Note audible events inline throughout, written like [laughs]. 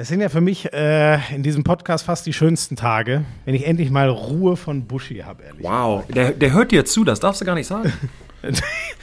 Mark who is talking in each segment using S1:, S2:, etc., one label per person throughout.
S1: Das sind ja für mich äh, in diesem Podcast fast die schönsten Tage, wenn ich endlich mal Ruhe von Buschi habe, ehrlich.
S2: Wow, der, der hört dir zu, das darfst du gar nicht sagen. [laughs]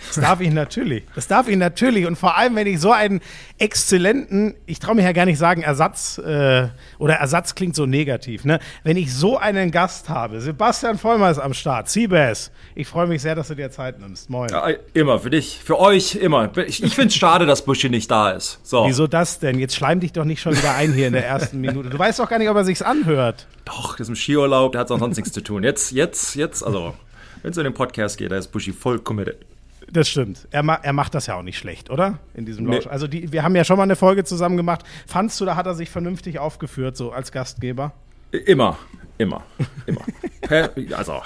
S1: Das darf ich natürlich. Das darf ich natürlich. Und vor allem, wenn ich so einen exzellenten, ich traue mich ja gar nicht sagen Ersatz, äh, oder Ersatz klingt so negativ, ne? Wenn ich so einen Gast habe, Sebastian Vollmer ist am Start, Seabass, ich freue mich sehr, dass du dir Zeit nimmst. Moin. Ja,
S2: immer, für dich, für euch, immer. Ich, ich finde es schade, dass Buschi nicht da ist. So.
S1: Wieso das denn? Jetzt schleim dich doch nicht schon wieder ein hier in der ersten Minute. Du weißt doch gar nicht, ob er sich's anhört.
S2: Doch, das ist ein Skiurlaub, der hat sonst nichts zu tun. Jetzt, jetzt, jetzt, also, wenn es in den Podcast geht, da ist Buschi voll committed.
S1: Das stimmt. Er, ma er macht das ja auch nicht schlecht, oder? In diesem nee. Also die, wir haben ja schon mal eine Folge zusammen gemacht. Fandst du, da hat er sich vernünftig aufgeführt, so als Gastgeber?
S2: Immer, immer, immer. [laughs] also,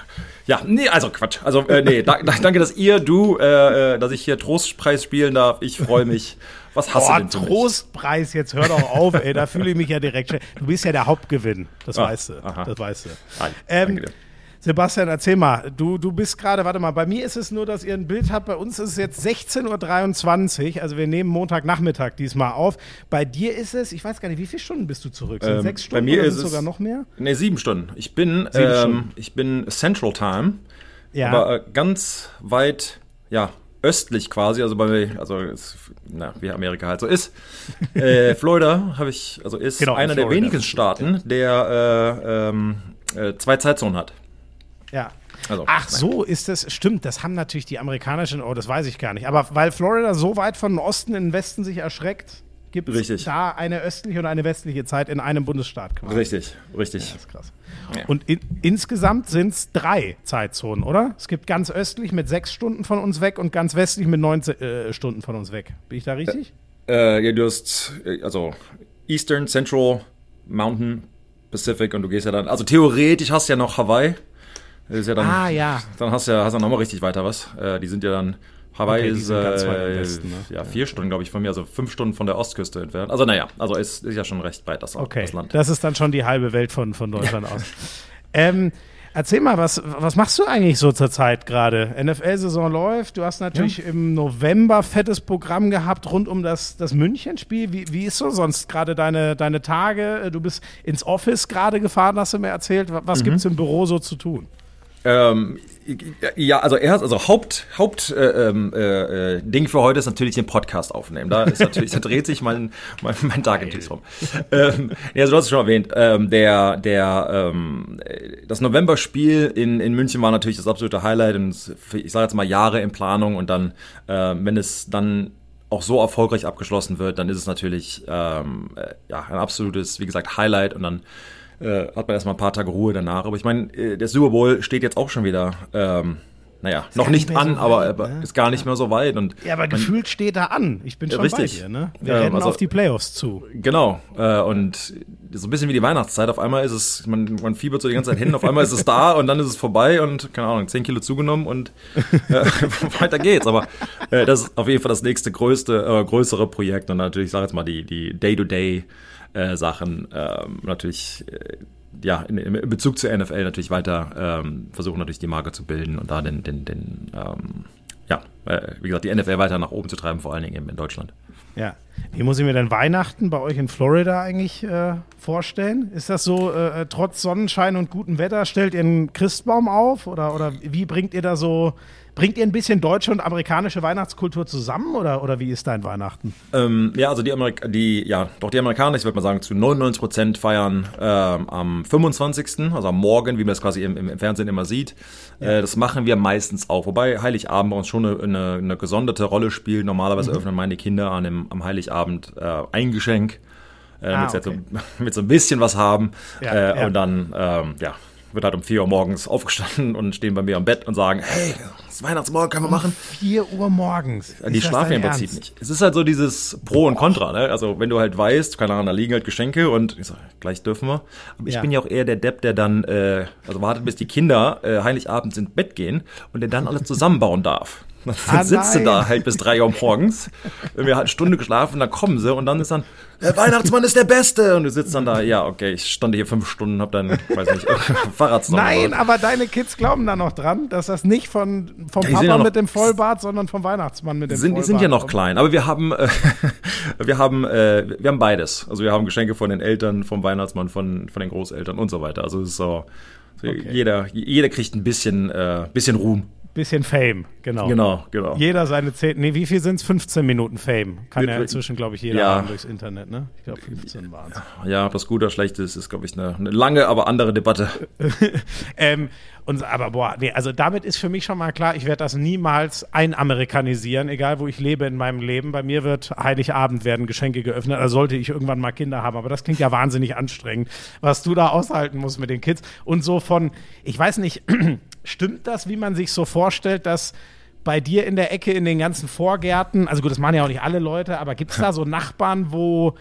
S2: ja, nee, also Quatsch. Also, äh, nee, da, danke, dass ihr, du, äh, äh, dass ich hier Trostpreis spielen darf. Ich freue mich. Was hast Boah, du denn
S1: Trostpreis, jetzt hör doch auf, ey, da fühle ich mich ja direkt. Du bist ja der Hauptgewinn, das ah, weißt du. Aha. Das weißt du. Ähm, danke dir. Sebastian, erzähl mal, du, du bist gerade, warte mal, bei mir ist es nur, dass ihr ein Bild habt, bei uns ist es jetzt 16.23 Uhr, also wir nehmen Montagnachmittag diesmal auf. Bei dir ist es, ich weiß gar nicht, wie viele Stunden bist du zurück?
S2: Sind ähm, sechs Stunden bei mir ist es sogar noch mehr? Ne, sieben Stunden. Ich bin, ähm, ich bin Central Time, ja. aber äh, ganz weit, ja, östlich quasi, also bei also ist, na, wie Amerika halt so ist. [laughs] Äh, Florida habe ich, also ist genau, einer der wenigen Staaten, der äh, ähm, äh, zwei Zeitzonen hat.
S1: Ja. Also, Ach so, ist das, stimmt, das haben natürlich die amerikanischen, oh, das weiß ich gar nicht. Aber weil Florida so weit von Osten in den Westen sich erschreckt, gibt es da eine östliche und eine westliche Zeit in einem Bundesstaat
S2: quasi. Richtig, richtig. Ja,
S1: das ist krass. Ja. Und in, insgesamt sind es drei Zeitzonen, oder? Es gibt ganz östlich mit sechs Stunden von uns weg und ganz westlich mit neun äh, Stunden von uns weg. Bin ich da richtig?
S2: Äh, äh, ja, du hast, äh, also Eastern, Central, Mountain, Pacific und du gehst ja dann, also theoretisch hast du ja noch Hawaii. Ist ja dann, ah, ja. Dann hast du ja hast du nochmal richtig weiter was. Äh, die sind ja dann. Hawaii okay, ist äh, Westen, ne? ja, vier ja. Stunden, glaube ich, von mir, also fünf Stunden von der Ostküste entfernt. Also naja, also ist, ist ja schon recht breit das,
S1: okay.
S2: das
S1: Land. Das ist dann schon die halbe Welt von, von Deutschland aus. [laughs] Ähm, Erzähl mal, was, was machst du eigentlich so zur Zeit gerade? NFL-Saison läuft, du hast natürlich ja. im November fettes Programm gehabt rund um das, das München-Spiel. Wie, wie ist so sonst gerade deine, deine Tage? Du bist ins Office gerade gefahren, hast du mir erzählt. Was mhm. gibt es im Büro so zu tun?
S2: Ähm, ja, also erst, also Haupt, Haupt äh, ähm, äh, äh, Ding für heute ist natürlich den Podcast aufnehmen. Da ist natürlich, da dreht sich mein, mein, mein Tag in rum. Ähm, ja, also du hast es schon erwähnt. Ähm, der, der, ähm, das November-Spiel in, in München war natürlich das absolute Highlight und ich sage jetzt mal Jahre in Planung und dann, äh, wenn es dann auch so erfolgreich abgeschlossen wird, dann ist es natürlich ähm, äh, ja ein absolutes, wie gesagt, Highlight und dann äh, hat man erstmal ein paar Tage Ruhe danach. Aber ich meine, äh, der Super Bowl steht jetzt auch schon wieder. Ähm, naja, ist noch nicht an, so aber weit, ne? ist gar nicht mehr so weit. Und
S1: ja, aber gefühlt steht er an. Ich bin schon richtig. bei dir. Ne? Wir ähm, rennen also, auf die Playoffs zu.
S2: Genau. Äh, und so ein bisschen wie die Weihnachtszeit. Auf einmal ist es, man, man fiebert so die ganze Zeit hin, auf einmal ist es da und dann ist es vorbei und, keine Ahnung, 10 Kilo zugenommen und äh, [laughs] weiter geht's. Aber äh, das ist auf jeden Fall das nächste größte, äh, größere Projekt und natürlich, ich sage jetzt mal, die, die Day-to-Day- äh, Sachen ähm, natürlich äh, ja, in, in, Bezug zur NFL natürlich weiter ähm, versuchen natürlich die Marke zu bilden und da den, den, den ähm, ja, äh, wie gesagt, die NFL weiter nach oben zu treiben, vor allen Dingen eben in Deutschland.
S1: Ja. Wie muss ich mir denn Weihnachten bei euch in Florida eigentlich äh, vorstellen? Ist das so, äh, trotz Sonnenschein und gutem Wetter, stellt ihr einen Christbaum auf oder, oder wie bringt ihr da so Bringt ihr ein bisschen deutsche und amerikanische Weihnachtskultur zusammen oder, oder wie ist dein Weihnachten?
S2: Ähm, ja, also die, Amerik die, ja, doch die Amerikaner, ich würde mal sagen, zu 99 Prozent feiern ähm, am 25., also am Morgen, wie man es quasi im, im, Fernsehen immer sieht. Ja. Äh, das machen wir meistens auch, wobei Heiligabend bei uns schon eine, eine, eine gesonderte Rolle spielt. Normalerweise mhm. öffnen meine Kinder an dem, am Heiligabend äh, ein Geschenk, äh, ah, damit okay. sie [laughs] so, mit so ein bisschen was haben. Ja, äh, ja. Und dann, ähm, ja, wird halt um 4 Uhr morgens [laughs] aufgestanden und stehen bei mir am Bett und sagen, hey, Weihnachtsmorgen können wir um machen.
S1: 4 Uhr morgens.
S2: Die schlafen im Prinzip nicht. Es ist halt so dieses Pro und Contra, ne? Also wenn du halt weißt, keine Ahnung, da liegen halt Geschenke und ich sag, gleich dürfen wir. Aber ich ja. bin ja auch eher der Depp, der dann, äh, also wartet, bis die Kinder äh, Heiligabend ins Bett gehen und der dann alles zusammenbauen darf. Dann ah, sitzt
S1: nein.
S2: du da halt bis drei Uhr morgens. Wir hatten eine Stunde geschlafen, dann kommen sie und dann ist dann, der Weihnachtsmann ist der Beste. Und du sitzt dann da, ja, okay, ich stand hier fünf Stunden, hab dann, weiß nicht, [laughs] Fahrrad
S1: Nein, aber deine Kids glauben da noch dran, dass das nicht von, vom
S2: Ja, die
S1: Papa
S2: ja noch-
S1: mit dem Vollbart, sondern vom Weihnachtsmann mit dem
S2: sind, die
S1: Vollbart.
S2: sind ja noch klein, aber wir haben, äh, [laughs] wir haben, äh, wir haben beides. Also wir haben Geschenke von den Eltern, vom Weihnachtsmann, von, von den Großeltern und so weiter. Also es ist so, so jeder, jeder kriegt ein bisschen, äh, bisschen Ruhm.
S1: Bisschen Fame, genau.
S2: Genau, genau.
S1: Jeder seine 10, nee, wie viel sind es? 15 Minuten Fame. Kann ja inzwischen, glaube ich, jeder
S2: Ja.
S1: haben durchs Internet, ne? Ich glaube, 15 waren es.
S2: Ja, ob das gut oder schlecht ist, ist, glaube ich, eine, eine lange, aber andere Debatte. [laughs]
S1: ähm, und, aber boah, nee, also damit ist für mich schon mal klar, ich werde das niemals einamerikanisieren, egal wo ich lebe in meinem Leben. Bei mir wird Heiligabend werden Geschenke geöffnet, also sollte ich irgendwann mal Kinder haben. Aber das klingt ja wahnsinnig anstrengend, was du da aushalten musst mit den Kids. Und so von, ich weiß nicht, [clears throat] stimmt das, wie man sich so vorstellt, dass bei dir in der Ecke in den ganzen Vorgärten, also gut, das machen ja auch nicht alle Leute, aber gibt es da so Nachbarn, wo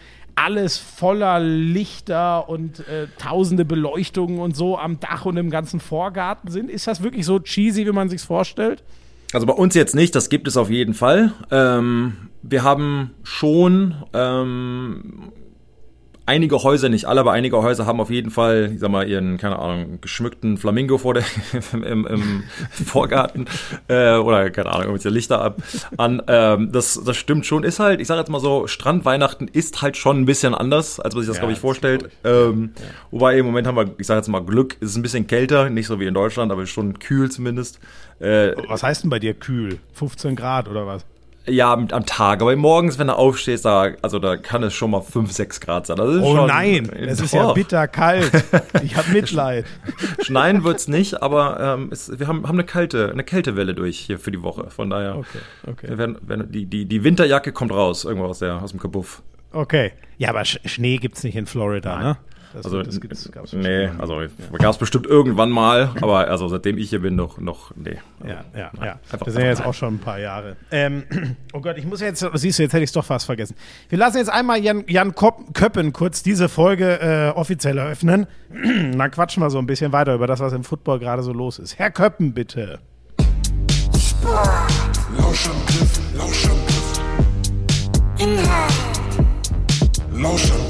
S1: alles voller Lichter und äh, tausende Beleuchtungen und so am Dach und im ganzen Vorgarten sind? Ist das wirklich so cheesy, wie man sich's vorstellt?
S2: Also bei uns jetzt nicht, das gibt es auf jeden Fall. Ähm, wir haben schon ähm, einige Häuser, nicht alle, aber einige Häuser haben auf jeden Fall, ich sag mal, ihren, keine Ahnung, geschmückten Flamingo vor der, [laughs] im, im Vorgarten äh, oder, keine Ahnung, irgendwelche Lichter ab, an. Ähm, das, das stimmt schon, ist halt, ich sag jetzt mal so, Strandweihnachten ist halt schon ein bisschen anders, als man sich das,
S1: Ja,
S2: glaube ich, vorstellt. Ähm, Wobei im Moment haben wir, ich sag jetzt mal, Glück, es ist ein bisschen kälter, nicht so wie in Deutschland, aber schon kühl zumindest. Äh,
S1: Was heißt denn bei dir kühl? 15 Grad oder was?
S2: Ja, am, am Tag, aber morgens, wenn du aufstehst, da, also da kann es schon mal 5, 6 Grad sein.
S1: Oh
S2: schon,
S1: nein, es ist ja
S2: Doch.
S1: bitter kalt. Ich habe [laughs] Mitleid.
S2: Schneien wird's nicht, aber ähm, es, wir haben, haben eine kalte, eine Kältewelle durch hier für die Woche. Von daher,
S1: Okay, okay.
S2: werden, werden, die, die, die Winterjacke kommt raus, irgendwo aus, der, aus dem Kabuff.
S1: Okay. Ja, aber Sch Schnee gibt's nicht in Florida, ne? Das,
S2: Also,
S1: das gibt's, gab's
S2: nee, also gab's bestimmt irgendwann mal, aber also seitdem ich hier bin, noch, noch, nee.
S1: Ja, ja, ja.
S2: Einfach-
S1: das sind ja jetzt auch schon ein paar Jahre. Ähm, [clears throat] oh Gott, ich muss jetzt, siehst du, jetzt hätte ich es doch fast vergessen. Wir lassen jetzt einmal Jan, Jan Köppen kurz diese Folge äh, offiziell eröffnen. [clears throat] Dann quatschen wir so ein bisschen weiter über das, was im Football gerade so los ist. Herr Köppen, bitte.
S3: Lauschangriff, Lauschangriff.
S4: Inhalt,
S3: Lauschangriff,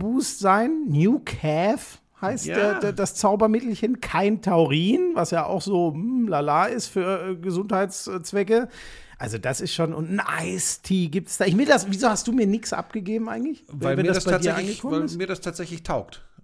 S1: Boost sein. New Calf heißt
S5: Ja.
S1: der, der, das Zaubermittelchen. Kein Taurin, was ja auch so hm, lala ist für äh, Gesundheitszwecke. Also das ist schon, und ein Eistee gibt's da. Ich will das, wieso hast du mir nichts abgegeben eigentlich?
S5: Weil,
S1: wenn
S5: mir das, tatsächlich, weil mir das tatsächlich taugt.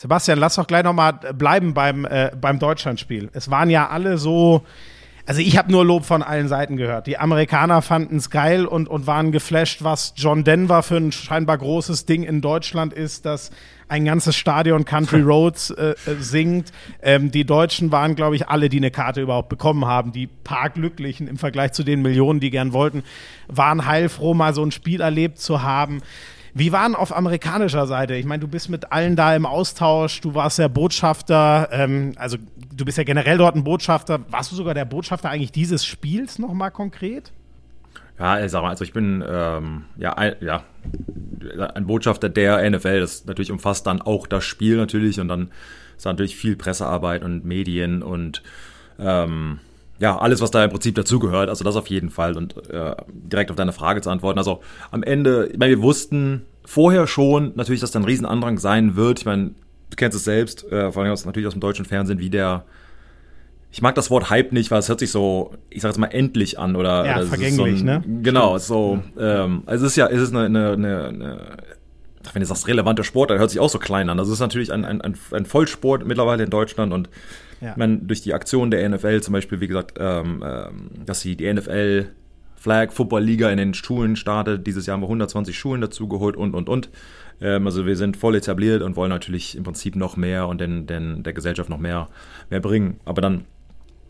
S1: Sebastian, lass doch gleich noch mal bleiben beim, äh, beim Deutschlandspiel. Es waren ja alle so, also ich habe nur Lob von allen Seiten gehört. Die Amerikaner fanden es geil und, und waren geflasht, was John Denver für ein scheinbar großes Ding in Deutschland ist, dass ein ganzes Stadion Country [laughs] Roads äh, äh, singt. Ähm, die Deutschen waren, glaube ich, alle, die eine Karte überhaupt bekommen haben. Die paar Glücklichen im Vergleich zu den Millionen, die gern wollten, waren heilfroh, mal so ein Spiel erlebt zu haben. Wie waren auf amerikanischer Seite? Ich meine, du bist mit allen da im Austausch, du warst der Botschafter, ähm, also du bist ja generell dort ein Botschafter. Warst du sogar der Botschafter eigentlich dieses Spiels nochmal konkret?
S2: Ja, ich sag mal, also ich bin ähm, ja, ein, ja ein Botschafter der NFL. Das natürlich umfasst dann auch das Spiel natürlich und dann ist da natürlich viel Pressearbeit und Medien und ähm, ja, alles, was da im Prinzip dazugehört, also das auf jeden Fall. Und äh, direkt auf deine Frage zu antworten. Also am Ende, ich meine, wir wussten vorher schon natürlich, dass da ein Riesenandrang sein wird. Ich meine, du kennst es selbst, äh, vor allem aus, natürlich aus dem deutschen Fernsehen, wie der ich mag das Wort Hype nicht, weil es hört sich so, ich sag jetzt mal, endlich an oder,
S1: Ja,
S2: oder es
S1: vergänglich,
S2: so ein,
S1: ne?
S2: Genau, so, ähm, also es ist ja, es ist eine, eine, eine, eine wenn du sagst, relevanter Sport, dann hört sich auch so klein an. Das ist natürlich ein, ein, ein, ein Vollsport mittlerweile in Deutschland und
S1: Ja.
S2: ich meine, durch die Aktion der NFL zum Beispiel, wie gesagt, ähm, ähm, dass sie die NFL Flag Football Liga in den Schulen startet. Dieses Jahr haben wir 120 Schulen dazu geholt und, und, und. Ähm, also wir sind voll etabliert und wollen natürlich im Prinzip noch mehr und den, den, der Gesellschaft noch mehr, mehr bringen. Aber dann,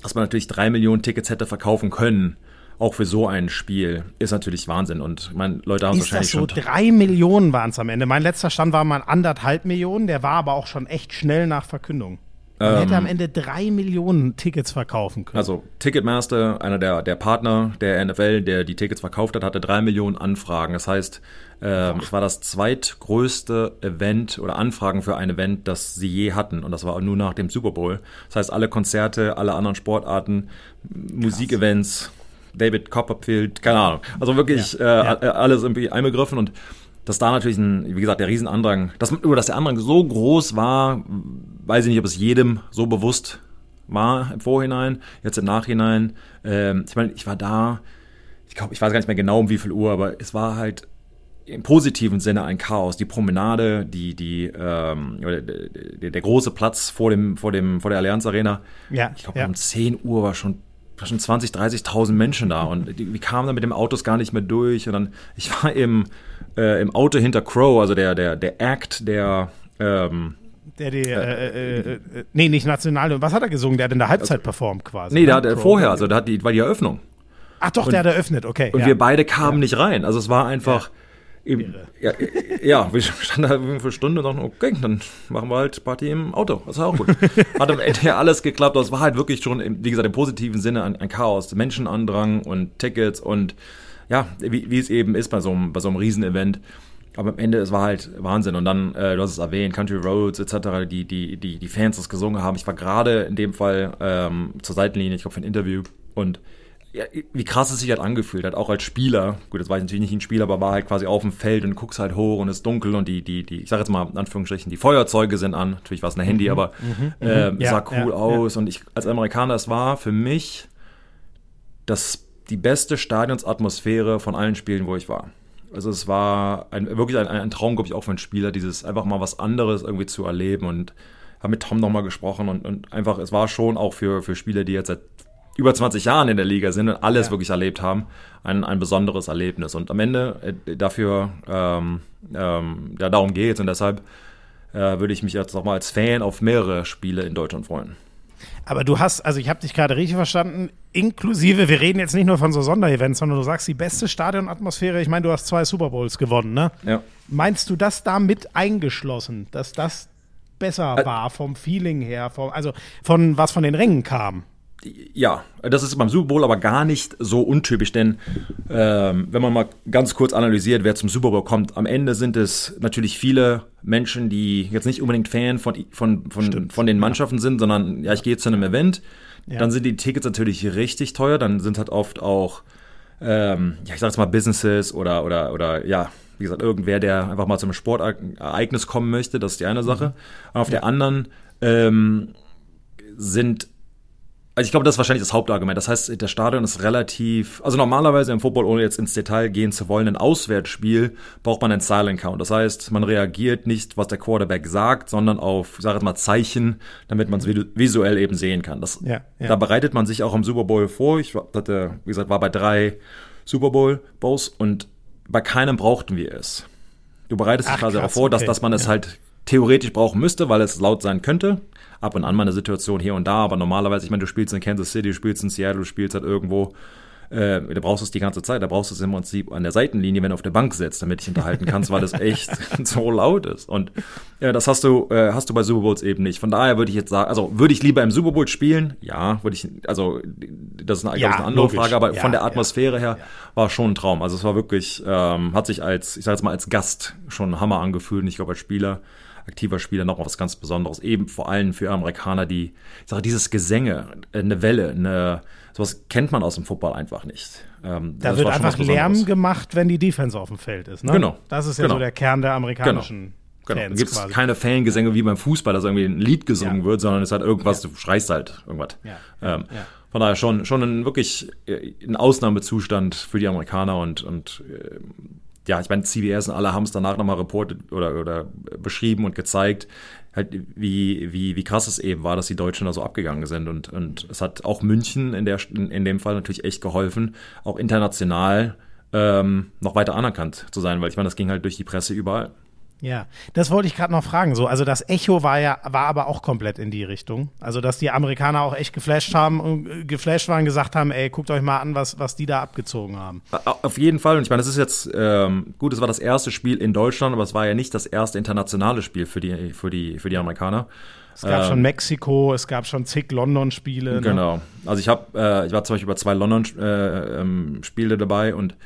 S2: dass man natürlich drei Millionen Tickets hätte verkaufen können, auch für so ein Spiel, ist natürlich Wahnsinn. Und meine, Leute haben
S1: Ist das
S2: wahrscheinlich
S1: so?
S2: schon.
S1: Drei Millionen waren es am Ende. Mein letzter Stand war mal anderthalb Millionen, der war aber auch schon echt schnell nach Verkündung. Man hätte am Ende drei Millionen Tickets verkaufen können.
S2: Also Ticketmaster, einer der, der Partner der NFL, der die Tickets verkauft hat, hatte drei Millionen Anfragen. Das heißt, ähm, es war das zweitgrößte Event oder Anfragen für ein Event, das sie je hatten. Und das war nur nach dem Super Bowl. Das heißt, alle Konzerte, alle anderen Sportarten, Musikevents, David Copperfield, keine Ahnung. Also wirklich
S1: Ja, ja.
S2: Äh, alles irgendwie einbegriffen und dass da natürlich ein, wie gesagt, der Riesenandrang, dass, nur dass der Andrang so groß war, weiß ich nicht, ob es jedem so bewusst war im Vorhinein, jetzt im Nachhinein. Ähm, ich meine, ich war da, ich glaube, ich weiß gar nicht mehr genau um wie viel Uhr, aber es war halt im positiven Sinne ein Chaos. Die Promenade, die, die, ähm, oder der, der, der große Platz vor dem, vor dem, vor der Allianz Arena.
S1: Ja,
S2: Ich glaube,
S1: ja.
S2: um 10 Uhr war schon, war schon 20, 30.000 Menschen da und die, die kamen dann mit dem Autos gar nicht mehr durch und dann, ich war im, äh, im Auto hinter Crow, also der, der, der Act, der, ähm,
S1: Der die, äh, äh, äh, äh, nee, nicht national. Was hat er gesungen? Der hat in der Halbzeit performt quasi.
S2: nee,
S1: ne?
S2: der hat äh, vorher, also da hat die, war die Eröffnung.
S1: Ach doch, der hat eröffnet, okay.
S2: Und
S1: ja.
S2: wir beide kamen nicht rein. Also es war einfach. Eben, ja, ja, wir standen da für eine Stunde und dachten, okay, dann machen wir halt Party im Auto. Das war auch gut. Hat am Ende ja alles geklappt. aber Es war halt wirklich schon, wie gesagt, im positiven Sinne ein, ein Chaos. Menschenandrang und Tickets und ja, wie, wie es eben ist bei so einem, bei so einem Riesenevent. Aber am Ende, es war halt Wahnsinn. Und dann, äh, du hast es erwähnt, Country Roads etc., die, die, die, die Fans das gesungen haben. Ich war gerade in dem Fall ähm, zur Seitenlinie, ich glaube, für ein Interview. Und ja, wie krass es sich halt angefühlt hat, auch als Spieler. Gut, das war ich natürlich nicht ein Spieler, aber war halt quasi auf dem Feld und guckst halt hoch und es ist dunkel und die, die, die, ich sag jetzt mal in Anführungsstrichen, die Feuerzeuge sind an. Natürlich war es ein Handy, aber äh,
S1: Ja,
S2: sah cool
S1: ja,
S2: aus. Und ich als Amerikaner, es war für mich das die beste Stadionsatmosphäre von allen Spielen, wo ich war. Also es war ein, wirklich ein, ein Traum, glaube ich, auch für einen Spieler, dieses einfach mal was anderes irgendwie zu erleben und habe mit Tom nochmal gesprochen und, und einfach, es war schon auch für, für Spieler, die jetzt seit über 20 Jahren in der Liga sind und alles
S1: Ja.
S2: wirklich erlebt haben, ein, ein besonderes Erlebnis. Und am Ende äh, dafür, ähm, ähm, ja, darum geht's und deshalb äh, würde ich mich jetzt nochmal als Fan auf mehrere Spiele in Deutschland freuen.
S1: Aber du hast, also ich habe dich gerade richtig verstanden, inklusive, wir reden jetzt nicht nur von so Sonderevents, sondern du sagst die beste Stadionatmosphäre. Ich meine, du hast zwei Super Bowls gewonnen, ne?
S2: Ja.
S1: Meinst du das damit eingeschlossen, dass das besser
S2: Ä-
S1: war vom Feeling her, vom, also von was von den Rängen kam?
S2: Ja, das ist beim Super Bowl aber gar nicht so untypisch, denn ähm, wenn man mal ganz kurz analysiert, wer zum Super Bowl kommt, am Ende sind es natürlich viele Menschen, die jetzt nicht unbedingt Fan von, von, von, von den Mannschaften sind, sondern ja, ich gehe zu einem Event, dann sind die Tickets natürlich richtig teuer, dann sind halt oft auch, ähm, ja, ich sag jetzt mal Businesses oder, oder, oder ja, wie gesagt, irgendwer, der einfach mal zum Sportereignis kommen möchte, das ist die eine Sache. Und auf der anderen ähm, sind also ich glaube, das ist wahrscheinlich das Hauptargument. Das heißt, der Stadion ist relativ, also normalerweise im Football, ohne jetzt ins Detail gehen zu wollen, ein Auswärtsspiel braucht man einen Silent Count. Das heißt, man reagiert nicht, was der Quarterback sagt, sondern auf, ich sage jetzt mal, Zeichen, damit man es visuell eben sehen kann. Das,
S1: Ja, ja.
S2: Da bereitet man sich auch im Super Bowl vor. Ich hatte, wie gesagt, war bei drei Super Bowl Bowls und bei keinem brauchten wir es. Du bereitest dich quasi darauf vor, dass,
S1: okay.
S2: dass man es halt theoretisch brauchen müsste, weil es laut sein könnte. Ab und an mal eine Situation hier und da, aber normalerweise, ich meine, du spielst in Kansas City, du spielst in Seattle, du spielst halt irgendwo, äh, da brauchst du es die ganze Zeit, da brauchst du es im Prinzip an der Seitenlinie, wenn du auf der Bank sitzt, damit dich unterhalten kannst, weil das [laughs] echt [laughs] so laut ist. Und ja, das hast du, äh, hast du bei Super Bowls eben nicht. Von daher würde ich jetzt sagen, also würde ich lieber im Super Bowl spielen? Ja, würde ich, also das ist eine,
S1: Ja,
S2: ich, eine andere
S1: logisch.
S2: Frage, aber
S1: Ja,
S2: von der
S1: ja.
S2: Atmosphäre her war schon ein Traum. Also es war wirklich, ähm, hat sich als, ich sag jetzt mal, als Gast schon ein Hammer angefühlt und ich glaube als Spieler, aktiver Spieler noch was ganz Besonderes. Eben vor allem für Amerikaner, die, ich sage, dieses Gesänge, eine Welle, eine, sowas kennt man aus dem Football einfach nicht. Ähm,
S1: Da wird einfach Lärm gemacht, wenn die Defense auf dem Feld ist. Ne?
S2: Genau.
S1: Das ist ja
S2: Genau.
S1: so der Kern der amerikanischen
S2: Genau. Da
S1: Fans
S2: gibt es keine Fangesänge wie beim Fußball, dass irgendwie ein Lied gesungen
S1: Ja.
S2: wird, sondern es hat irgendwas, du schreist halt irgendwas.
S1: Ja.
S2: Ähm,
S1: Ja.
S2: Von daher schon, schon ein wirklich äh, ein Ausnahmezustand für die Amerikaner und, und äh, ja, ich meine, CBS und alle haben es danach nochmal reportet oder, oder beschrieben und gezeigt, halt wie, wie, wie krass es eben war, dass die Deutschen da so abgegangen sind. Und, und es hat auch München in, der, in, in dem Fall natürlich echt geholfen, auch international ähm, noch weiter anerkannt zu sein, weil ich meine, das ging halt durch die Presse überall.
S1: Ja, das wollte ich gerade noch fragen. So, also das Echo war ja, war aber auch komplett in die Richtung. Also, dass die Amerikaner auch echt geflasht haben und äh, geflasht waren, gesagt haben, ey, guckt euch mal an, was, was die da abgezogen haben.
S2: Auf jeden Fall. Und ich meine, das ist jetzt, ähm, gut, es war das erste Spiel in Deutschland, aber es war ja nicht das erste internationale Spiel für die, für die, für die Amerikaner.
S1: Es gab
S2: Ähm,
S1: schon Mexiko, es gab schon zig London-Spiele. Ne?
S2: Genau. Also ich habe, äh, ich war zum Beispiel bei zwei London-Spiele äh, ähm, dabei und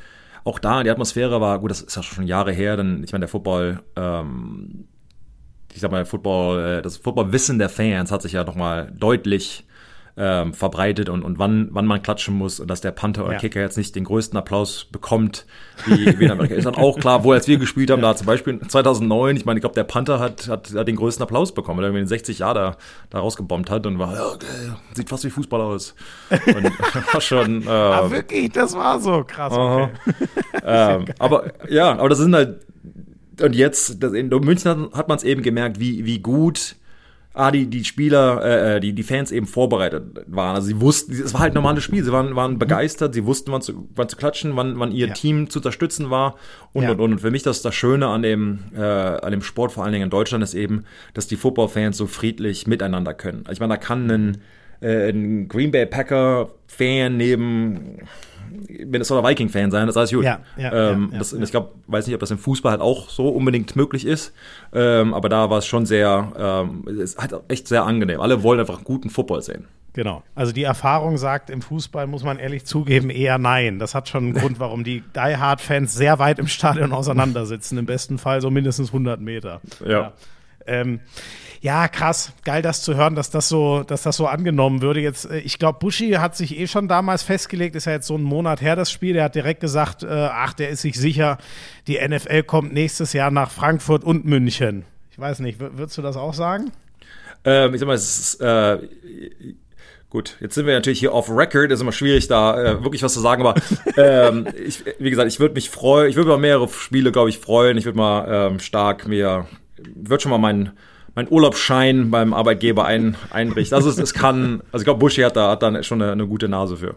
S2: auch da, die Atmosphäre war, gut, das ist ja schon Jahre her, denn ich meine, der Football, ähm, ich sag mal, Football, äh, das Footballwissen der Fans hat sich ja nochmal deutlich ähm, verbreitet und, und wann, wann man klatschen muss und dass der Panther oder
S1: Ja.
S2: Kicker jetzt nicht den größten Applaus bekommt, wie, wie in Amerika. Ist dann auch klar, wo als wir gespielt haben, da zum Beispiel 2009, ich meine, ich glaube, der Panther hat, hat, hat den größten Applaus bekommen, weil er den 60 Jahre da, da rausgebombt hat und war, ja, okay, sieht fast wie Fußball aus. Und [laughs] war schon, äh, [laughs]
S1: Ah, wirklich, das war so krass. Okay. [laughs]
S2: ähm, aber ja, aber das sind halt und jetzt das in München hat, hat man es eben gemerkt, wie wie gut ah, die, die Spieler, äh, die, die Fans eben vorbereitet waren. Also sie wussten, es war halt ein normales Spiel, sie waren, waren begeistert, sie wussten, wann zu, wann zu klatschen, wann, wann ihr
S1: Ja.
S2: Team zu unterstützen war und,
S1: Ja.
S2: und, und. Und für mich das das Schöne an dem, äh, an dem Sport, vor allen Dingen in Deutschland, ist eben, dass die Football-Fans so friedlich miteinander können. Ich meine, da kann ein, äh, ein Green Bay Packer-Fan neben Minnesota Viking-Fan sein, das ist alles gut.
S1: Ja, ja,
S2: ähm,
S1: ja,
S2: das. Ich glaube, weiß nicht, ob das im Fußball halt auch so unbedingt möglich ist, ähm, aber da war es schon sehr, ähm, es ist halt echt sehr angenehm. Alle wollen einfach guten Football sehen.
S1: Genau. Also die Erfahrung sagt, im Fußball muss man ehrlich zugeben, eher nein. Das hat schon einen [laughs] Grund, warum die Die Hard-Fans sehr weit im Stadion [laughs] auseinandersitzen. Im besten Fall so mindestens 100 Meter.
S2: Ja.
S1: Ähm, ja, krass. Geil, das zu hören, dass das so, dass das so angenommen würde. Jetzt, äh, ich glaube, Buschi hat sich eh schon damals festgelegt, ist ja jetzt so ein Monat her, das Spiel. Der hat direkt gesagt, äh, ach, der ist sich sicher, die NFL kommt nächstes Jahr nach Frankfurt und München. Ich weiß nicht, würdest du das auch sagen?
S2: Ähm, ich sag mal, es ist, äh, gut, jetzt sind wir natürlich hier off record, ist immer schwierig, da äh, wirklich was zu sagen, aber [laughs] ähm, ich, wie gesagt, ich würde mich freuen, ich würde mal mehrere Spiele, glaube ich, freuen. Ich würde mal ähm, stark mir, würde schon mal meinen mein Urlaubsschein beim Arbeitgeber ein, einrichten. Also es, es kann, also ich glaube, Buschi hat da, hat da schon eine, eine gute Nase für.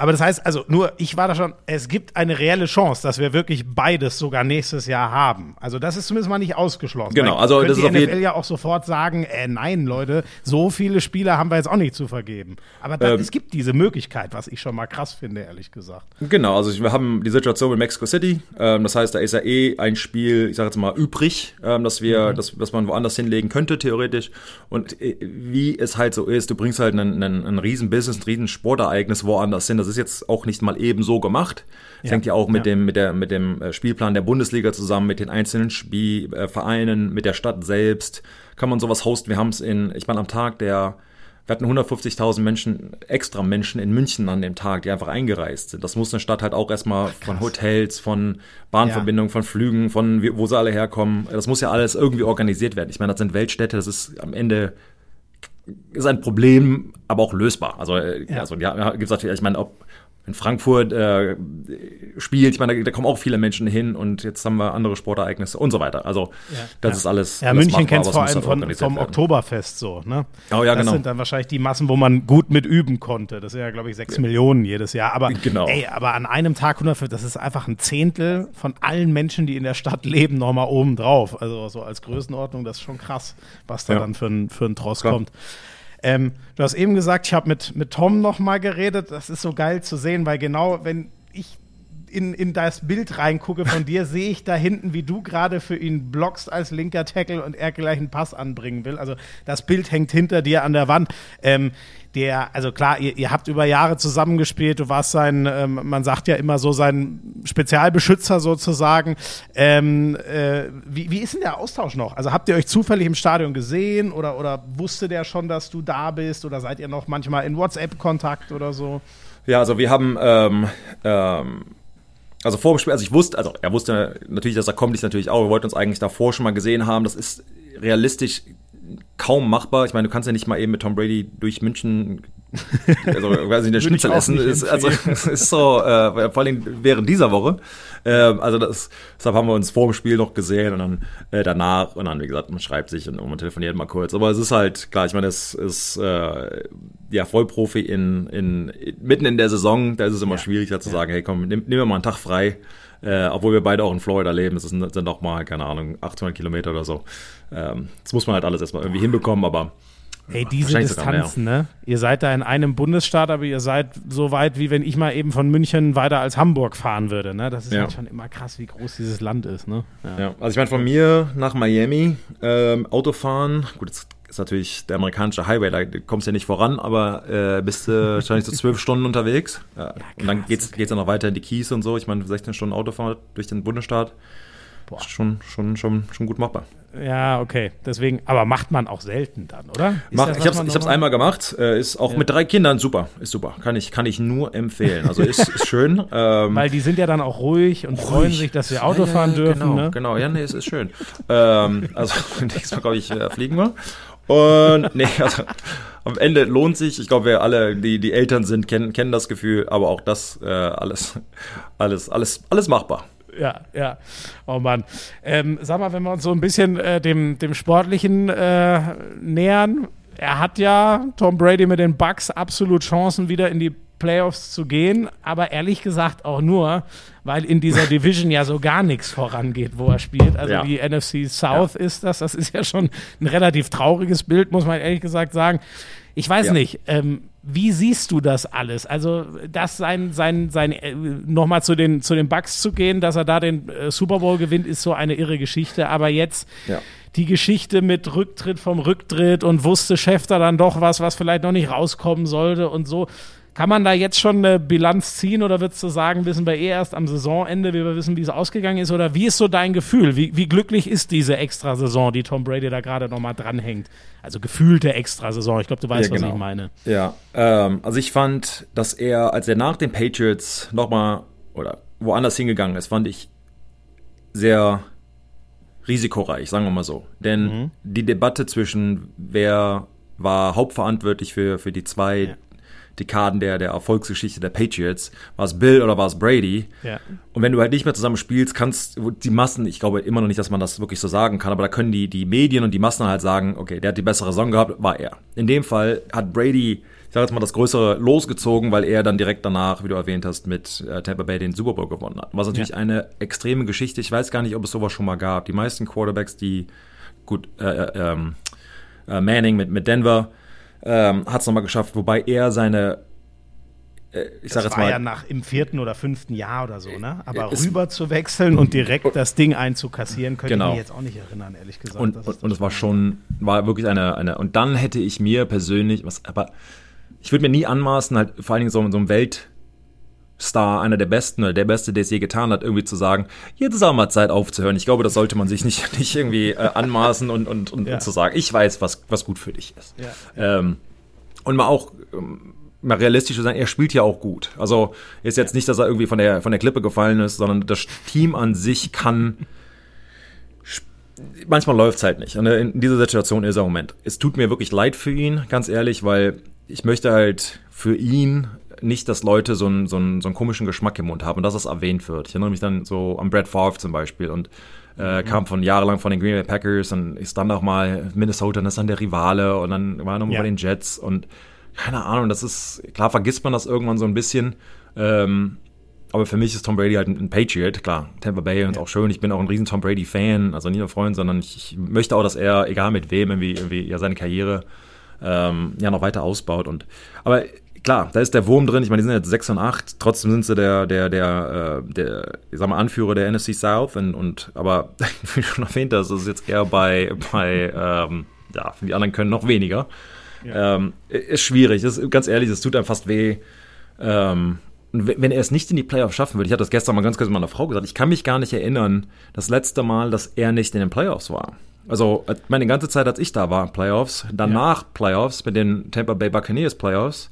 S1: Aber das heißt, also nur, ich war da schon, es gibt eine reelle Chance, dass wir wirklich beides sogar nächstes Jahr haben. Also das ist zumindest mal nicht ausgeschlossen.
S2: Genau, also das ist
S1: die
S2: auf jeden-
S1: NFL ja auch sofort sagen, äh, nein, Leute, so viele Spieler haben wir jetzt auch nicht zu vergeben. Aber da,
S2: Ähm,
S1: es gibt diese Möglichkeit, was ich schon mal krass finde, ehrlich gesagt.
S2: Genau, also wir haben die Situation mit Mexico City. Ähm, das heißt, da ist ja eh ein Spiel, ich sage jetzt mal, übrig, ähm, dass wir, dass, dass man woanders hinlegen könnte, theoretisch. Und äh, wie es halt so ist, du bringst halt einen, einen, einen riesen Business, ein riesen Sportereignis woanders hin. Das ist jetzt auch nicht mal eben so gemacht. Das hängt ja auch mit
S1: ja.
S2: dem, mit der, mit dem äh, Spielplan der Bundesliga zusammen, mit den einzelnen Spiel, äh, Vereinen, mit der Stadt selbst. Kann man sowas hosten? Wir haben es in, ich meine, am Tag der wir hatten 150.000 Menschen, extra Menschen in München an dem Tag, die einfach eingereist sind. Das muss eine Stadt halt auch erstmal von Hotels, von Bahnverbindungen, von Flügen, von wo sie alle herkommen. Das muss ja alles irgendwie organisiert werden. Ich meine, das sind Weltstädte, das ist am Ende ist ein Problem, aber auch lösbar. Also, äh,
S1: Ja.
S2: also ja, ja, gibt's natürlich, ich meine, ob in Frankfurt äh, spielt, ich meine, da, da kommen auch viele Menschen hin und jetzt haben wir andere Sportereignisse und so weiter. Also das
S1: Ja.
S2: ist alles.
S1: Ja,
S2: alles
S1: München kennt es vor allem von, vom. Oktoberfest so, ne?
S2: Oh ja,
S1: das
S2: genau.
S1: sind dann wahrscheinlich die Massen, wo man gut mit üben konnte. Das sind ja, glaube ich, sechs Millionen jedes Jahr. Aber,
S2: Genau.
S1: ey, aber an einem Tag 100, das ist einfach ein Zehntel von allen Menschen, die in der Stadt leben, nochmal oben drauf. Also so als Größenordnung, das ist schon krass, was da
S2: Ja.
S1: dann für ein, für ein Tross
S2: Klar.
S1: kommt. Ähm, du hast eben gesagt, ich habe mit, mit Tom noch mal geredet. Das ist so geil zu sehen, weil genau, wenn ich in, in das Bild reingucke von dir, sehe ich da hinten, wie du gerade für ihn blockst als linker Tackle und er gleich einen Pass anbringen will. Also das Bild hängt hinter dir an der Wand. Ähm, der, also klar, ihr, ihr habt über Jahre zusammengespielt, du warst sein, ähm, man sagt ja immer so, sein Spezialbeschützer sozusagen. Ähm, äh, wie, wie ist denn der Austausch noch? Also habt ihr euch zufällig im Stadion gesehen oder, oder wusste der schon, dass du da bist oder seid ihr noch manchmal in WhatsApp-Kontakt oder so?
S2: Ja, also wir haben, ähm, ähm, also vor dem Spiel, also ich wusste, also er wusste natürlich, dass er kommt, ich natürlich auch. Wir wollten uns eigentlich davor schon mal gesehen haben. Das ist realistisch kaum machbar. Ich meine, du kannst ja nicht mal eben mit Tom Brady durch München, also weiß nicht, [laughs] der Schnitzel essen. Ist, also ist so, äh, vor allem während dieser Woche. Äh, also das, deshalb haben wir uns vor dem Spiel noch gesehen und dann äh, danach und dann, wie gesagt, man schreibt sich und man telefoniert mal kurz. Aber es ist halt, klar, ich meine, es ist äh, ja Vollprofi in, in, mitten in der Saison, da ist es immer schwierig, da zu sagen, hey komm, nimm, nehmen wir mal einen Tag frei. Äh, obwohl wir beide auch in Florida leben, das sind, sind auch mal, keine Ahnung, 800 Kilometer oder so. Ähm, das muss man halt alles erstmal irgendwie hinbekommen, aber
S1: Ey, diese Distanzen, ne? Ihr seid da in einem Bundesstaat, aber ihr seid so weit, wie wenn ich mal eben von München weiter als Hamburg fahren würde, ne? Das ist
S2: Ja.
S1: halt schon immer krass, wie groß dieses Land ist, ne?
S2: Ja, also ich meine, von mir nach Miami, ähm, Autofahren, gut, jetzt ist natürlich der amerikanische Highway, da kommst du ja nicht voran, aber äh, bist du [laughs] wahrscheinlich so zwölf Stunden unterwegs. Ja, und dann geht's, geht's dann noch weiter in die Keys und so. Ich meine, 16 Stunden Autofahrt durch den Bundesstaat. Ist schon, schon, schon, schon gut machbar.
S1: Ja, okay. Deswegen, aber macht man auch selten dann, oder?
S2: Mach,
S1: das,
S2: ich hab's
S1: nochmal-
S2: einmal gemacht, äh, ist auch mit drei Kindern super, ist super. Kann ich, kann ich nur empfehlen. Also ist, ist schön. [laughs] Ähm,
S1: Weil die sind ja dann auch ruhig und freuen
S2: ruhig.
S1: sich, dass sie Auto fahren
S2: ja,
S1: dürfen,
S2: Genau,
S1: ne?
S2: genau. Ja, nee, es ist schön. ähm, also [laughs] nächstes Mal, glaube ich, äh, fliegen wir. Und nee, [laughs] also am Ende lohnt sich. Ich glaube, wir alle, die, die Eltern sind, kennen, kennen das Gefühl, aber auch das äh, alles, alles, alles, alles machbar.
S1: Ja, ja. Oh Mann. Ähm, sag mal, wenn wir uns so ein bisschen äh, dem, dem Sportlichen äh, nähern. Er hat ja, Tom Brady mit den Bucks, absolut Chancen, wieder in die Playoffs zu gehen. Aber ehrlich gesagt auch nur, weil in dieser [laughs] Division ja so gar nichts vorangeht, wo er spielt. Also
S2: Ja.
S1: die NFC South ist das. Das ist ja schon ein relativ trauriges Bild, muss man ehrlich gesagt sagen. Ich weiß
S2: Ja.
S1: nicht, ähm, wie siehst du das alles? Also, das sein, sein, sein, äh, nochmal zu den, zu den Bucks zu gehen, dass er da den äh, Super Bowl gewinnt, ist so eine irre Geschichte. Aber jetzt
S2: Ja.
S1: die Geschichte mit Rücktritt vom Rücktritt und wusste Schäfter dann doch was, was vielleicht noch nicht rauskommen sollte und so. Kann man da jetzt schon eine Bilanz ziehen oder würdest du sagen, wissen wir eh erst am Saisonende, wie wir wissen, wie es ausgegangen ist? Oder wie ist so dein Gefühl? Wie, wie glücklich ist diese Extrasaison, die Tom Brady da gerade nochmal dranhängt? Also gefühlte Extrasaison. Ich glaube, du weißt,
S2: Ja,
S1: was
S2: genau.
S1: ich meine.
S2: Ja, ähm, also ich fand, dass er, als er nach den Patriots nochmal oder woanders hingegangen ist, fand ich sehr risikoreich, sagen wir mal so. Denn die Debatte zwischen wer war hauptverantwortlich für, für die zwei Dekaden der, der Erfolgsgeschichte der Patriots, war es Bill oder war es Brady?
S1: Ja.
S2: Und wenn du halt nicht mehr zusammen spielst, kannst die Massen, ich glaube immer noch nicht, dass man das wirklich so sagen kann, aber da können die, die Medien und die Massen halt sagen, okay, der hat die bessere Saison gehabt, war er. In dem Fall hat Brady ich sag jetzt mal, das größere losgezogen, weil er dann direkt danach, wie du erwähnt hast, mit äh, Tampa Bay den Super Bowl gewonnen hat. Was natürlich
S1: Ja.
S2: eine extreme Geschichte. Ich weiß gar nicht, ob es sowas schon mal gab. Die meisten Quarterbacks, die gut, äh, äh, ähm, äh, Manning mit, mit Denver ähm, hat es nochmal geschafft, wobei er seine, äh, ich sag
S1: Das
S2: jetzt
S1: war
S2: mal,
S1: ja nach im vierten oder fünften Jahr oder so, ne? Aber
S2: Es-
S1: rüber zu wechseln und direkt das Ding einzukassieren, könnte
S2: Genau.
S1: ich mich jetzt auch nicht erinnern, ehrlich gesagt.
S2: und,
S1: Das
S2: und, und es war schon, war wirklich eine, eine, und dann hätte ich mir persönlich, was, aber ich würde mir nie anmaßen, halt vor allen Dingen so, so einem Weltstar, einer der Besten oder der Beste, der es je getan hat, irgendwie zu sagen, jetzt ist auch mal Zeit aufzuhören. Ich glaube, das sollte man sich nicht, [laughs] nicht irgendwie äh, anmaßen und, und, und,
S1: Ja.
S2: und zu sagen, ich weiß, was, was gut für dich ist.
S1: Ja.
S2: Ähm, und mal auch ähm, mal realistisch zu sein, er spielt ja auch gut. Also ist jetzt nicht, dass er irgendwie von der, von der Klippe gefallen ist, sondern das Team an sich kann manchmal läuft es halt nicht. Und in dieser Situation ist er im Moment. Es tut mir wirklich leid für ihn, ganz ehrlich, weil ich möchte halt für ihn nicht, dass Leute so einen, so, einen, so einen komischen Geschmack im Mund haben und dass das erwähnt wird. Ich erinnere mich dann so an Brad Favre zum Beispiel und äh, kam von jahrelang von den Green Bay Packers und ist dann auch mal Minnesota und das ist dann der Rivale und dann war er nochmal
S1: Ja.
S2: bei den Jets und keine Ahnung, das ist, klar vergisst man das irgendwann so ein bisschen, ähm, aber für mich ist Tom Brady halt ein, Patriot, klar. Tampa Bay und auch schön. Ich bin auch ein riesen Tom Brady Fan, also nicht nur Freund, sondern ich, ich möchte auch, dass er, egal mit wem, irgendwie, irgendwie ja seine Karriere ähm, ja noch weiter ausbaut. Und aber klar, da ist der Wurm drin. Ich meine, die sind jetzt 6 und 8, trotzdem sind sie der, der, der, äh, der, ich sag mal, Anführer der NFC South und, und aber [laughs] wie schon erwähnt hast, ist es jetzt eher bei, bei ähm, ja, die anderen können noch weniger. Ähm, ist schwierig, ist, ganz ehrlich, es tut einem fast weh. Ähm, und wenn er es nicht in die Playoffs schaffen würde, ich hatte das gestern mal ganz kurz mit meiner Frau gesagt, ich kann mich gar nicht erinnern, das letzte Mal, dass er nicht in den Playoffs war. Also, äh, meine ganze Zeit, als ich da war, Playoffs, danach Playoffs, mit den Tampa Bay Buccaneers Playoffs.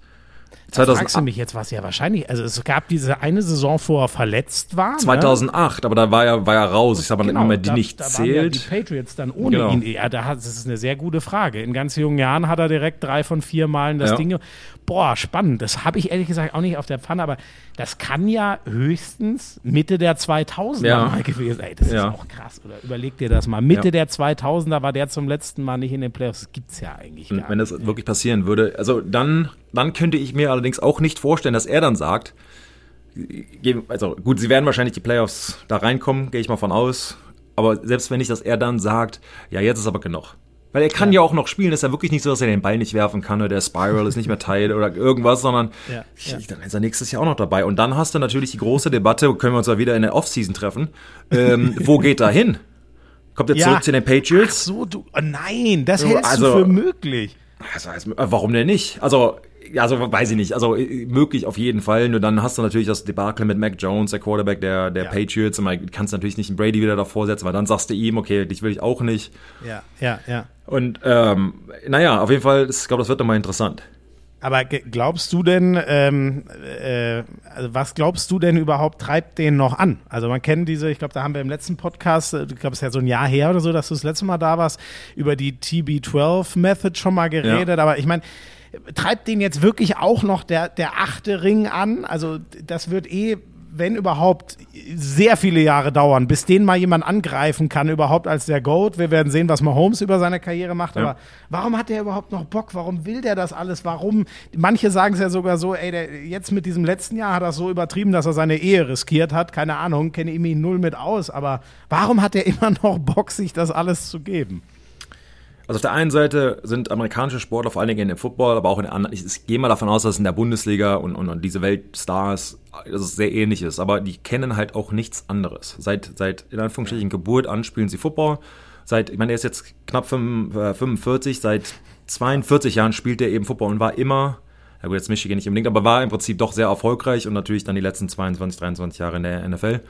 S1: Da fragst du
S2: 2008,
S1: mich jetzt, was ja wahrscheinlich, also es gab diese eine Saison, wo er verletzt war. ne?
S2: 2008, aber da war er, war er raus. Ich sag mal,
S1: Genau,
S2: man die
S1: da,
S2: nicht
S1: da waren ja die
S2: zählt.
S1: Patriots dann ohne
S2: Genau.
S1: ihn. Ja, da hat, das ist eine sehr gute Frage. In ganz jungen Jahren hat er direkt drei von vier Malen das
S2: Ja.
S1: Ding. Boah, spannend. Das habe ich ehrlich gesagt auch nicht auf der Pfanne, aber das kann ja höchstens Mitte der 2000er
S2: Ja.
S1: mal gewesen sein. Das
S2: Ja.
S1: ist auch krass. Oder überleg dir das mal. Mitte
S2: Ja.
S1: der 2000er war der zum letzten Mal nicht in den Playoffs. Das gibt's ja eigentlich
S2: Und
S1: gar
S2: wenn
S1: nicht.
S2: das wirklich passieren würde, also dann, dann könnte ich mir allerdings auch nicht vorstellen, dass er dann sagt, also gut, sie werden wahrscheinlich die Playoffs da reinkommen, gehe ich mal von aus. Aber selbst wenn nicht, dass er dann sagt, ja, jetzt ist aber genug. Weil er kann ja. auch noch spielen, ist ja wirklich nicht so, dass er den Ball nicht werfen kann oder der Spiral ist nicht mehr Teil oder irgendwas, sondern
S1: Ja, ja.
S2: dann ist er nächstes Jahr auch noch dabei. Und dann hast du natürlich die große Debatte, können wir uns ja wieder in der Offseason treffen, ähm, [laughs] wo geht er hin? Kommt er
S1: Ja.
S2: zurück zu den
S1: Ach
S2: Patriots?
S1: so, du. Oh nein, das hältst
S2: also-
S1: du für möglich.
S2: Also, also, warum denn nicht? Also, ja, also weiß ich nicht. Also äh, möglich auf jeden Fall. Nur dann hast du natürlich das Debakel mit Mac Jones, der Quarterback der, der
S1: Ja.
S2: Patriots. Und man kannst natürlich nicht einen Brady wieder davor setzen, weil dann sagst du ihm, okay, dich will ich auch nicht.
S1: Ja, ja, ja.
S2: Und ähm, naja, auf jeden Fall, ich glaube, das wird doch mal interessant.
S1: Aber glaubst du denn, ähm, äh, also was glaubst du denn überhaupt treibt den noch an? Also man kennt diese, ich glaube, da haben wir im letzten Podcast, äh, ich glaube, es ist ja so ein Jahr her oder so, dass du das letzte Mal da warst, über die TB12-Method schon mal geredet. Aber ich meine, treibt den jetzt wirklich auch noch der, der achte Ring an? Also das wird eh, wenn überhaupt, sehr viele Jahre dauern, bis den mal jemand angreifen kann, überhaupt als der GOAT. Wir werden sehen, was Mahomes über seine Karriere macht.
S2: Ja.
S1: Aber warum hat der überhaupt noch Bock? Warum will der das alles? Warum? Manche sagen es ja sogar so, ey, der, jetzt mit diesem letzten Jahr hat er es so übertrieben, dass er seine Ehe riskiert hat. Keine Ahnung, kenne ihm ihn null mit aus. Aber warum hat er immer noch Bock, sich das alles zu geben?
S2: Also auf der einen Seite sind amerikanische Sportler, vor allen Dingen in dem Football, aber auch in anderen, ich, ich gehe mal davon aus, dass in der Bundesliga und, und, und diese Weltstars, dass es sehr ähnlich ist, aber die kennen halt auch nichts anderes. Seit, seit in Anführungsstrichen Geburt an spielen sie Football. Seit, ich meine, er ist jetzt knapp fünf- äh, 45, seit 42 Jahren spielt er eben Football und war immer, ja gut, jetzt Michigan nicht unbedingt, aber war im Prinzip doch sehr erfolgreich und natürlich dann die letzten 22, 23 Jahre in der NFL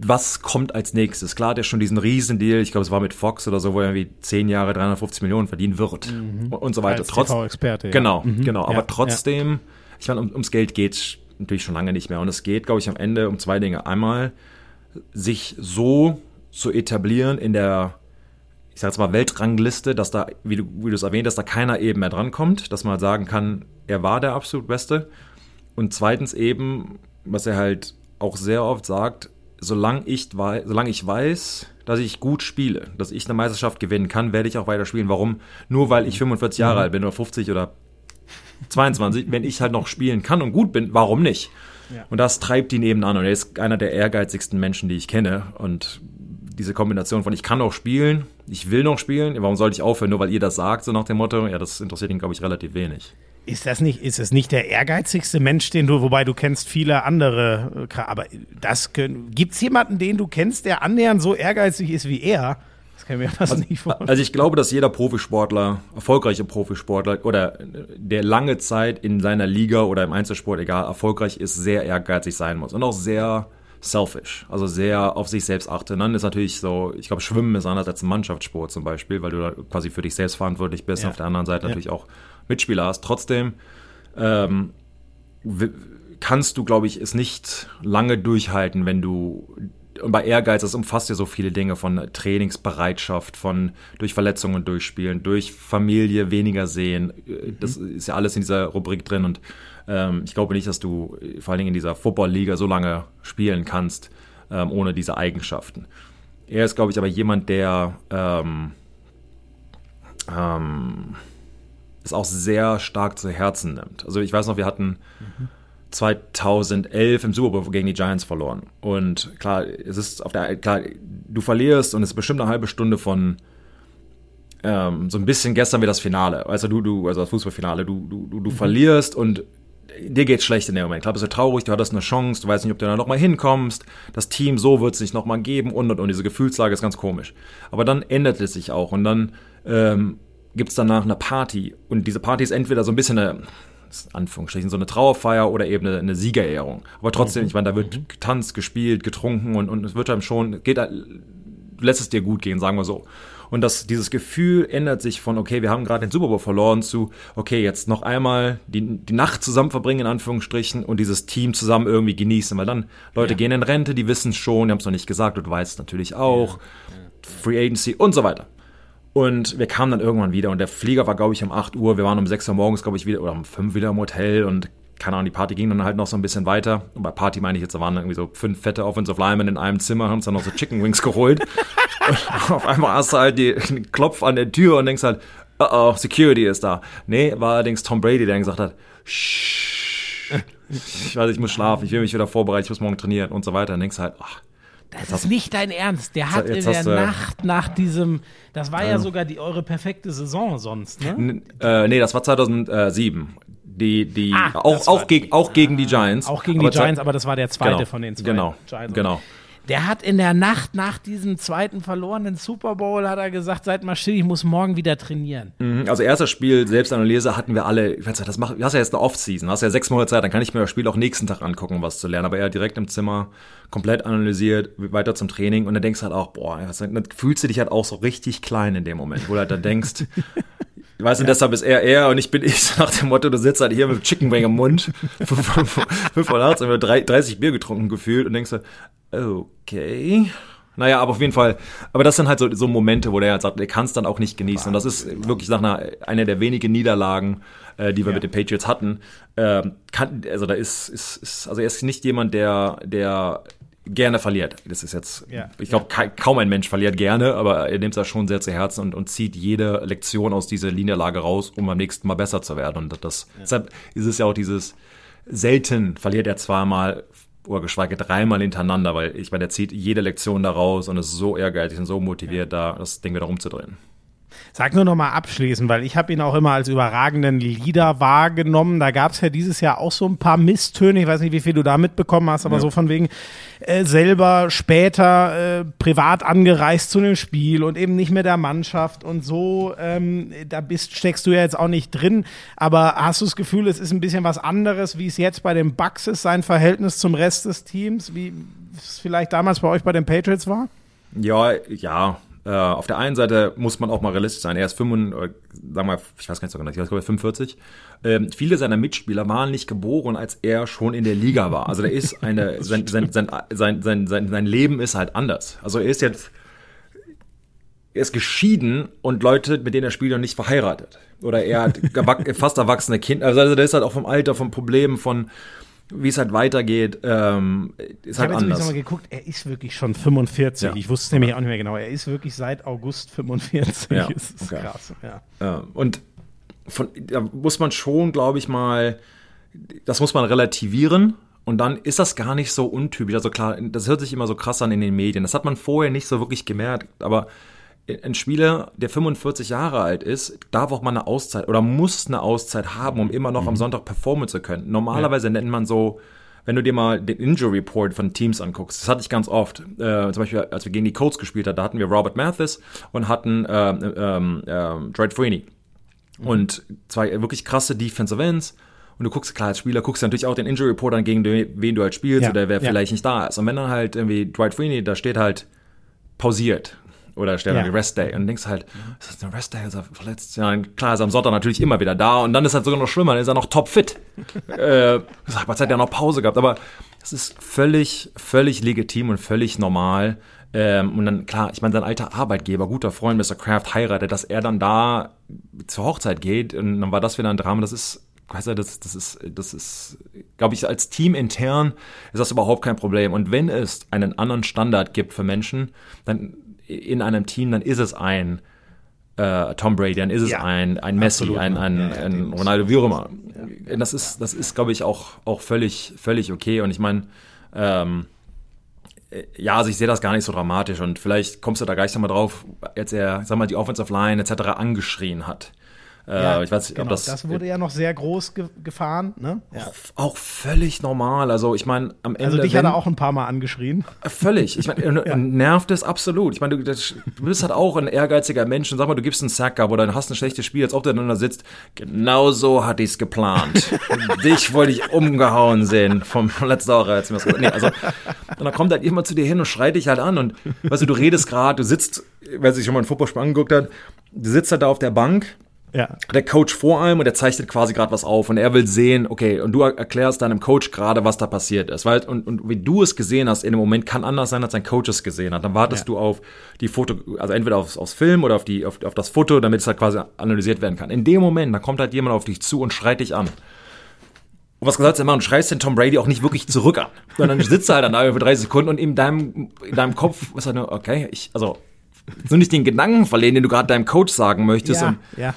S2: was kommt als nächstes? Klar, hat er schon diesen Riesendeal, ich glaube, es war mit Fox oder so, wo er irgendwie 10 Jahre 350 Millionen verdienen wird und, und so weiter.
S1: Als
S2: Trotz,
S1: TV-Experte, ja.
S2: Genau,
S1: Mhm.
S2: genau.
S1: Ja,
S2: Aber trotzdem, ich meine, um, ums Geld geht natürlich schon lange nicht mehr. Und es geht, glaube ich, am Ende um zwei Dinge. Einmal, sich so zu etablieren in der, ich sag jetzt mal, Weltrangliste, dass da, wie du, wie du es erwähnt hast, da keiner eben mehr drankommt, dass man halt sagen kann, er war der absolut Beste. Und zweitens eben, was er halt auch sehr oft sagt, solange ich, solange ich weiß, dass ich gut spiele, dass ich eine Meisterschaft gewinnen kann, werde ich auch weiter spielen. Warum? Nur weil ich 45 Jahre alt bin oder 50 oder 22, wenn ich halt noch spielen kann und gut bin, warum nicht? Und das treibt ihn eben an. Und er ist einer der ehrgeizigsten Menschen, die ich kenne. Und diese Kombination von ich kann noch spielen, ich will noch spielen, warum sollte ich aufhören, nur weil ihr das sagt, so nach dem Motto, ja, das interessiert ihn, glaube ich, relativ wenig.
S1: Ist das nicht, ist es nicht der ehrgeizigste Mensch, den du, wobei du kennst viele andere, äh, aber das können, gibt's jemanden, den du kennst, der annähernd so ehrgeizig ist wie er? Das kann ich mir fast nicht vorstellen.
S2: Also ich glaube, dass jeder Profisportler, erfolgreiche Profisportler oder der lange Zeit in seiner Liga oder im Einzelsport, egal, erfolgreich ist, sehr ehrgeizig sein muss und auch sehr selfish, also sehr auf sich selbst achten. Und dann ist natürlich so, ich glaube, Schwimmen ist anders als ein Mannschaftssport zum Beispiel, weil du da quasi für dich selbst verantwortlich bist
S1: Ja.
S2: und auf der anderen Seite
S1: Ja.
S2: natürlich auch Mitspieler hast. Trotzdem ähm, kannst du, glaube ich, es nicht lange durchhalten, wenn du und bei Ehrgeiz, das umfasst ja so viele Dinge von Trainingsbereitschaft, von durch Verletzungen durchspielen, durch Familie weniger sehen. Das ist ja alles in dieser Rubrik drin und ähm, ich glaube nicht, dass du äh, vor allen Dingen in dieser Football-Liga so lange spielen kannst, ähm, ohne diese Eigenschaften. Er ist, glaube ich, aber jemand, der ähm, ähm, es auch sehr stark zu Herzen nimmt. Also ich weiß noch, wir hatten 2011 im Super Bowl gegen die Giants verloren. Und klar, es ist auf der klar, du verlierst und es ist bestimmt eine halbe Stunde von ähm, so ein bisschen gestern wie das Finale. Also du, du, also das Fußballfinale, du, du, du, du verlierst und dir geht's schlecht in dem Moment. Klar, bist du traurig, du hattest eine Chance, du weißt nicht, ob du da nochmal hinkommst. Das Team so wird es nicht nochmal geben und und und. Diese Gefühlslage ist ganz komisch. Aber dann ändert es sich auch und dann ähm, gibt's danach eine Party. Und diese Party ist entweder so ein bisschen eine, Anführungsstrichen, so eine Trauerfeier oder eben eine, eine Siegerehrung. Aber trotzdem, ich meine, da wird getanzt, gespielt, getrunken und, und es wird einem schon, geht, lässt es dir gut gehen, sagen wir so. Und das, dieses Gefühl ändert sich von, okay, wir haben gerade den Super Bowl verloren, zu, okay, jetzt noch einmal die, die Nacht zusammen verbringen, in Anführungsstrichen, und dieses Team zusammen irgendwie genießen. Weil dann, Leute gehen in Rente, die wissen es schon, die haben es noch nicht gesagt, und du weißt es natürlich auch. Free Agency und so weiter. Und wir kamen dann irgendwann wieder und der Flieger war, glaube ich, um 8 Uhr. Wir waren um 6 Uhr morgens, glaube ich, wieder oder um 5 wieder im Hotel und keine Ahnung, die Party ging dann halt noch so ein bisschen weiter. Und bei Party meine ich jetzt, da waren irgendwie so fünf fette Offensive Linemen in einem Zimmer, haben uns dann noch so Chicken Wings geholt. [laughs] und auf einmal hast du halt die, den Klopf an der Tür und denkst halt, oh oh, Security ist da. Nee, war allerdings Tom Brady, der dann gesagt hat, Shh, ich weiß, ich muss schlafen, ich will mich wieder vorbereiten, ich muss morgen trainieren und so weiter. Dann denkst du halt, ach,
S1: Das ist nicht dein Ernst. Der hat in der Nacht nach diesem, das war ja sogar die eure perfekte Saison sonst, ne?
S2: Äh, nee, das war 2007. Die, die,
S1: Ah,
S2: auch, auch, gegen, auch gegen die Giants.
S1: Auch gegen die
S2: Aber zwei-
S1: Giants, aber das war der zweite
S2: genau,
S1: von den zwei
S2: Genau,
S1: Giants.
S2: genau.
S1: Der hat in der Nacht nach diesem zweiten verlorenen Super Bowl, hat er gesagt, seid mal still, ich muss morgen wieder trainieren.
S2: Mhm, Also erstes Spiel, Selbstanalyse hatten wir alle, ich weiß nicht, das mach, du hast ja jetzt eine Off-Season, hast ja sechs Monate Zeit, dann kann ich mir das Spiel auch nächsten Tag angucken, um was zu lernen. Aber er direkt im Zimmer, komplett analysiert, weiter zum Training und dann denkst du halt auch, boah, dann fühlst du dich halt auch so richtig klein in dem Moment, wo du halt dann denkst, [laughs] Weißt du, deshalb ist er er und ich bin [laughs] ich, nach dem Motto, du sitzt halt hier mit Chicken Wing im Mund, [laughs] fünf fünf Uhr nachts, drei- 30 Bier getrunken gefühlt und denkst so, okay. Naja, aber auf jeden Fall, aber das sind halt so, so Momente, wo der halt sagt, der kann es dann auch nicht genießen. Und das ist wirklich nach einer, einer der wenigen Niederlagen, äh, die wir mit den Patriots hatten. Ähm, kann, also da ist, ist, ist, also er ist nicht jemand, der, der gerne verliert. Das ist jetzt,
S1: Ja.
S2: ich glaube, kaum ein Mensch verliert gerne, aber er nimmt das schon sehr zu Herzen und, und zieht jede Lektion aus dieser Niederlage raus, um beim nächsten Mal besser zu werden. Und das, deshalb ist es ja auch dieses, selten verliert er zweimal oder geschweige dreimal hintereinander, weil ich meine, er zieht jede Lektion da raus und ist so ehrgeizig und so motiviert, da das Ding wieder rumzudrehen.
S1: Sag nur noch mal abschließend, weil ich habe ihn auch immer als überragenden Leader wahrgenommen. Da gab es ja dieses Jahr auch so ein paar Misstöne. Ich weiß nicht, wie viel du da mitbekommen hast, aber so von wegen äh, selber später äh, privat angereist zu einem Spiel und eben nicht mehr der Mannschaft und so. Ähm, da bist, steckst du ja jetzt auch nicht drin. Aber hast du das Gefühl, es ist ein bisschen was anderes, wie es jetzt bei den Bucks ist, sein Verhältnis zum Rest des Teams, wie es vielleicht damals bei euch bei den Patriots war?
S2: Ja, ja. Äh, auf der einen Seite muss man auch mal realistisch sein. Er ist 5, äh, sagen wir, ich weiß gar nicht so genau, ich glaube 45. Ähm, viele seiner Mitspieler waren nicht geboren, als er schon in der Liga war. Also da ist eine, [laughs] sein, sein, sein, sein, sein, sein, sein Leben ist halt anders. Also er ist jetzt, er ist geschieden und Leute, mit denen er spielt, noch nicht verheiratet. Oder er hat [laughs] fast erwachsene Kinder. Also der ist halt auch vom Alter, vom Problem, von wie es halt weitergeht, ähm, ist
S1: Ich
S2: halt
S1: habe
S2: anders.
S1: nochmal geguckt, er ist wirklich schon 45.
S2: Ja.
S1: Ich wusste es nämlich auch nicht mehr genau. Er ist wirklich seit August 45.
S2: Ja, [laughs]
S1: Das ist
S2: okay.
S1: krass. Ja.
S2: Ja, und von, da muss man schon, glaube ich mal, das muss man relativieren. Und dann ist das gar nicht so untypisch. Also klar, das hört sich immer so krass an in den Medien. Das hat man vorher nicht so wirklich gemerkt. Aber ein Spieler, der 45 Jahre alt ist, darf auch mal eine Auszeit oder muss eine Auszeit haben, um immer noch am Sonntag performen zu können. Normalerweise nennt man so, wenn du dir mal den Injury Report von Teams anguckst, das hatte ich ganz oft. Äh, zum Beispiel, als wir gegen die Colts gespielt haben, da hatten wir Robert Mathis und hatten äh, ähm, äh, Dwight Freeney. Und zwei wirklich krasse Defensive Ends. Und du guckst, klar, als Spieler guckst du natürlich auch den Injury Report an, gegen den, wen du halt spielst
S1: Ja,
S2: oder wer
S1: ja.
S2: vielleicht nicht da ist. Und wenn dann halt irgendwie Dwight Freeney, da steht halt pausiert. Oder steht
S1: Ja.
S2: dann Rest Day. Und du denkst halt, ist das ein Rest Day? Ist er verletzt? Ja, klar ist er am Sonntag natürlich immer wieder da. Und dann ist halt sogar noch schlimmer, dann ist er noch topfit. [laughs] äh, sag mal, hat ja noch Pause gehabt. Aber es ist völlig, völlig legitim und völlig normal. Ähm, und dann, klar, ich meine, sein alter Arbeitgeber, guter Freund, Mr. Kraft, heiratet, dass er dann da zur Hochzeit geht. Und dann war das wieder ein Drama. Das ist, weißt du, das, das ist, das ist, glaube ich, als Team intern ist das überhaupt kein Problem. Und wenn es einen anderen Standard gibt für Menschen, dann in einem Team, dann ist es ein äh, Tom Brady, dann ist es
S1: Ja,
S2: ein, ein Messi,
S1: absolut.
S2: ein, ein,
S1: Ja, ja,
S2: ein Ronaldo, wie auch immer. Das ist, das ist, glaube ich, auch, auch völlig, völlig okay. Und ich meine, ähm, äh, ja, also ich sehe das gar nicht so dramatisch und vielleicht kommst du da gleich nochmal drauf, als er, sag mal, die Offensive Line etc. angeschrien hat. Äh, ich weiß nicht,
S1: genau,
S2: ob das,
S1: das wurde ja noch sehr groß ge gefahren. Ne? Ja.
S2: auch völlig normal. Also ich meine, am Ende.
S1: Also dich
S2: wenn,
S1: hat er auch ein paar Mal angeschrien.
S2: Völlig. Ich meine, [laughs] nervt es absolut. Ich meine, du, du bist halt auch ein ehrgeiziger Mensch und sag mal, du gibst einen Sack ab oder hast ein schlechtes Spiel, als ob du dann da sitzt. Genau so hatte ich es geplant. [laughs] Dich wollte ich umgehauen sehen vom [laughs] letzten Woche. Als mir das nee, also, und dann kommt halt jemand zu dir hin und schreit dich halt an und weißt du, du redest gerade, du sitzt, wer sich schon mal ein Footballspiel angeguckt hat, du sitzt halt da auf der Bank
S1: Ja.
S2: der Coach vor allem und der zeichnet quasi gerade was auf und er will sehen, okay, und du er- erklärst deinem Coach gerade, was da passiert ist. Weil, und, und wie du es gesehen hast in dem Moment, kann anders sein, als dein Coach es gesehen hat. Dann wartest
S1: Ja.
S2: du auf die Foto, also entweder aufs, aufs Film oder auf, die, auf, auf das Foto, damit es halt quasi analysiert werden kann. In dem Moment, da kommt halt jemand auf dich zu und schreit dich an. Und was du machen? Du schreist den Tom Brady auch nicht wirklich zurück an. [laughs] Sondern sitzt halt dann da für 30 Sekunden und in deinem, in deinem Kopf ist halt nur, okay, ich, also, so nicht den Gedanken verlieren, den du gerade deinem Coach sagen möchtest.
S1: Ja,
S2: Und
S1: ja.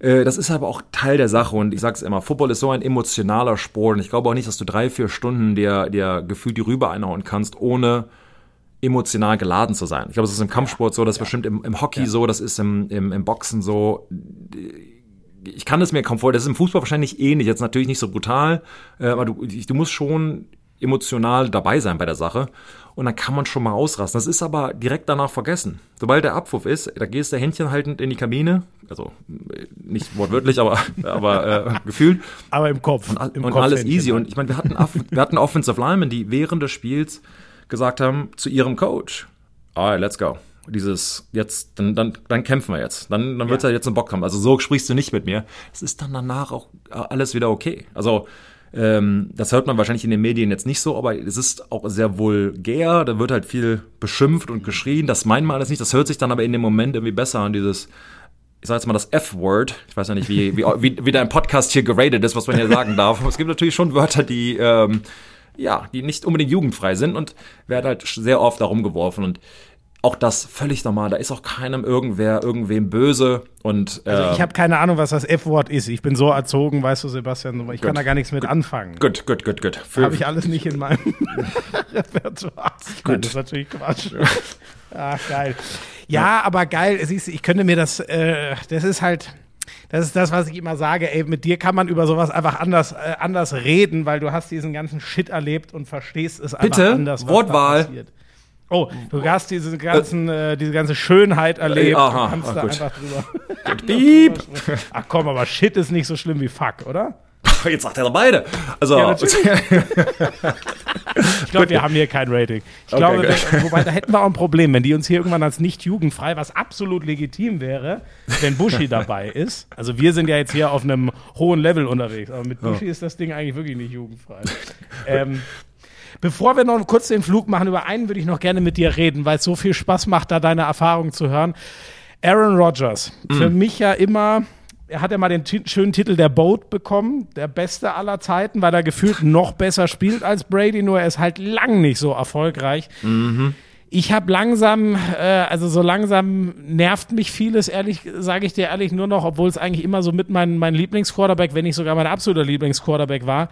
S2: Äh, das ist aber auch Teil der Sache und ich sag's immer, Football ist so ein emotionaler Sport und ich glaube auch nicht, dass du drei, vier Stunden dir, dir gefühlt die Rübe einhauen kannst, ohne emotional geladen zu sein. Ich glaube, das ist im Kampfsport so, das ist bestimmt im, im Hockey so, das ist im, im, im Boxen so. Ich kann es mir kaum vorstellen, das ist im Fußball wahrscheinlich ähnlich, jetzt natürlich nicht so brutal, äh, aber du, du musst schon emotional dabei sein bei der Sache und dann kann man schon mal ausrasten. Das ist aber direkt danach vergessen. Sobald der Abwurf ist, da gehst du Händchen haltend in die Kabine, also äh, nicht wortwörtlich, aber, [laughs] aber äh, gefühlt
S1: Aber im Kopf.
S2: und, all-
S1: im
S2: und
S1: Kopf
S2: alles
S1: Händchen
S2: easy. Und ich meine, wir hatten, wir hatten Offensive Linemen, die während des Spiels gesagt haben zu ihrem Coach, alright, let's go. Dieses, jetzt, dann, dann, dann kämpfen wir jetzt. Dann, dann wird's ja. jetzt ein Bockkampf. Also so sprichst du nicht mit mir. Es ist dann danach auch alles wieder okay. Also, ähm, das hört man wahrscheinlich in den Medien jetzt nicht so, aber es ist auch sehr vulgär. Da wird halt viel beschimpft und geschrien. Das meint man alles nicht. Das hört sich dann aber in dem Moment irgendwie besser an, dieses, ich sage jetzt mal das F-Word. Ich weiß ja nicht, wie, wie, wie, wie dein Podcast hier geratet ist, was man hier sagen darf. Es gibt natürlich schon Wörter, die, ähm, ja, die nicht unbedingt jugendfrei sind und werden halt sehr oft darum geworfen und auch das völlig normal. Da ist auch keinem irgendwer, irgendwem böse und äh,
S1: Also ich habe keine Ahnung, was das F-Wort ist. Ich bin so erzogen, weißt du, Sebastian, ich kann
S2: Gut.
S1: da gar nichts mit anfangen.
S2: gut, gut, gut, gut.
S1: Habe ich alles nicht in meinem [laughs] Repertoire. Nein, das ist natürlich Quatsch. Ach, geil. Ja, aber geil. Siehst du, ich könnte mir das, äh, das ist halt, das ist das, was ich immer sage, ey, mit dir kann man über sowas einfach anders, äh, anders reden, weil du hast diesen ganzen Shit erlebt und verstehst es einfach
S2: Bitte?
S1: anders. was
S2: Wortwahl.
S1: Oh, du hast diese ganzen, äh, diese ganze Schönheit erlebt.
S2: aha,
S1: du kannst
S2: ah,
S1: da
S2: gut.
S1: einfach drüber. [laughs]
S2: Piep.
S1: Ach komm, aber Shit ist nicht so schlimm wie Fuck, oder? [laughs]
S2: Jetzt sagt er doch beide. Also,
S1: Ja, [laughs] Ich glaube, wir haben hier kein Rating. Ich
S2: Okay,
S1: glaube, wobei da hätten wir auch ein Problem, wenn die uns hier irgendwann als nicht jugendfrei, was absolut legitim wäre, wenn Buschi dabei ist. Also wir sind ja jetzt hier auf einem hohen Level unterwegs, aber mit Buschi ist das Ding eigentlich wirklich nicht jugendfrei. ähm, Bevor wir noch kurz den Flug machen, über einen würde ich noch gerne mit dir reden, weil es so viel Spaß macht, da deine Erfahrungen zu hören. Aaron Rodgers, für mich ja immer, er hat ja mal den schönen Titel der Boat bekommen, der beste aller Zeiten, weil er gefühlt noch besser spielt als Brady, nur er ist halt lang nicht so erfolgreich. Ich habe langsam, äh, also so langsam nervt mich vieles, ehrlich, sage ich dir ehrlich, nur noch, obwohl es eigentlich immer so mit mein, mein Lieblingsquarterback, wenn nicht sogar mein absoluter Lieblingsquarterback war.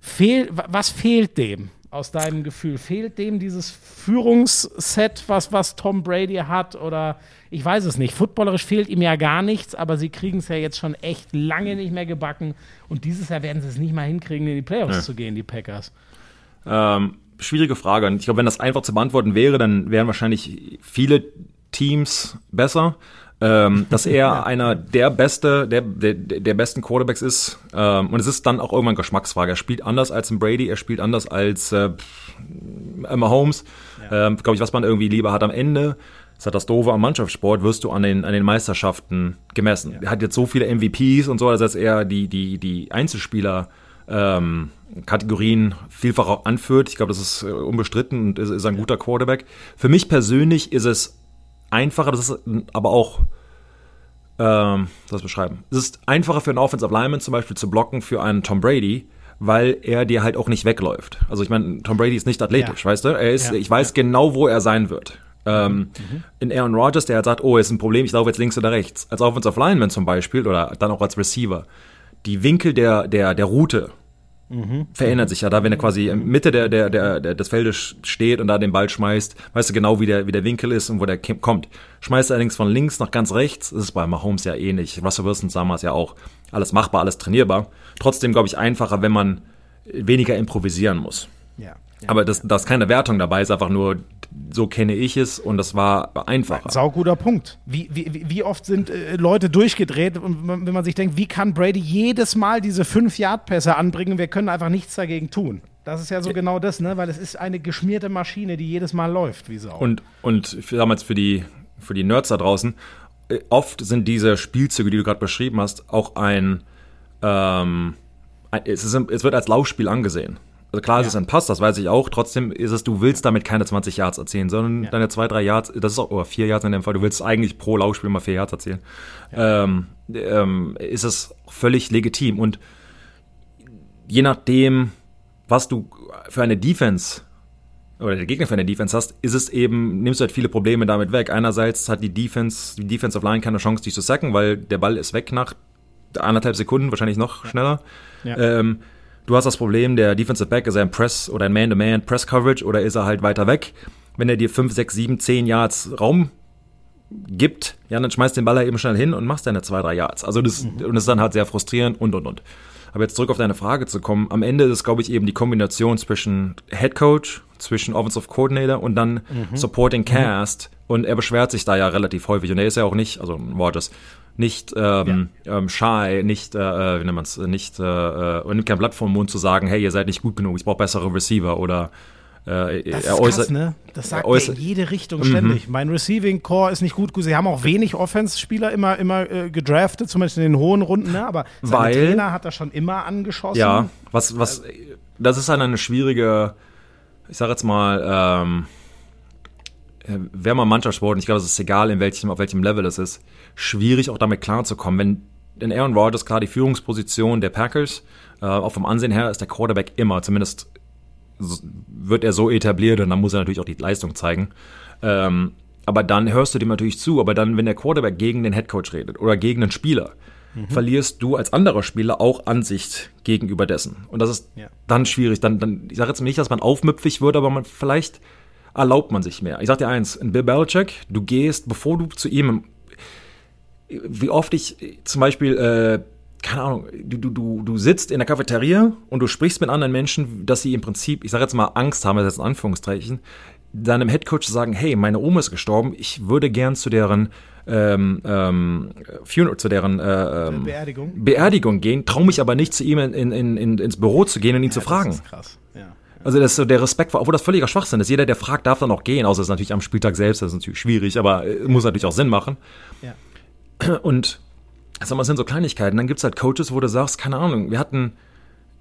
S1: Fehl, wa- was fehlt dem aus deinem Gefühl? Fehlt dem dieses Führungsset, was, was Tom Brady hat? Oder ich weiß es nicht. Footballerisch fehlt ihm ja gar nichts, aber sie kriegen es ja jetzt schon echt lange nicht mehr gebacken. Und dieses Jahr werden sie es nicht mal hinkriegen, in die Playoffs
S2: Ja.
S1: zu gehen, die Packers.
S2: Ähm, schwierige Frage. Und ich glaube, wenn das einfach zu beantworten wäre, dann wären wahrscheinlich viele Teams besser. Ähm, [laughs] dass er einer der beste, der, der, der besten Quarterbacks ist. Ähm, und es ist dann auch irgendwann Geschmacksfrage. Er spielt anders als ein Brady, er spielt anders als äh, Mahomes. Ähm, glaube ich, was man irgendwie lieber hat am Ende. Das hat das Doofe am Mannschaftssport, wirst du an den, an den Meisterschaften gemessen. Er hat jetzt so viele MVPs und so, dass er die, die, die Einzelspieler ähm, Kategorien vielfach auch anführt. Ich glaube, das ist äh, unbestritten und ist, ist ein guter Quarterback. Für mich persönlich ist es einfacher, das ist aber auch, ähm, das beschreiben. Es ist einfacher für einen Offensive Lineman zum Beispiel zu blocken für einen Tom Brady, weil er dir halt auch nicht wegläuft. Also ich meine, Tom Brady ist nicht athletisch,
S1: Ja.
S2: weißt du? Er ist,
S1: Ja.
S2: ich weiß genau, wo er sein wird. Ähm, In Aaron Rodgers, der halt sagt, oh, ist ein Problem, ich laufe jetzt links oder rechts. Als Offensive Lineman zum Beispiel oder dann auch als Receiver. Die Winkel der, der, der Route verändert sich ja da, wenn er quasi in Mitte der, der, der, der, des Feldes steht und da den Ball schmeißt, weißt du genau, wie der, wie der Winkel ist und wo der kommt. Schmeißt er allerdings von links nach ganz rechts, das ist bei Mahomes ja ähnlich. Russell Wilson damals ja auch. Alles machbar, alles trainierbar. Trotzdem, glaube ich, einfacher, wenn man weniger improvisieren muss.
S1: Ja.
S2: Aber das, da ist keine Wertung dabei, ist einfach nur, so kenne ich es und das war einfacher.
S1: Sauguter Punkt. Wie, wie, wie- oft sind äh, Leute durchgedreht, und wenn man sich denkt, wie kann Brady jedes Mal diese 5-Yard-Pässe anbringen? Wir können einfach nichts dagegen tun. Das ist ja so genau das, ne? Weil es ist eine geschmierte Maschine, die jedes Mal läuft, wie Sau.
S2: Und, und damals für die, für die Nerds da draußen, äh, oft sind diese Spielzüge, die du gerade beschrieben hast, auch ein, ähm, ein es, ist, es wird als Laufspiel angesehen. Also klar, es ist ein Pass, das weiß ich auch. Trotzdem ist es, du willst damit keine 20 Yards erzielen, sondern deine zwei, drei Yards, das ist auch, oder vier Yards in dem Fall, du willst eigentlich pro Laufspiel mal vier Yards erzielen. Ähm, ähm, ist es völlig legitim. Und je nachdem, was du für eine Defense oder der Gegner für eine Defense hast, ist es eben, nimmst du halt viele Probleme damit weg. Einerseits hat die Defense, die Defensive Line keine Chance, dich zu sacken, weil der Ball ist weg nach anderthalb Sekunden, wahrscheinlich noch schneller.
S1: Ja.
S2: Ähm, du hast das Problem, der Defensive Back ist er ein Press oder ein Man-to-Man Press Coverage oder ist er halt weiter weg. Wenn er dir 5, 6, 7, 10 Yards Raum gibt, ja, dann schmeißt den Ball halt eben schnell hin und machst deine 2, 3 Yards. Also das, und das ist dann halt sehr frustrierend und und und. Aber jetzt zurück auf deine Frage zu kommen. Am Ende ist es, glaube ich, eben die Kombination zwischen Head Coach, zwischen Offensive Coordinator und dann Supporting Cast. Und er beschwert sich da ja relativ häufig. Und er ist ja auch nicht, also Rogers, nicht ähm, ähm, shy, nicht, äh, wie nennt man's, nicht, äh, äh, und nimmt kein Blatt vom Mund zu sagen, hey, ihr seid nicht gut genug, ich brauche bessere Receiver oder äh,
S1: Das
S2: er
S1: ist
S2: äußert,
S1: krass, ne? Das sagt
S2: er
S1: in jede Richtung ständig. Mein Receiving Core ist nicht gut. Gut, Sie haben auch wenig Offense-Spieler immer, immer äh, gedraftet, zumindest in den hohen Runden, ne? Aber seine
S2: Weil-
S1: Trainer hat er schon immer angeschossen.
S2: Ja, was, was, das ist halt eine schwierige, ich sag jetzt mal, ähm, äh, wäre mal Mannschaftssport, und ich glaube, es ist egal, in welchem, auf welchem Level es ist, schwierig auch damit klarzukommen. Wenn in Aaron Rodgers klar die Führungsposition der Packers, äh, auch vom Ansehen her ist der Quarterback immer, zumindest wird er so etabliert und dann muss er natürlich auch die Leistung zeigen. Ähm, aber dann hörst du dem natürlich zu, aber dann, wenn der Quarterback gegen den Headcoach redet oder gegen einen Spieler, verlierst du als anderer Spieler auch Ansicht gegenüber dessen. Und das ist
S1: Ja.
S2: dann schwierig. Dann, dann, ich sage jetzt nicht, dass man aufmüpfig wird, aber man vielleicht erlaubt man sich mehr. Ich sag dir eins, in Bill Belichick, du gehst, bevor du zu ihm, wie oft ich zum Beispiel, äh, keine Ahnung, du, du, du, du sitzt in der Cafeteria und du sprichst mit anderen Menschen, dass sie im Prinzip, ich sage jetzt mal Angst haben, das ist jetzt in Anführungszeichen, deinem Headcoach zu sagen, hey, meine Oma ist gestorben, ich würde gern zu deren ähm, ähm, Funeral, zu deren äh, ähm,
S1: Beerdigung.
S2: Beerdigung gehen, traue mich aber nicht zu ihm in, in, in, ins Büro zu gehen und ihn zu fragen.
S1: Das ist krass. Ja.
S2: Also das der Respekt vor, obwohl das völliger Schwachsinn ist. Jeder, der fragt, darf dann auch gehen, außer es ist natürlich am Spieltag selbst, das ist natürlich schwierig, aber äh, muss natürlich auch Sinn machen.
S1: Ja. [clears throat]
S2: Und sag mal, es sind so Kleinigkeiten. Dann gibt's halt Coaches, wo du sagst, keine Ahnung, wir hatten,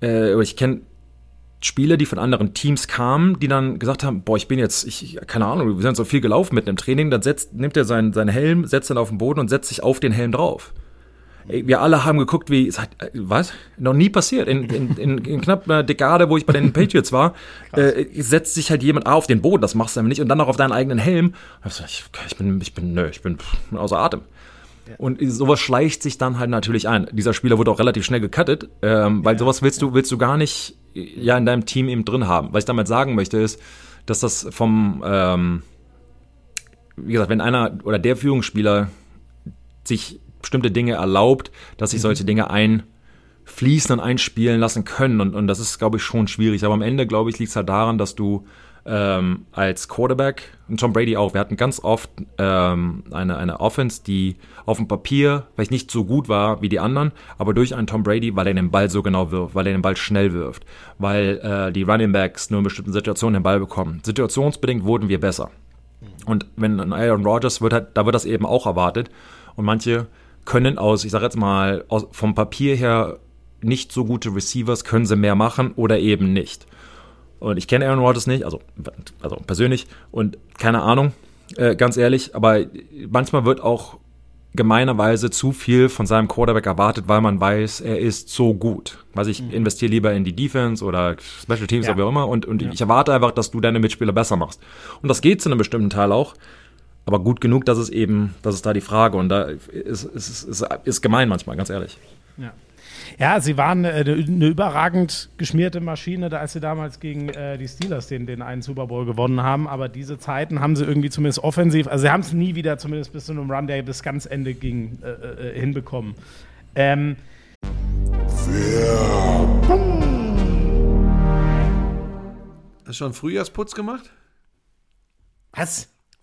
S2: äh, ich kenne Spieler, die von anderen Teams kamen, die dann gesagt haben, boah, ich bin jetzt, ich, keine Ahnung, wir sind so viel gelaufen mit einem Training, dann setzt, nimmt er seinen, seinen Helm, setzt ihn auf den Boden und setzt sich auf den Helm drauf. Wir alle haben geguckt, wie, seit, äh, was? Noch nie passiert. In, in, in, in knapp einer Dekade, wo ich bei den Patriots war, äh, setzt sich halt jemand auf den Boden, das machst du nämlich nicht, und dann noch auf deinen eigenen Helm. Ich, ich bin, ich bin, nö, ich bin außer Atem. Und sowas schleicht sich dann halt natürlich ein. Dieser Spieler wurde auch relativ schnell gecuttet, ähm, weil sowas willst du, willst du gar nicht ja in deinem Team eben drin haben. Was ich damit sagen möchte, ist, dass das vom, ähm, wie gesagt, wenn einer oder der Führungsspieler sich bestimmte Dinge erlaubt, dass sich solche Dinge einfließen und einspielen lassen können. Und, und das ist, glaube ich, schon schwierig. Aber am Ende, glaube ich, liegt es halt daran, dass du ähm, als Quarterback, und Tom Brady auch, wir hatten ganz oft ähm, eine, eine Offense, die auf dem Papier vielleicht nicht so gut war wie die anderen, aber durch einen Tom Brady, weil er den Ball so genau wirft, weil er den Ball schnell wirft, weil äh, die Running Backs nur in bestimmten Situationen den Ball bekommen. Situationsbedingt wurden wir besser. Und wenn ein Aaron Rodgers wird halt, da wird das eben auch erwartet. Und manche können aus, ich sage jetzt mal, aus, vom Papier her nicht so gute Receivers, können sie mehr machen oder eben nicht. Und ich kenne Aaron Rodgers nicht, also, also persönlich und keine Ahnung, äh, ganz ehrlich, aber manchmal wird auch gemeinerweise zu viel von seinem Quarterback erwartet, weil man weiß, er ist so gut. Also ich mhm. investiere lieber in die Defense oder Special Teams ja. oder wie auch immer und, und ja. ich erwarte einfach, dass du deine Mitspieler besser machst. Und das geht zu einem bestimmten Teil auch, aber gut genug, dass es eben, das ist da die Frage und da ist, ist, ist, ist gemein manchmal, ganz ehrlich.
S1: Ja. Ja, sie waren äh, eine, eine überragend geschmierte Maschine, als sie damals gegen äh, die Steelers den, den einen Super Bowl gewonnen haben. Aber diese Zeiten haben sie irgendwie zumindest offensiv, also sie haben es nie wieder, zumindest bis zu einem Run, der das ganz Ende ging, äh, äh, hinbekommen. Ähm,
S5: Hast du schon Frühjahrsputz gemacht?
S1: Was?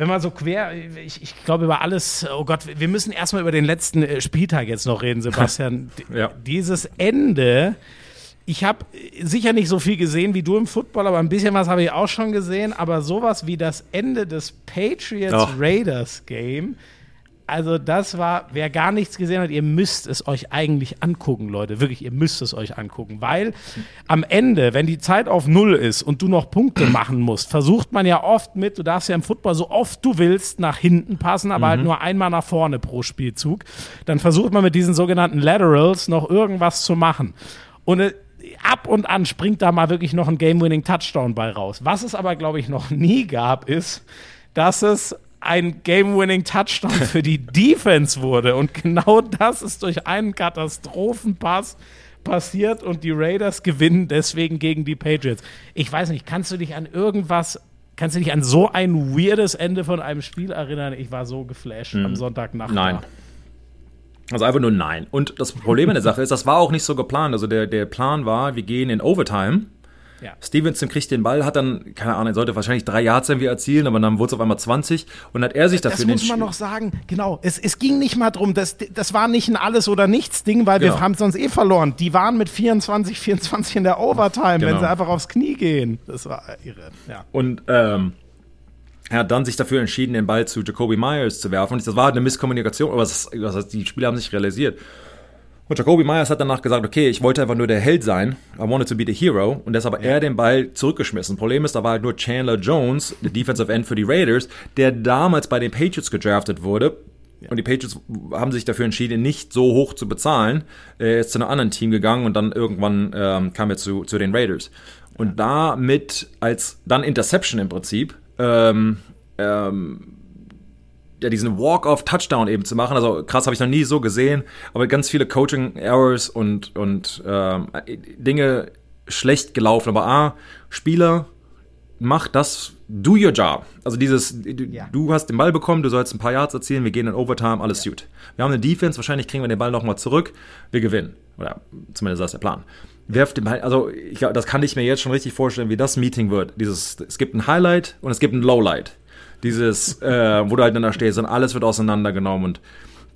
S1: Wenn man so quer, ich, ich glaube über alles, oh Gott, wir müssen erstmal über den letzten äh, Spieltag jetzt noch reden, Sebastian. [laughs] ja. Dieses Ende, ich habe sicher nicht so viel gesehen wie du im Football, aber ein bisschen was habe ich auch schon gesehen, aber sowas wie das Ende des Patriots Raiders Game also das war, wer gar nichts gesehen hat, ihr müsst es euch eigentlich angucken, Leute. Wirklich, ihr müsst es euch angucken. Weil am Ende, wenn die Zeit auf Null ist und du noch Punkte machen musst, versucht man ja oft mit, du darfst ja im Football so oft du willst nach hinten passen, aber halt mhm. halt nur einmal nach vorne pro Spielzug. Dann versucht man mit diesen sogenannten Laterals noch irgendwas zu machen. Und äh, ab und an springt da mal wirklich noch ein Game-Winning-Touchdown bei raus. Was es aber, glaube ich, noch [laughs] nie gab, ist, dass es ein Game-Winning-Touchdown [laughs] für die Defense wurde. Und genau das ist durch einen Katastrophenpass passiert und die Raiders gewinnen deswegen gegen die Patriots. Ich weiß nicht, kannst du dich an irgendwas, kannst du dich an so ein weirdes Ende von einem Spiel erinnern? Ich war so geflasht am Sonntagnacht.
S2: Nein. Also einfach nur nein. Und das Problem an der Sache ist, das war auch nicht so geplant. Also der, der Plan war, wir gehen in Overtime.
S1: Ja.
S2: Stevenson kriegt den Ball, hat dann, keine Ahnung, er sollte wahrscheinlich drei Yards irgendwie erzielen, aber dann wurde es auf einmal 20 und hat er sich dafür
S1: Das muss man
S2: entschieden-
S1: noch sagen, genau. Es, es ging nicht mal drum, das, das war nicht ein Alles- oder Nichts-Ding, weil
S2: Genau.
S1: wir haben sonst eh verloren. Die waren mit 24, 24 in der Overtime, wenn
S2: Genau.
S1: sie einfach aufs Knie gehen. Das war irre, ja.
S2: Und ähm, er hat dann sich dafür entschieden, den Ball zu Jacoby Myers zu werfen. Und das war halt eine Misskommunikation, aber das, das heißt, die Spieler haben sich realisiert. Und Jacoby Myers hat danach gesagt, okay, ich wollte einfach nur der Held sein. I wanted to be the hero. Und deshalb hat er den Ball zurückgeschmissen. Problem ist, da war halt nur Chandler Jones, der Defensive End für die Raiders, der damals bei den Patriots gedraftet wurde. Und die Patriots haben sich dafür entschieden, nicht so hoch zu bezahlen. Er ist zu einem anderen Team gegangen und dann irgendwann ähm, kam er zu, zu den Raiders. Und damit als dann Interception im Prinzip, ähm, ähm, ja, diesen Walk-off-Touchdown eben zu machen. Also krass habe ich noch nie so gesehen, aber ganz viele Coaching-Errors und, und ähm, Dinge schlecht gelaufen. Aber A, Spieler, mach das, do your job. Also dieses, du,
S1: Ja.
S2: du hast den Ball bekommen, du sollst ein paar Yards erzielen, wir gehen in Overtime, alles gut. Wir haben eine Defense, wahrscheinlich kriegen wir den Ball nochmal zurück, wir gewinnen. Oder zumindest das ist der Plan. Werft den Ball, also ich, das kann ich mir jetzt schon richtig vorstellen, wie das Meeting wird. Dieses, es gibt ein Highlight und es gibt ein Lowlight. Dieses, äh, wo du halt dann da stehst und alles wird auseinandergenommen und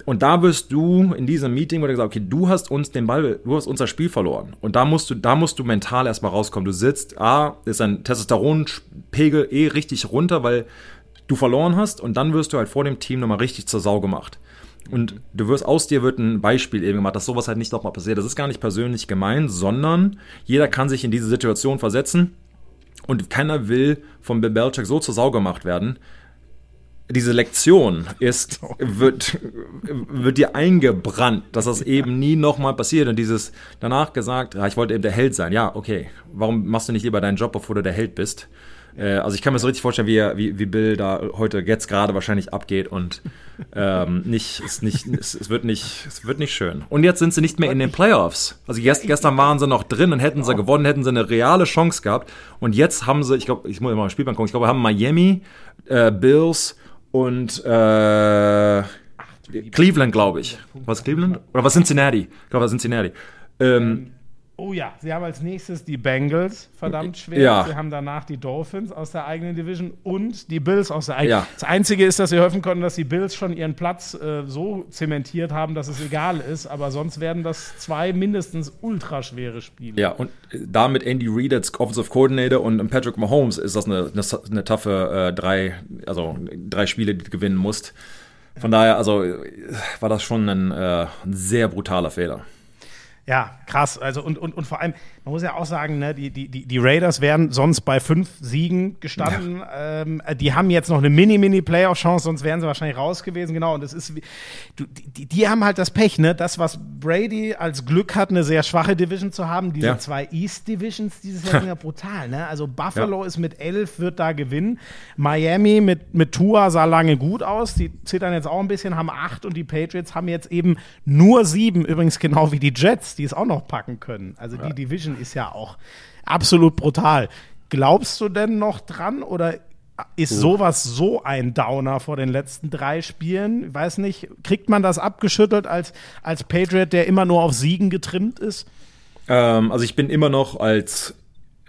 S2: und da wirst du in diesem Meeting wurde gesagt, okay, du hast uns den Ball, du hast unser Spiel verloren. Und da musst du, da musst du mental erstmal rauskommen. Du sitzt, A, ist dein Testosteronpegel eh richtig runter, weil du verloren hast und dann wirst du halt vor dem Team nochmal richtig zur Sau gemacht. Und du wirst, aus dir wird ein Beispiel eben gemacht, dass sowas halt nicht nochmal passiert. Das ist gar nicht persönlich gemein, sondern jeder kann sich in diese Situation versetzen und keiner will vom Bill Belichick so zur Sau gemacht werden, diese Lektion ist, [laughs] wird, wird dir eingebrannt, dass das eben nie nochmal passiert. Und dieses danach gesagt, ja, ich wollte eben der Held sein. Ja, okay. Warum machst du nicht lieber deinen Job, bevor du der Held bist? Äh, also ich kann mir so richtig vorstellen, wie, er- wie, wie Bill da heute jetzt gerade wahrscheinlich abgeht und ähm, nicht, ist nicht, es, es wird nicht, es wird nicht schön. Und jetzt sind sie nicht mehr in den Playoffs. Also gest, gestern waren sie noch drin und hätten sie gewonnen, hätten sie eine reale Chance gehabt. Und jetzt haben sie, ich glaube, ich muss mal auf Spielbank gucken, ich glaube, haben Miami, äh, Bills und äh, Cleveland, glaube ich. Was Cleveland? Oder was Cincinnati? Ich glaube, was Cincinnati. Ähm,
S1: Oh ja, sie haben als nächstes die Bengals, verdammt schwer.
S2: Ja.
S1: Sie haben danach die Dolphins aus der eigenen Division und die Bills aus der eigenen.
S2: Ja.
S1: Das Einzige ist, dass sie hoffen konnten, dass die Bills schon ihren Platz äh, so zementiert haben, dass es egal ist. Aber sonst werden das zwei mindestens ultraschwere Spiele.
S2: ja, und da mit Andy Reid als Offensive Coordinator und Patrick Mahomes ist das eine, eine, eine taffe äh, drei, also drei Spiele, die du gewinnen musst. Von daher, also äh, war das schon ein, äh, ein sehr brutaler Fehler.
S1: Ja, krass. Also und, und, und vor allem, man muss ja auch sagen, ne, die, die, die Raiders wären sonst bei fünf Siegen gestanden. Ähm, die haben jetzt noch eine Mini-Mini-Playoff-Chance, sonst wären sie wahrscheinlich raus gewesen. Genau, und das ist, wie- du, die, die haben halt das Pech, ne? Das, was Brady als Glück hat, eine sehr schwache Division zu haben, diese
S2: Ja.
S1: zwei East Divisions dieses Jahr sind ja [laughs] brutal, ne? Also Buffalo ist mit elf, wird da gewinnen. Miami mit, mit Tua sah lange gut aus. Die zittern jetzt auch ein bisschen, haben acht und die Patriots haben jetzt eben nur sieben, übrigens genau wie die Jets, die es auch noch packen können. Also die Division ist ja auch absolut brutal. Glaubst du denn noch dran oder ist sowas so ein Downer vor den letzten drei Spielen? Ich weiß nicht, kriegt man das abgeschüttelt als, als Patriot, der immer nur auf Siegen getrimmt ist?
S2: Ähm, also ich bin immer noch als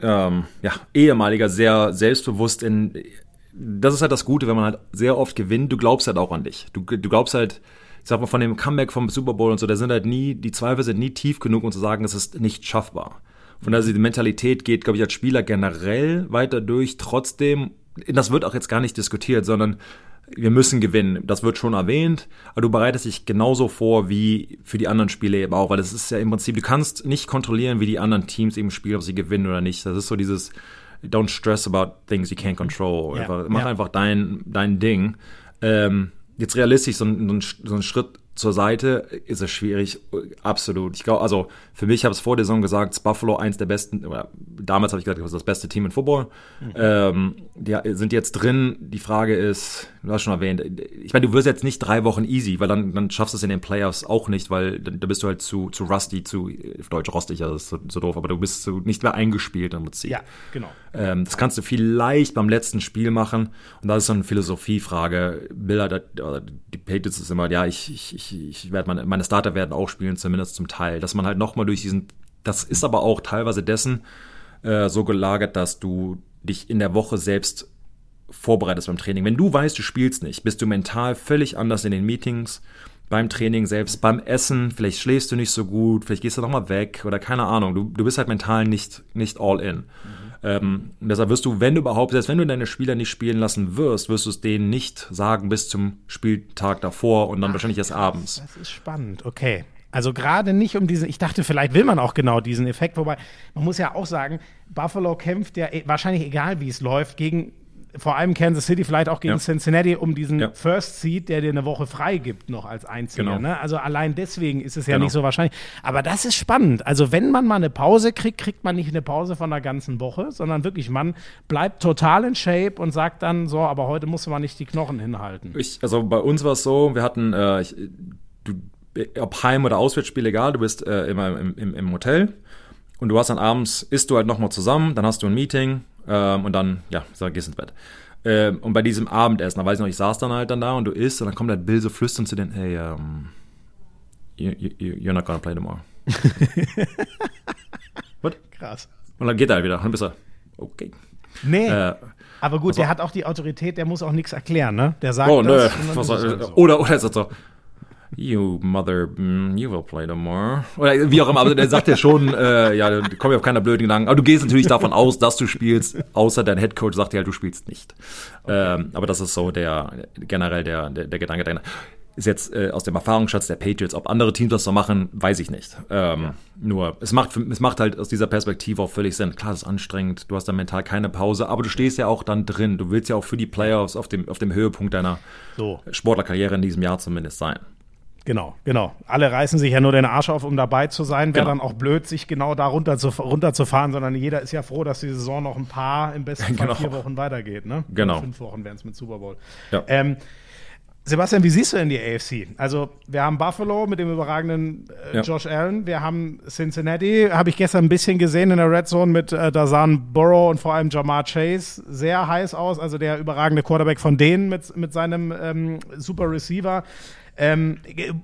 S2: ähm, ja, ehemaliger sehr selbstbewusst in. Das ist halt das Gute, wenn man halt sehr oft gewinnt. Du glaubst halt auch an dich. Du, du glaubst halt, ich sag mal, von dem Comeback vom Super Bowl und so, da sind halt nie, die Zweifel sind nie tief genug, um zu sagen, es ist nicht schaffbar. Von daher, die Mentalität geht, glaube ich, als Spieler generell weiter durch. Trotzdem, das wird auch jetzt gar nicht diskutiert, sondern wir müssen gewinnen. Das wird schon erwähnt, aber du bereitest dich genauso vor wie für die anderen Spiele eben auch, weil das ist ja im Prinzip, du kannst nicht kontrollieren, wie die anderen Teams eben spielen, ob sie gewinnen oder nicht. Das ist so dieses Don't stress about things you can't control.
S1: Ja,
S2: Einfach, mach
S1: ja.
S2: einfach dein, dein Ding. Ähm, jetzt realistisch, so ein, so ein- Schritt zur Seite ist es schwierig, absolut. Ich glaube, also für mich habe es vor der Saison gesagt, ist Buffalo eins der besten, oder damals habe ich gesagt, das ist das beste Team in Football. Mhm. Ähm, die sind jetzt drin. Die Frage ist, du hast schon erwähnt, ich meine, du wirst jetzt nicht drei Wochen easy, weil dann, dann schaffst du es in den Playoffs auch nicht, weil da bist du halt zu, zu rusty, zu deutsch rostig, also das ist so, so doof, aber du bist so nicht mehr eingespielt im Prinzip.
S1: Ja, genau.
S2: Ähm, das kannst du vielleicht beim letzten Spiel machen und das ist so eine Philosophiefrage. Bilder, die Patriots ist immer, ja, ich, ich, ich, ich werde meine, meine Starter werden auch spielen, zumindest zum Teil, dass man halt nochmal durch diesen, das ist aber auch teilweise dessen äh, so gelagert, dass du dich in der Woche selbst vorbereitest beim Training. Wenn du weißt, du spielst nicht, bist du mental völlig anders in den Meetings, beim Training selbst, beim Essen, vielleicht schläfst du nicht so gut, vielleicht gehst du nochmal weg oder keine Ahnung. Du, du bist halt mental nicht, nicht all in. Mhm. Ähm, deshalb wirst du, wenn du überhaupt, selbst wenn du deine Spieler nicht spielen lassen wirst, wirst du es denen nicht sagen bis zum Spieltag davor und dann Ach, wahrscheinlich erst abends.
S1: Das ist spannend, okay. Also gerade nicht um diesen, ich dachte, vielleicht will man auch genau diesen Effekt, wobei man muss ja auch sagen, Buffalo kämpft ja wahrscheinlich egal, wie es läuft, gegen vor allem Kansas City, vielleicht auch gegen ja. Cincinnati, um diesen ja. First Seed, der dir eine Woche frei gibt, noch als einziger. Genau. Ne? Also allein deswegen ist es ja genau. nicht so wahrscheinlich. Aber das ist spannend. Also wenn man mal eine Pause kriegt, kriegt man nicht eine Pause von einer ganzen Woche, sondern wirklich, man bleibt total in Shape und sagt dann so, aber heute muss man nicht die Knochen hinhalten.
S2: Ich, also bei uns war es so, wir hatten, äh, ich, du, ob Heim- oder Auswärtsspiel, egal, du bist äh, immer im, im, im Hotel und du hast dann abends, isst du halt nochmal zusammen, dann hast du ein Meeting, ähm, und dann, ja, so, gehst ins Bett. Ähm, und bei diesem Abendessen, da weiß ich noch, ich saß dann halt dann da und du isst und dann kommt halt Bill so flüstern zu den, hey, um, ähm, you, you, you're not gonna play tomorrow. [laughs]
S1: What? Krass.
S2: Und dann geht er halt wieder. Und dann bist du, okay.
S1: Nee. Äh, aber gut, also, der hat auch die Autorität, der muss auch nichts erklären, ne? Der sagt oh, das.
S2: Nö. Was, halt so. Oder, oder ist das so, You mother, mm, you will play tomorrow. Oder wie auch immer, aber der sagt ja schon, [laughs] äh, ja, kommst ja auf keiner blöden Gedanken. Aber du gehst natürlich davon aus, dass du spielst, außer dein Headcoach sagt ja, du spielst nicht. Okay. Ähm, aber das ist so der generell der, der, der Gedanke dahinter. Ist jetzt äh, aus dem Erfahrungsschatz der Patriots. Ob andere Teams das so machen, weiß ich nicht. Ähm, ja. Nur, es macht, es macht halt aus dieser Perspektive auch völlig Sinn. Klar, es ist anstrengend, du hast dann mental keine Pause, aber du stehst ja auch dann drin. Du willst ja auch für die Playoffs auf dem, auf dem Höhepunkt deiner so. Sportlerkarriere in diesem Jahr zumindest sein.
S1: Genau, genau. Alle reißen sich ja nur den Arsch auf, um dabei zu sein. Wäre genau. dann auch blöd, sich genau da runter zu, runterzufahren, sondern jeder ist ja froh, dass die Saison noch ein paar, im besten Fall genau. vier Wochen weitergeht. Ne?
S2: Genau.
S1: Oder fünf Wochen wären es mit Super Bowl. Ja. Ähm, Sebastian, wie siehst du denn die AFC? Also, wir haben Buffalo mit dem überragenden äh, ja. Josh Allen. Wir haben Cincinnati, habe ich gestern ein bisschen gesehen in der Red Zone mit äh, Dazan Burrow und vor allem Jamar Chase. Sehr heiß aus. Also, der überragende Quarterback von denen mit, mit seinem ähm, Super Receiver. Ähm,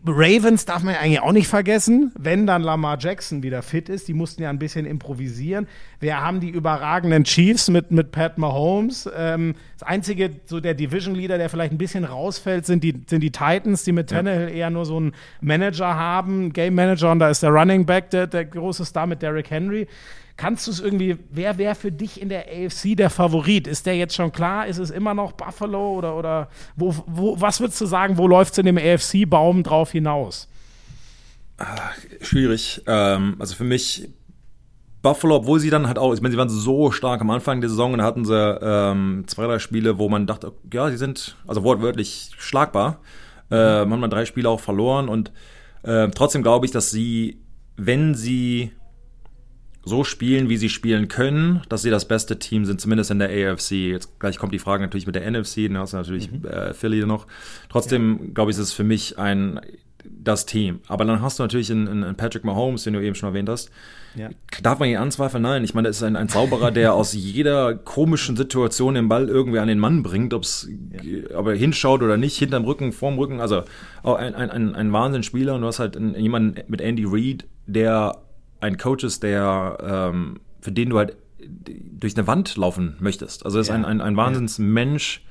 S1: Ravens darf man ja eigentlich auch nicht vergessen, wenn dann Lamar Jackson wieder fit ist. Die mussten ja ein bisschen improvisieren. Wir haben die überragenden Chiefs mit, mit Pat Mahomes. Ähm, das einzige, so der Division Leader, der vielleicht ein bisschen rausfällt, sind die, sind die Titans, die mit Tannehill eher nur so einen Manager haben, Game Manager, und da ist der Running Back der, der große Star mit Derrick Henry. Kannst du es irgendwie, wer wäre für dich in der AFC der Favorit? Ist der jetzt schon klar? Ist es immer noch Buffalo oder, oder wo, wo, was würdest du sagen, wo läuft es in dem AFC-Baum drauf hinaus?
S2: Ach, schwierig. Ähm, also für mich Buffalo, obwohl sie dann halt auch, ich meine, sie waren so stark am Anfang der Saison und hatten sie ähm, zwei, drei Spiele, wo man dachte, ja, sie sind also wortwörtlich schlagbar. Äh, man hat drei Spiele auch verloren und äh, trotzdem glaube ich, dass sie, wenn sie so spielen, wie sie spielen können, dass sie das beste Team sind, zumindest in der AFC. Jetzt gleich kommt die Frage natürlich mit der NFC, dann hast du natürlich mhm. äh, Philly noch. Trotzdem, ja. glaube ich, ist es für mich ein das Team. Aber dann hast du natürlich einen, einen Patrick Mahomes, den du eben schon erwähnt hast. Ja. Darf man ihn anzweifeln? Nein. Ich meine, das ist ein, ein Zauberer, der [laughs] aus jeder komischen Situation den Ball irgendwie an den Mann bringt, ob's, ja. ob er hinschaut oder nicht, hinterm Rücken, vorm Rücken. Also ein, ein, ein, ein Wahnsinnsspieler und du hast halt jemanden mit Andy Reid, der ein Coach ist, der ähm, für den du halt durch eine Wand laufen möchtest. Also er ist ja. ein, ein, ein Wahnsinnsmensch,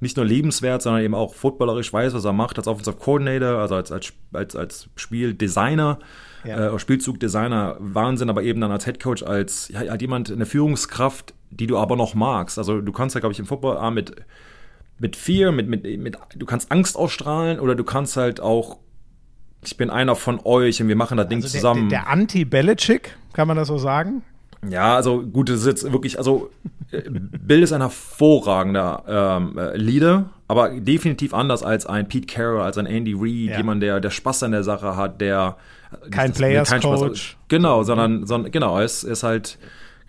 S2: nicht nur lebenswert, sondern eben auch footballerisch weiß, was er macht, als Offensive Coordinator, also als, als, als, als Spieldesigner, ja. äh, Spielzugdesigner, Wahnsinn, aber eben dann als Headcoach, als ja, halt jemand, eine Führungskraft, die du aber noch magst. Also du kannst ja, glaube ich, im Football mit, mit Fear, mit, mit, mit, du kannst Angst ausstrahlen oder du kannst halt auch ich bin einer von euch und wir machen das Ding also der, zusammen.
S1: Der, der Anti-Belichick, kann man das so sagen?
S2: Ja, also gut, das ist jetzt wirklich, also äh, Bill ist ein hervorragender ähm, äh, Leader, aber definitiv anders als ein Pete Carroll, als ein Andy Reid,
S1: Ja.
S2: jemand, der, der Spaß an der Sache hat, der
S1: Kein
S2: das-
S1: Players
S2: keinen Spaß-
S1: Coach.
S2: Genau, sondern, sondern genau, er ist, ist halt,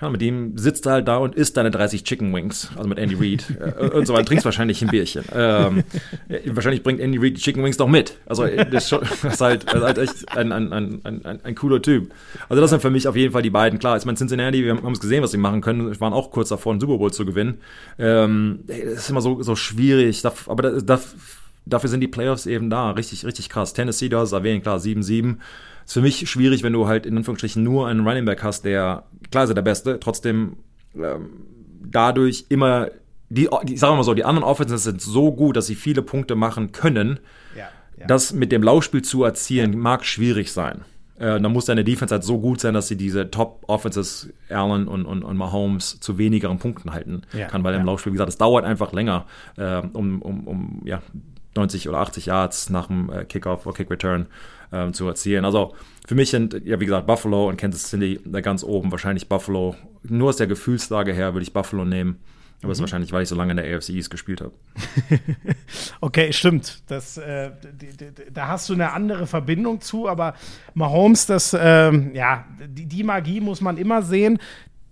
S2: ja, mit dem sitzt er halt da und isst deine 30 Chicken Wings, also mit Andy Reid [laughs] äh, und so weiter, trinkst wahrscheinlich ein Bierchen. Ähm, äh, wahrscheinlich bringt Andy Reid die Chicken Wings noch mit. Also äh, das ist, schon, [laughs] das ist halt, das ist halt echt ein, ein, ein, ein, ein, cooler Typ. Also das sind für mich auf jeden Fall die beiden. Klar, ich meine Cincinnati, wir haben es gesehen, was sie machen können, waren auch kurz davor, einen Super Bowl zu gewinnen. Ähm, das ist immer so, so schwierig, aber da, da, dafür sind die Playoffs eben da. Richtig, richtig krass. Tennessee, du hast es erwähnt, klar, 7-7. Ist für mich schwierig, wenn du halt in Anführungsstrichen nur einen Running Back hast, der, klar ist er der Beste, trotzdem ähm, dadurch immer, die, die, sagen wir mal so, die anderen Offenses sind so gut, dass sie viele Punkte machen können.
S1: Ja, ja.
S2: Das mit dem Laufspiel zu erzielen, mag schwierig sein. Äh, da muss deine Defense halt so gut sein, dass sie diese Top-Offenses, Allen und, und, und Mahomes, zu wenigeren Punkten halten
S1: Ja,
S2: kann, weil im. Laufspiel, wie gesagt, es dauert einfach länger, äh, um, um, um ja, 90 oder 80 Yards nach dem äh, Kickoff oder Kick-Return ähm, zu erzielen. Also für mich sind, ja, wie gesagt, Buffalo und Kansas City da ganz oben. Wahrscheinlich Buffalo. Nur aus der Gefühlslage her würde ich Buffalo nehmen. Aber
S1: Mhm.
S2: ist wahrscheinlich, weil ich so lange in der AFC East gespielt habe. [laughs]
S1: Okay, stimmt. Das, äh, da hast du eine andere Verbindung zu, aber Mahomes, das, ähm, ja, die, die Magie muss man immer sehen.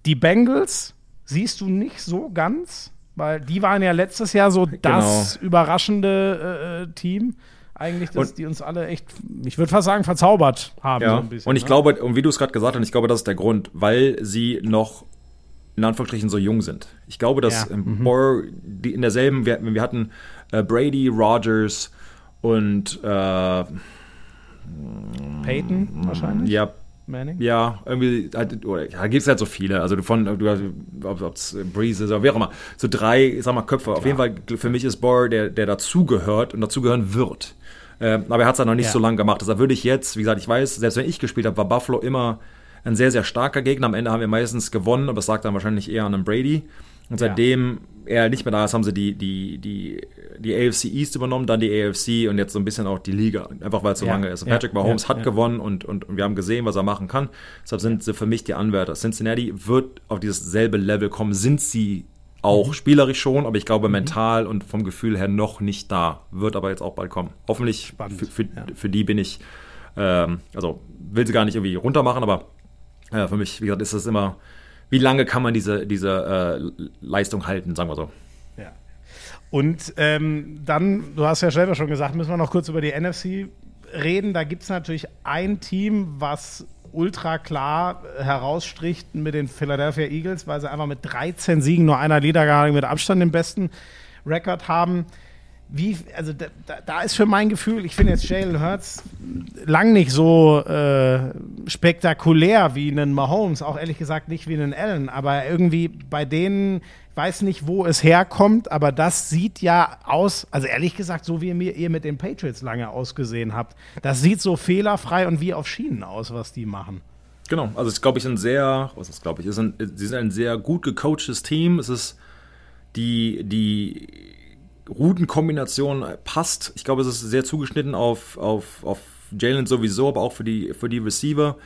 S1: Die Bengals siehst du nicht so ganz, weil die waren ja letztes Jahr so das überraschende äh, äh, Team. Eigentlich, dass
S2: Und-
S1: die uns alle echt, ich würde fast sagen, verzaubert haben. so
S2: Ja,
S1: ein bisschen,
S2: und ich
S1: ne?
S2: glaube, und wie du es gerade gesagt hast, ich glaube, das ist der Grund, weil sie noch in Anführungsstrichen so jung sind. Ich glaube, dass
S1: Ja.
S2: ähm, die in derselben, wir, wir hatten äh, Brady, Rogers und äh,
S1: Peyton wahrscheinlich.
S2: ja,
S1: Manning.
S2: ja, irgendwie, halt, oder, ja, da gibt es halt so viele. Also von, du, ob es Breeze ist oder wie auch immer. So drei, sag mal, Köpfe. Auf jeden Fall, für mich ist Burr der, der dazugehört und dazugehören wird. Ähm, aber er hat es halt noch nicht
S1: Ja.
S2: so lange gemacht. Deshalb würde ich jetzt, wie gesagt, ich weiß, selbst wenn ich gespielt habe, war Buffalo immer ein sehr, sehr starker Gegner. Am Ende haben wir meistens gewonnen, aber das sagt dann wahrscheinlich eher an einem Brady. Und
S1: Ja.
S2: seitdem er nicht mehr da ist, haben sie die, die, die, die AFC East übernommen, dann die AFC und jetzt so ein bisschen auch die Liga. Einfach weil es so
S1: Ja.
S2: lange ist. Und
S1: Ja.
S2: Patrick Mahomes
S1: Ja.
S2: hat
S1: Ja.
S2: gewonnen und, und, und wir haben gesehen, was er machen kann. Deshalb sind sie für mich die Anwärter. Cincinnati wird auf dieses selbe Level kommen, sind sie auch spielerisch schon, aber ich glaube mental und vom Gefühl her noch nicht da. Wird aber jetzt auch bald kommen. Hoffentlich für, für,
S1: ja.
S2: für die bin ich, ähm, also will sie gar nicht irgendwie runter machen, aber äh, für mich, wie gesagt, ist es immer, wie lange kann man diese, diese äh, Leistung halten, sagen wir so.
S1: Ja. Und ähm, dann, du hast ja selber schon gesagt, müssen wir noch kurz über die NFC reden. Da gibt es natürlich ein Team, was ultra klar herausstricht mit den Philadelphia Eagles, weil sie einfach mit 13 Siegen nur einer Niederlage mit Abstand den besten Rekord haben. Wie, also da, da, ist für mein Gefühl, ich finde jetzt Jalen Hurts lang nicht so äh, spektakulär wie einen Mahomes, auch ehrlich gesagt nicht wie einen Allen, aber irgendwie bei denen, ich weiß nicht, wo es herkommt, aber das sieht ja aus, also ehrlich gesagt, so wie ihr, ihr mit den Patriots lange ausgesehen habt, das sieht so fehlerfrei und wie auf Schienen aus, was die machen.
S2: Genau, also es ist, glaube ich, ein sehr, was ist, glaube ich, ein, sie sind ein sehr gut gecoachtes Team. Es ist die, die Routenkombination passt. Ich glaube, es ist sehr zugeschnitten auf, auf, auf Jalen sowieso, aber auch für die, für die Receiver.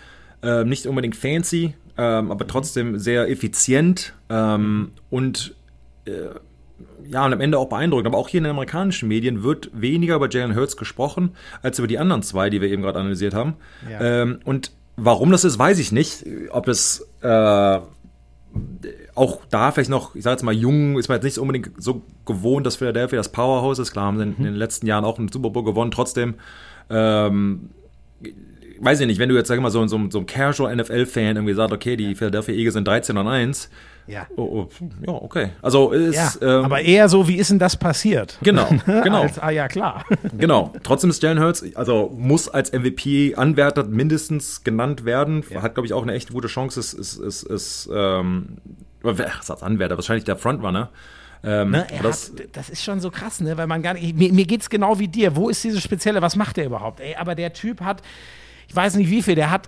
S2: Ähm, nicht unbedingt fancy, ähm, aber trotzdem sehr effizient ähm, und äh, ja, und am Ende auch beeindruckend. Aber auch hier in den amerikanischen Medien wird weniger über Jalen Hurts gesprochen, als über die anderen zwei, die wir eben gerade analysiert haben.
S1: Ja.
S2: Ähm, und warum das ist, weiß ich nicht. Ob es äh, auch da vielleicht noch, ich sage jetzt mal, jung, ist man jetzt nicht unbedingt so gewohnt, dass Philadelphia das Powerhouse ist. Klar haben sie in, in den letzten Jahren auch einen Super Bowl gewonnen, trotzdem. Ähm, weiß ich nicht, wenn du jetzt, sag ich mal, so, so, so ein Casual NFL-Fan irgendwie sagt, okay, die Philadelphia Eagles sind 13 und 1.
S1: Ja.
S2: Oh, oh, ja, okay. Also ist,
S1: Ja,
S2: ähm,
S1: aber eher so, wie ist denn das passiert?
S2: Genau, [laughs] genau.
S1: Als, ah ja, klar. [laughs]
S2: Genau. Trotzdem ist Jalen Hurts, also muss als MVP-Anwärter mindestens genannt werden. Hat, glaube ich, auch eine echt gute Chance. Ist, ist, ist, ist ähm, was heißt Anwärter? Wahrscheinlich der Frontrunner. Ähm,
S1: Ne,
S2: das,
S1: hat, das ist schon so krass, ne? weil man gar nicht. Mir, mir geht's genau wie dir. Wo ist dieses Spezielle? Was macht der überhaupt? Ey, aber der Typ hat. Ich weiß nicht wie viel, der hat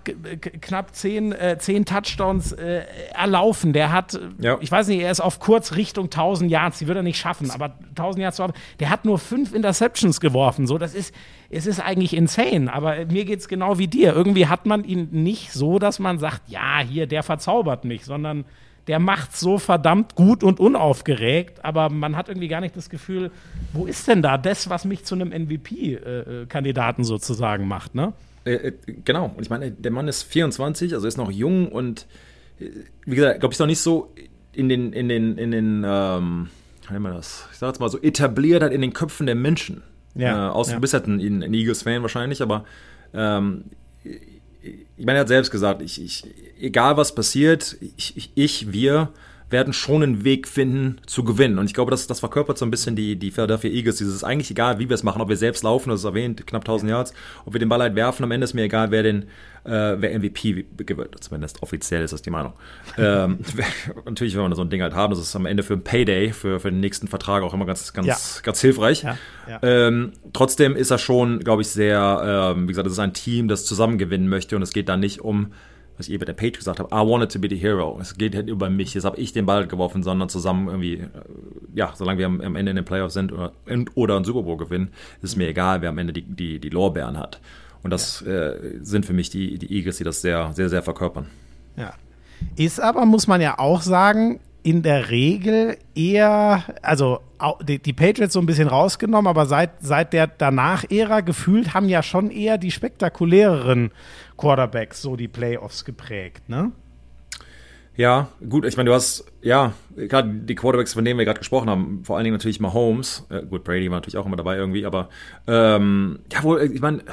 S1: knapp zehn, äh, zehn Touchdowns äh, erlaufen. Der hat, äh,
S2: Ja.
S1: ich weiß nicht, er ist auf kurz Richtung 1000 Yards, die wird er nicht schaffen, aber 1000 Yards zu haben. Der hat nur fünf Interceptions geworfen. So, das ist, es ist eigentlich insane, aber äh, mir geht's genau wie dir. Irgendwie hat man ihn nicht so, dass man sagt, ja, hier, der verzaubert mich, sondern der macht so verdammt gut und unaufgeregt, aber man hat irgendwie gar nicht das Gefühl, wo ist denn da das, was mich zu einem MVP-Kandidaten sozusagen macht, ne?
S2: Äh, äh, genau. Und ich meine, der Mann ist 24, also ist noch jung und äh, wie gesagt, glaube ich, ist noch nicht so in den, in den, in den, ähm, wie nennt man das? Ich sag jetzt mal so etabliert hat in den Köpfen der Menschen.
S1: Ja,
S2: Äh, außer
S1: ja.
S2: du bist halt ein, ein Eagles-Fan wahrscheinlich, aber ähm, ich meine, er hat selbst gesagt, ich, ich, egal was passiert, ich, ich, ich, wir werden schon einen Weg finden zu gewinnen. Und ich glaube, das, das verkörpert so ein bisschen die, die Philadelphia Eagles. Dieses ist eigentlich egal, wie wir es machen, ob wir selbst laufen, das ist erwähnt, knapp 1000 Yards, ob wir den Ball halt werfen, am Ende ist mir egal, wer den, äh, wer MVP gewinnt. Zumindest offiziell ist das die Meinung. [laughs] ähm, [laughs] natürlich, wenn wir so ein Ding halt haben, das ist am Ende für ein Payday, für, für den nächsten Vertrag auch immer ganz, ganz,
S1: Ja.
S2: ganz hilfreich.
S1: Ja, ja.
S2: Ähm, trotzdem ist er schon, glaube ich, sehr, ähm, wie gesagt, es ist ein Team, das zusammen gewinnen möchte und es geht da nicht um, was ich eben bei der Page gesagt habe, I wanted to be the hero. Es geht halt über mich, jetzt habe ich den Ball geworfen, sondern zusammen irgendwie, äh, ja, solange wir am, Ende in den Playoffs sind oder, in, oder einen Super Bowl gewinnen, ist es mir egal, wer am Ende die, die, die Lorbeeren hat. Und das äh, sind für mich die, die Eagles, die das sehr, sehr, sehr verkörpern.
S1: Ja. Ist aber, muss man ja auch sagen, in der Regel eher, also die Patriots so ein bisschen rausgenommen, aber seit, seit der Danach-Ära gefühlt haben ja schon eher die spektakuläreren Quarterbacks so die Playoffs geprägt, ne?
S2: Ja, gut, ich meine, du hast, ja, gerade die Quarterbacks, von denen wir gerade gesprochen haben, vor allen Dingen natürlich Mahomes, äh, gut, Brady war natürlich auch immer dabei irgendwie, aber ähm, ja, wohl, ich meine,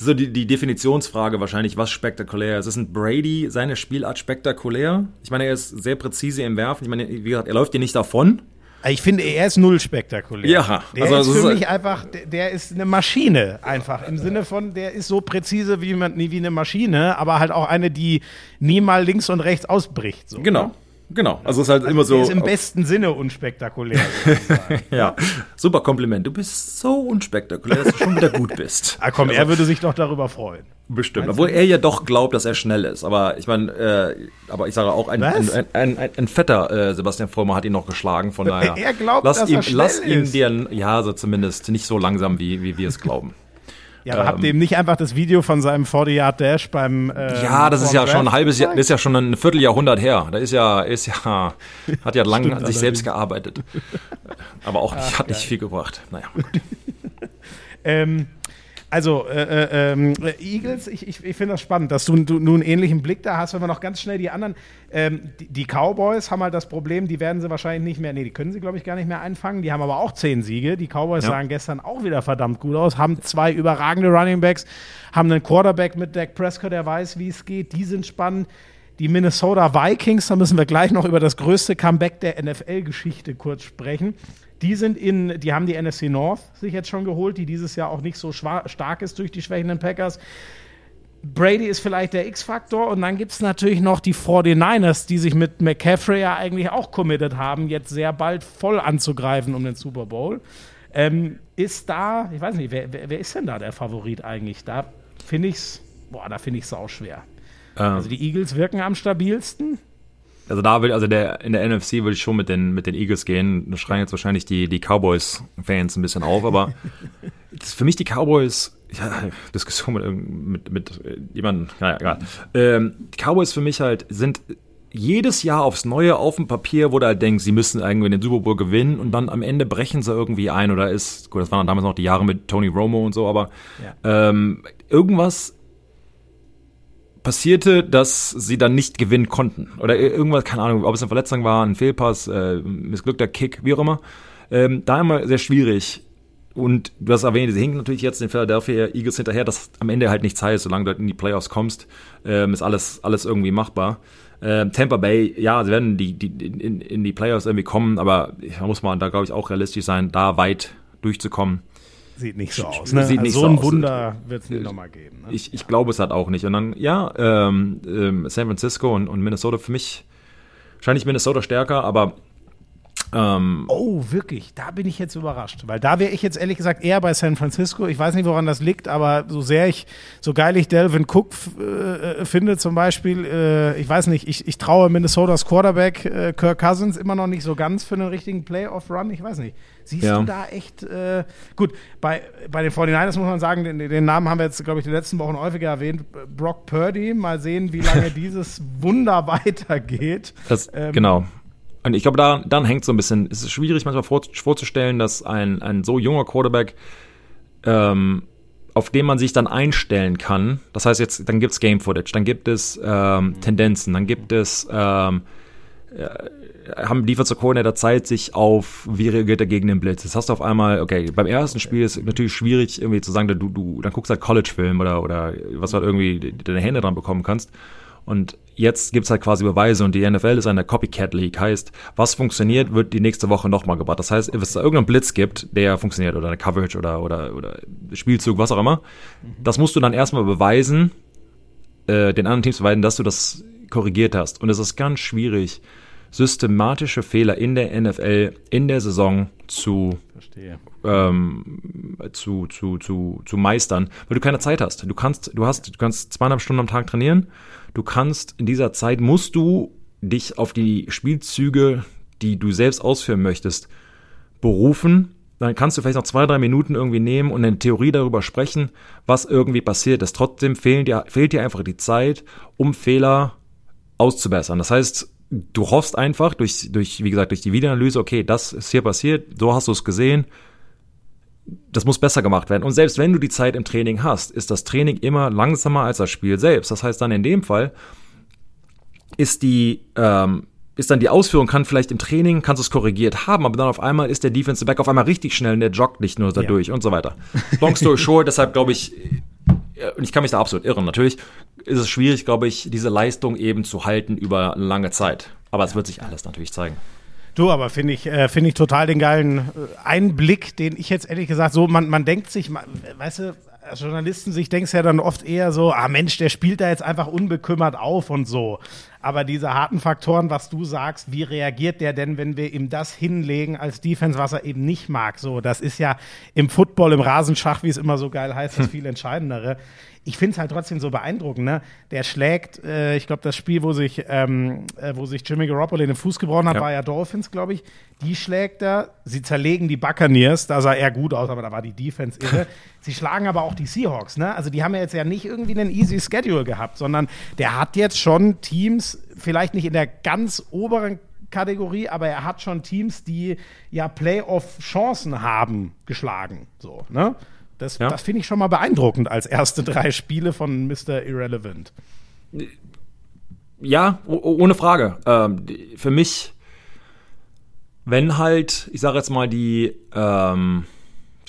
S2: so die, die Definitionsfrage wahrscheinlich, was spektakulär ist. Ist ein Brady seine Spielart spektakulär? Ich meine, er ist sehr präzise im Werfen. Ich meine, wie gesagt, er läuft dir nicht davon.
S1: Ich finde, er ist null spektakulär.
S2: Ja,
S1: der
S2: also
S1: ist für
S2: ist-
S1: mich einfach, der, der ist eine Maschine einfach. Im Sinne von, der ist so präzise wie, man, wie eine Maschine, aber halt auch eine, die nie mal links und rechts ausbricht. So,
S2: Genau,
S1: ne?
S2: Genau. Also es ist halt immer so.
S1: Ist im besten Sinne unspektakulär. [laughs]
S2: Ja, super Kompliment. Du bist so unspektakulär, dass du schon wieder gut bist.
S1: ah, komm, er würde sich doch darüber freuen.
S2: Bestimmt. Obwohl er ja doch glaubt, dass er schnell ist. Aber ich meine, äh, aber ich sage auch, ein, ein, ein, ein, fetter äh, Sebastian Vollmer hat ihn noch geschlagen. Von [laughs] daher.
S1: Er glaubt,
S2: lass
S1: dass
S2: ihm,
S1: er schnell
S2: lass ihm
S1: ist.
S2: dir, ja, so zumindest nicht so langsam, wie, wie wir es glauben.
S1: Ja, aber habt ihr ihm nicht einfach das Video von seinem 40-Yard-Dash beim ähm,
S2: ja, das ist ja schon ein halbes Jahr, das ist ja schon ein Vierteljahrhundert her. Da ist ja, ist ja, [laughs] hat ja lang
S1: Stimmt
S2: an sich selbst gearbeitet. Aber auch [laughs] nicht, hat nicht viel gebracht. Naja. [laughs]
S1: Ähm, also, äh, äh, ähm, äh, Eagles, ich, ich, ich finde das spannend, dass du, du nun einen ähnlichen Blick da hast, wenn wir noch ganz schnell die anderen. Ähm, die, die Cowboys haben halt das Problem, die werden sie wahrscheinlich nicht mehr, nee, die können sie, glaube ich, gar nicht mehr einfangen. Die haben aber auch zehn Siege. Die Cowboys
S2: Ja.
S1: sahen gestern auch wieder verdammt gut aus, haben zwei überragende Running Backs, haben einen Quarterback mit Dak Prescott, der weiß, wie es geht. Die sind spannend. Die Minnesota Vikings, da müssen wir gleich noch über das größte Comeback der NFL-Geschichte kurz sprechen. Die sind in, die haben die NFC North sich jetzt schon geholt, die dieses Jahr auch nicht so stark ist durch die schwächenden Packers. Brady ist vielleicht der X-Faktor und dann gibt es natürlich noch die 49ers, die sich mit McCaffrey ja eigentlich auch committed haben, jetzt sehr bald voll anzugreifen um den Super Bowl. Ähm, ist da, ich weiß nicht, wer, wer, wer ist denn da der Favorit eigentlich? Da finde ich es, boah, da finde ich es auch schwer.
S2: Ähm,
S1: Also die Eagles wirken am stabilsten.
S2: Also da will, also der in der NFC würde ich schon mit den mit den Eagles gehen. Da schreien jetzt wahrscheinlich die die Cowboys-Fans ein bisschen auf, aber [laughs] für mich die Cowboys. Ja, Diskussion mit mit mit jemandem. Naja, egal. Ähm, die Cowboys für mich halt sind jedes Jahr aufs Neue auf dem Papier, wo du halt denkst, sie müssen irgendwie den Super Bowl gewinnen und dann am Ende brechen sie irgendwie ein oder ist, gut, das waren damals noch die Jahre mit Tony Romo und so, aber ähm, irgendwas passierte, dass sie dann nicht gewinnen konnten. Oder irgendwas, keine Ahnung, ob es eine Verletzung war, ein Fehlpass, äh, missglückter Kick, wie auch immer. Ähm, da immer sehr schwierig. Und du hast erwähnt, sie hinken natürlich jetzt den Philadelphia Eagles hinterher, das am Ende halt nichts heißt, solange du halt in die Playoffs kommst, ähm, ist alles, alles irgendwie machbar. Ähm, Tampa Bay, ja, sie werden die, die, in, in die Playoffs irgendwie kommen, aber da muss man da, glaube ich, auch realistisch sein, da weit durchzukommen.
S1: Sieht nicht so aus. Ne?
S2: Sieht
S1: also so
S2: so
S1: ein. Wunder wird es nicht nochmal geben. Ne?
S2: Ich, ich glaube es halt auch nicht. Und dann, ja, ähm, ähm, San Francisco und, und Minnesota für mich wahrscheinlich Minnesota stärker, aber Ähm,
S1: Oh, wirklich? Da bin ich jetzt überrascht. Weil da wäre ich jetzt ehrlich gesagt eher bei San Francisco. Ich weiß nicht, woran das liegt, aber so sehr ich, so geil ich Delvin Cook äh, finde zum Beispiel, äh, ich weiß nicht, ich, ich traue Minnesotas Quarterback äh, Kirk Cousins immer noch nicht so ganz für einen richtigen Playoff-Run. Ich weiß nicht. Siehst
S2: Ja.
S1: du da echt, äh, gut, bei, bei den 49ers muss man sagen, den, den Namen haben wir jetzt, glaube ich, die letzten Wochen häufiger erwähnt. Brock Purdy, mal sehen, wie lange [laughs] dieses Wunder [laughs] weitergeht.
S2: Das,
S1: Ähm,
S2: genau. Und ich glaube, da, dann hängt so ein bisschen, es ist schwierig manchmal vor, vorzustellen, dass ein, ein so junger Quarterback, ähm, auf den man sich dann einstellen kann, das heißt jetzt, dann gibt es Game Footage, dann gibt es ähm, Tendenzen, dann gibt es, ähm, äh, haben Defensive Coordinator Zeit, sich auf, wie reagiert er gegen den Blitz. Jetzt hast du auf einmal, okay, beim ersten Spiel ist natürlich schwierig, irgendwie zu sagen, du, du, dann guckst halt College-Film oder, oder was du halt irgendwie deine Hände dran bekommen kannst. Und jetzt gibt's halt quasi Beweise und die NFL ist eine Copycat League. Heißt, was funktioniert, wird die nächste Woche nochmal gebracht. Das heißt, wenn es da irgendeinen Blitz gibt, der funktioniert oder eine Coverage oder, oder, oder Spielzug, was auch immer, das musst du dann erstmal beweisen, äh, den anderen Teams beweisen, dass du das korrigiert hast. Und es ist ganz schwierig, systematische Fehler in der NFL in der Saison zu ähm, zu, zu, zu, zu meistern, weil du keine Zeit hast. Du kannst, du hast, du kannst zweieinhalb Stunden am Tag trainieren. Du kannst in dieser Zeit musst du dich auf die Spielzüge, die du selbst ausführen möchtest, berufen. Dann kannst du vielleicht noch zwei, drei Minuten irgendwie nehmen und in Theorie darüber sprechen, was irgendwie passiert ist. Trotzdem fehlen dir, fehlt dir einfach die Zeit, um Fehler auszubessern. Das heißt, du hoffst einfach durch, durch, wie gesagt, durch die Videoanalyse, okay, das ist hier passiert, so hast du es gesehen, das muss besser gemacht werden. Und selbst wenn du die Zeit im Training hast, ist das Training immer langsamer als das Spiel selbst. Das heißt dann in dem Fall ist die ähm, ist dann die Ausführung, kann vielleicht im Training, kannst du es korrigiert haben, aber dann auf einmal ist der Defensive Back auf einmal richtig schnell und der joggt nicht nur dadurch und so weiter. [laughs] Long story short, deshalb glaube ich, äh, und ich kann mich da absolut irren, natürlich ist es schwierig, glaube ich, diese Leistung eben zu halten über lange Zeit. Aber es wird sich alles natürlich zeigen.
S1: Du, aber finde ich, äh, finde ich total den geilen äh, Einblick, den ich jetzt ehrlich gesagt so, man, man denkt sich, man, weißt du, als Journalisten sich denkst ja dann oft eher so, ah Mensch, der spielt da jetzt einfach unbekümmert auf und so. Aber diese harten Faktoren, was du sagst, wie reagiert der denn, wenn wir ihm das hinlegen als Defense, was er eben nicht mag? So, das ist ja im Football, im Rasenschach, wie es immer so geil heißt, das [laughs] viel entscheidendere. Ich finde es halt trotzdem so beeindruckend, ne? Der schlägt, äh, ich glaube, das Spiel, wo sich, ähm, äh, wo sich Jimmy Garoppolo den Fuß gebrochen hat,
S2: Ja.
S1: war ja Dolphins, glaube ich. Die schlägt er, sie zerlegen die Buccaneers, da sah er gut aus, aber da war die Defense irre. [laughs] sie schlagen aber auch die Seahawks, ne? Also die haben ja jetzt ja nicht irgendwie einen easy Schedule gehabt, sondern der hat jetzt schon Teams, vielleicht nicht in der ganz oberen Kategorie, aber er hat schon Teams, die ja Playoff-Chancen haben, geschlagen. So, ne? Das,
S2: Ja.
S1: das finde ich schon mal beeindruckend als erste drei Spiele von Mr. Irrelevant.
S2: Ja, ohne Frage. Ähm, für mich, wenn halt, ich sage jetzt mal die, ähm,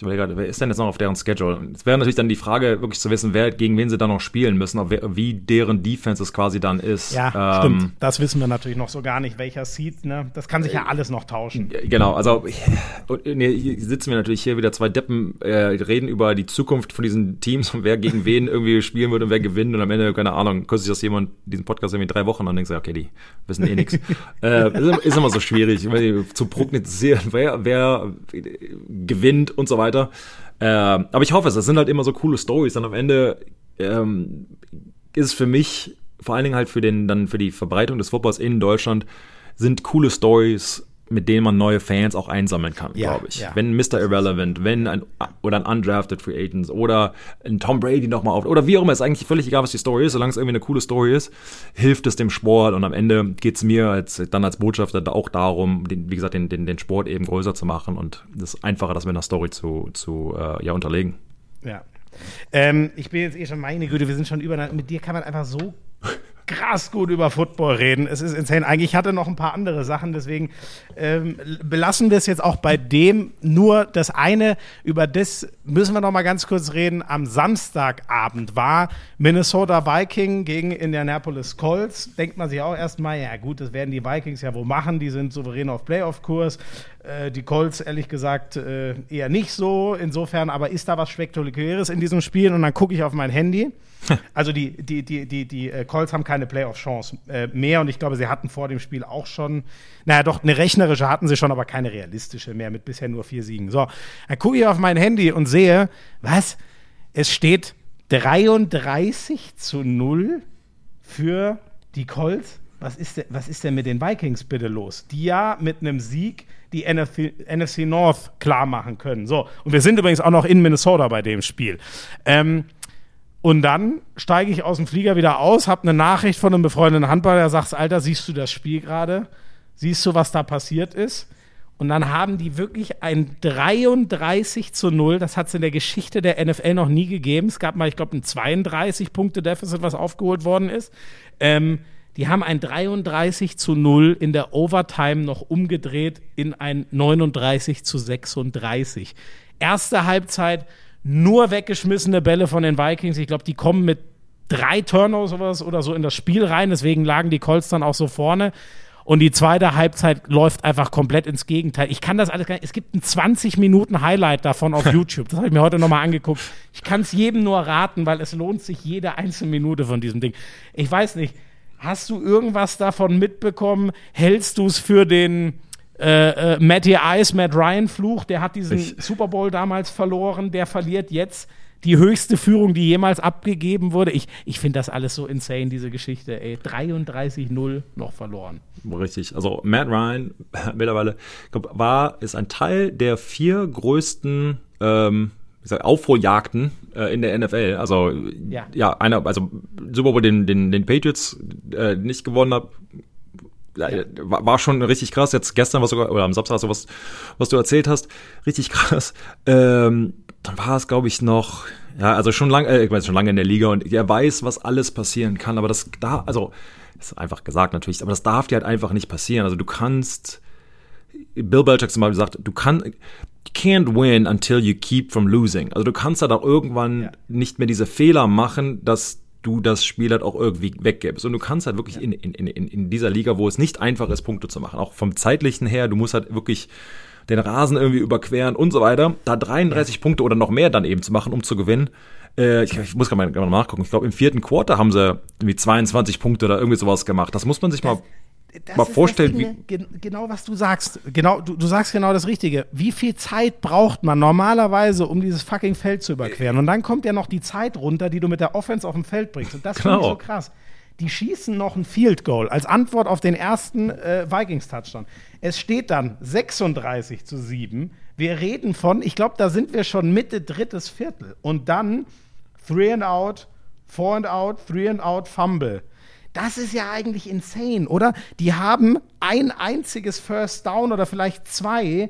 S2: ich überlege gerade, wer ist denn jetzt noch auf deren Schedule? Es wäre natürlich dann die Frage, wirklich zu wissen, wer gegen wen sie dann noch spielen müssen, ob wie deren Defense es quasi dann ist.
S1: Ja,
S2: ähm,
S1: stimmt. Das wissen wir natürlich noch so gar nicht, welcher Seed, ne? Das kann sich ja alles noch tauschen.
S2: Genau, also nee, hier sitzen wir natürlich hier wieder zwei Deppen, äh, reden über die Zukunft von diesen Teams und wer gegen wen irgendwie spielen wird und wer gewinnt und am Ende, keine Ahnung, guckt sich das jemand, diesen Podcast irgendwie drei Wochen an und denkt sich, okay, die wissen eh nichts. [laughs] äh, ist, immer- ist immer so schwierig, zu prognostizieren, wer, wer äh, gewinnt und so weiter. Äh, aber ich hoffe es, das sind halt immer so coole Stories. Dann am Ende ähm, ist es für mich, vor allen Dingen halt für den, dann für die Verbreitung des Footballs in Deutschland, sind coole Stories, mit denen man neue Fans auch einsammeln kann,
S1: Ja,
S2: glaube ich.
S1: ja.
S2: Wenn Mr. Irrelevant, wenn ein oder ein undrafted Free Agents oder ein Tom Brady nochmal auf oder wie auch immer, ist eigentlich völlig egal, was die Story ist, solange es irgendwie eine coole Story ist, hilft es dem Sport und am Ende geht's mir als dann als Botschafter auch darum, den, wie gesagt, den, den, den Sport eben größer zu machen und das ist einfacher, das mit einer Story zu, zu äh, ja, unterlegen.
S1: Ja. Ähm, ich bin jetzt eh schon, meine Güte, wir sind schon über. Mit dir kann man einfach so krass gut über Football reden. Es ist insane. Eigentlich hatte noch ein paar andere Sachen, deswegen ähm, belassen wir es jetzt auch bei dem. Nur das eine, über das müssen wir noch mal ganz kurz reden. Am Samstagabend war Minnesota Viking gegen Indianapolis Colts. Denkt man sich auch erstmal, ja gut, das werden die Vikings ja wohl machen. Die sind souverän auf Playoff-Kurs. Äh, die Colts, ehrlich gesagt, äh, eher nicht so. Insofern, aber ist da was Spektakuläres in diesem Spiel? Und dann gucke ich auf mein Handy. Also die, die, die, die, die äh, Colts haben keine Playoff-Chance äh, mehr und ich glaube, sie hatten vor dem Spiel auch schon, naja, doch, eine rechnerische hatten sie schon, aber keine realistische mehr mit bisher nur vier Siegen. So, dann gucke ich auf mein Handy und sehe, was? Es steht 33 zu 0 für die Colts. Was ist, denn, was ist denn mit den Vikings bitte los? Die ja mit einem Sieg die NFC, NFC North klar machen können. So, und wir sind übrigens auch noch in Minnesota bei dem Spiel. Ähm, und dann steige ich aus dem Flieger wieder aus, habe eine Nachricht von einem befreundeten Handballer, der sagt, Alter, siehst du das Spiel gerade? Siehst du, was da passiert ist? Und dann haben die wirklich ein 33 zu 0. Das hat es in der Geschichte der NFL noch nie gegeben. Es gab mal, ich glaube, ein 32-Punkte-Deficit, was aufgeholt worden ist. Ähm, die haben ein 33 zu 0 in der Overtime noch umgedreht in ein 39 zu 36. Erste Halbzeit nur weggeschmissene Bälle von den Vikings. Ich glaube, die kommen mit drei Turnovers oder so in das Spiel rein. Deswegen lagen die Colts dann auch so vorne. Und die zweite Halbzeit läuft einfach komplett ins Gegenteil. Ich kann das alles gar nicht. Es gibt ein 20 Minuten Highlight davon auf [laughs] YouTube. Das habe ich mir heute nochmal angeguckt. Ich kann es jedem nur raten, weil es lohnt sich jede einzelne Minute von diesem Ding. Ich weiß nicht. Hast du irgendwas davon mitbekommen? Hältst du es für den äh, äh, Matty Ice, Matt Ryan Fluch? Der hat diesen
S2: Ich-
S1: Super Bowl damals verloren. Der verliert jetzt die höchste Führung, die jemals abgegeben wurde. Ich, ich finde das alles so insane, diese Geschichte. Ey, 33-0 noch verloren.
S2: Richtig. Also Matt Ryan [laughs] mittlerweile glaub, war ist ein Teil der vier größten ähm, wie gesagt, Aufholjagden äh, in der NFL. Also
S1: Ja.
S2: ja, einer, also Super Bowl den den den Patriots äh, nicht gewonnen hat. äh, War, war schon richtig krass. Jetzt gestern was sogar oder am Samstag so was, was du erzählt hast, richtig krass. Ähm, dann war es, glaube ich, noch, ja, also schon lange, äh, ich weiß schon lange in der Liga und er weiß, was alles passieren kann. Aber das da, also ist einfach gesagt natürlich, aber das darf dir halt einfach nicht passieren. Also du kannst, Bill Belichick zum Beispiel sagt, du kannst, can't win until you keep from losing. Also du kannst halt auch irgendwann
S1: Ja.
S2: nicht mehr diese Fehler machen, dass du das Spiel halt auch irgendwie weggibst. Und du kannst halt wirklich in, in, in, in dieser Liga, wo es nicht einfach ist, Punkte zu machen, auch vom zeitlichen her, du musst halt wirklich den Rasen irgendwie überqueren und so weiter, da 33 Punkte oder noch mehr dann eben zu machen, um zu gewinnen. Äh, ich, ich muss gerade mal, mal nachgucken. Ich glaube, im vierten Quarter haben sie irgendwie 22 Punkte oder irgendwie sowas gemacht. Das muss man sich mal
S1: Das
S2: mal vorstellen,
S1: Ding? Gen- genau was du sagst. Genau, du, du sagst genau das Richtige. Wie viel Zeit braucht man normalerweise, um dieses fucking Feld zu überqueren? Und dann kommt ja noch die Zeit runter, die du mit der Offense auf dem Feld bringst. Und das finde ich
S2: Genau.
S1: so krass. Die schießen noch ein Field Goal als Antwort auf den ersten äh, Vikings-Touchdown. Es steht dann 36 zu 7. Wir reden von, ich glaube, da sind wir schon Mitte drittes Viertel. Und dann Three and out, Four and out, Three and out, Fumble. Das ist ja eigentlich insane, oder? Die haben ein einziges First Down oder vielleicht zwei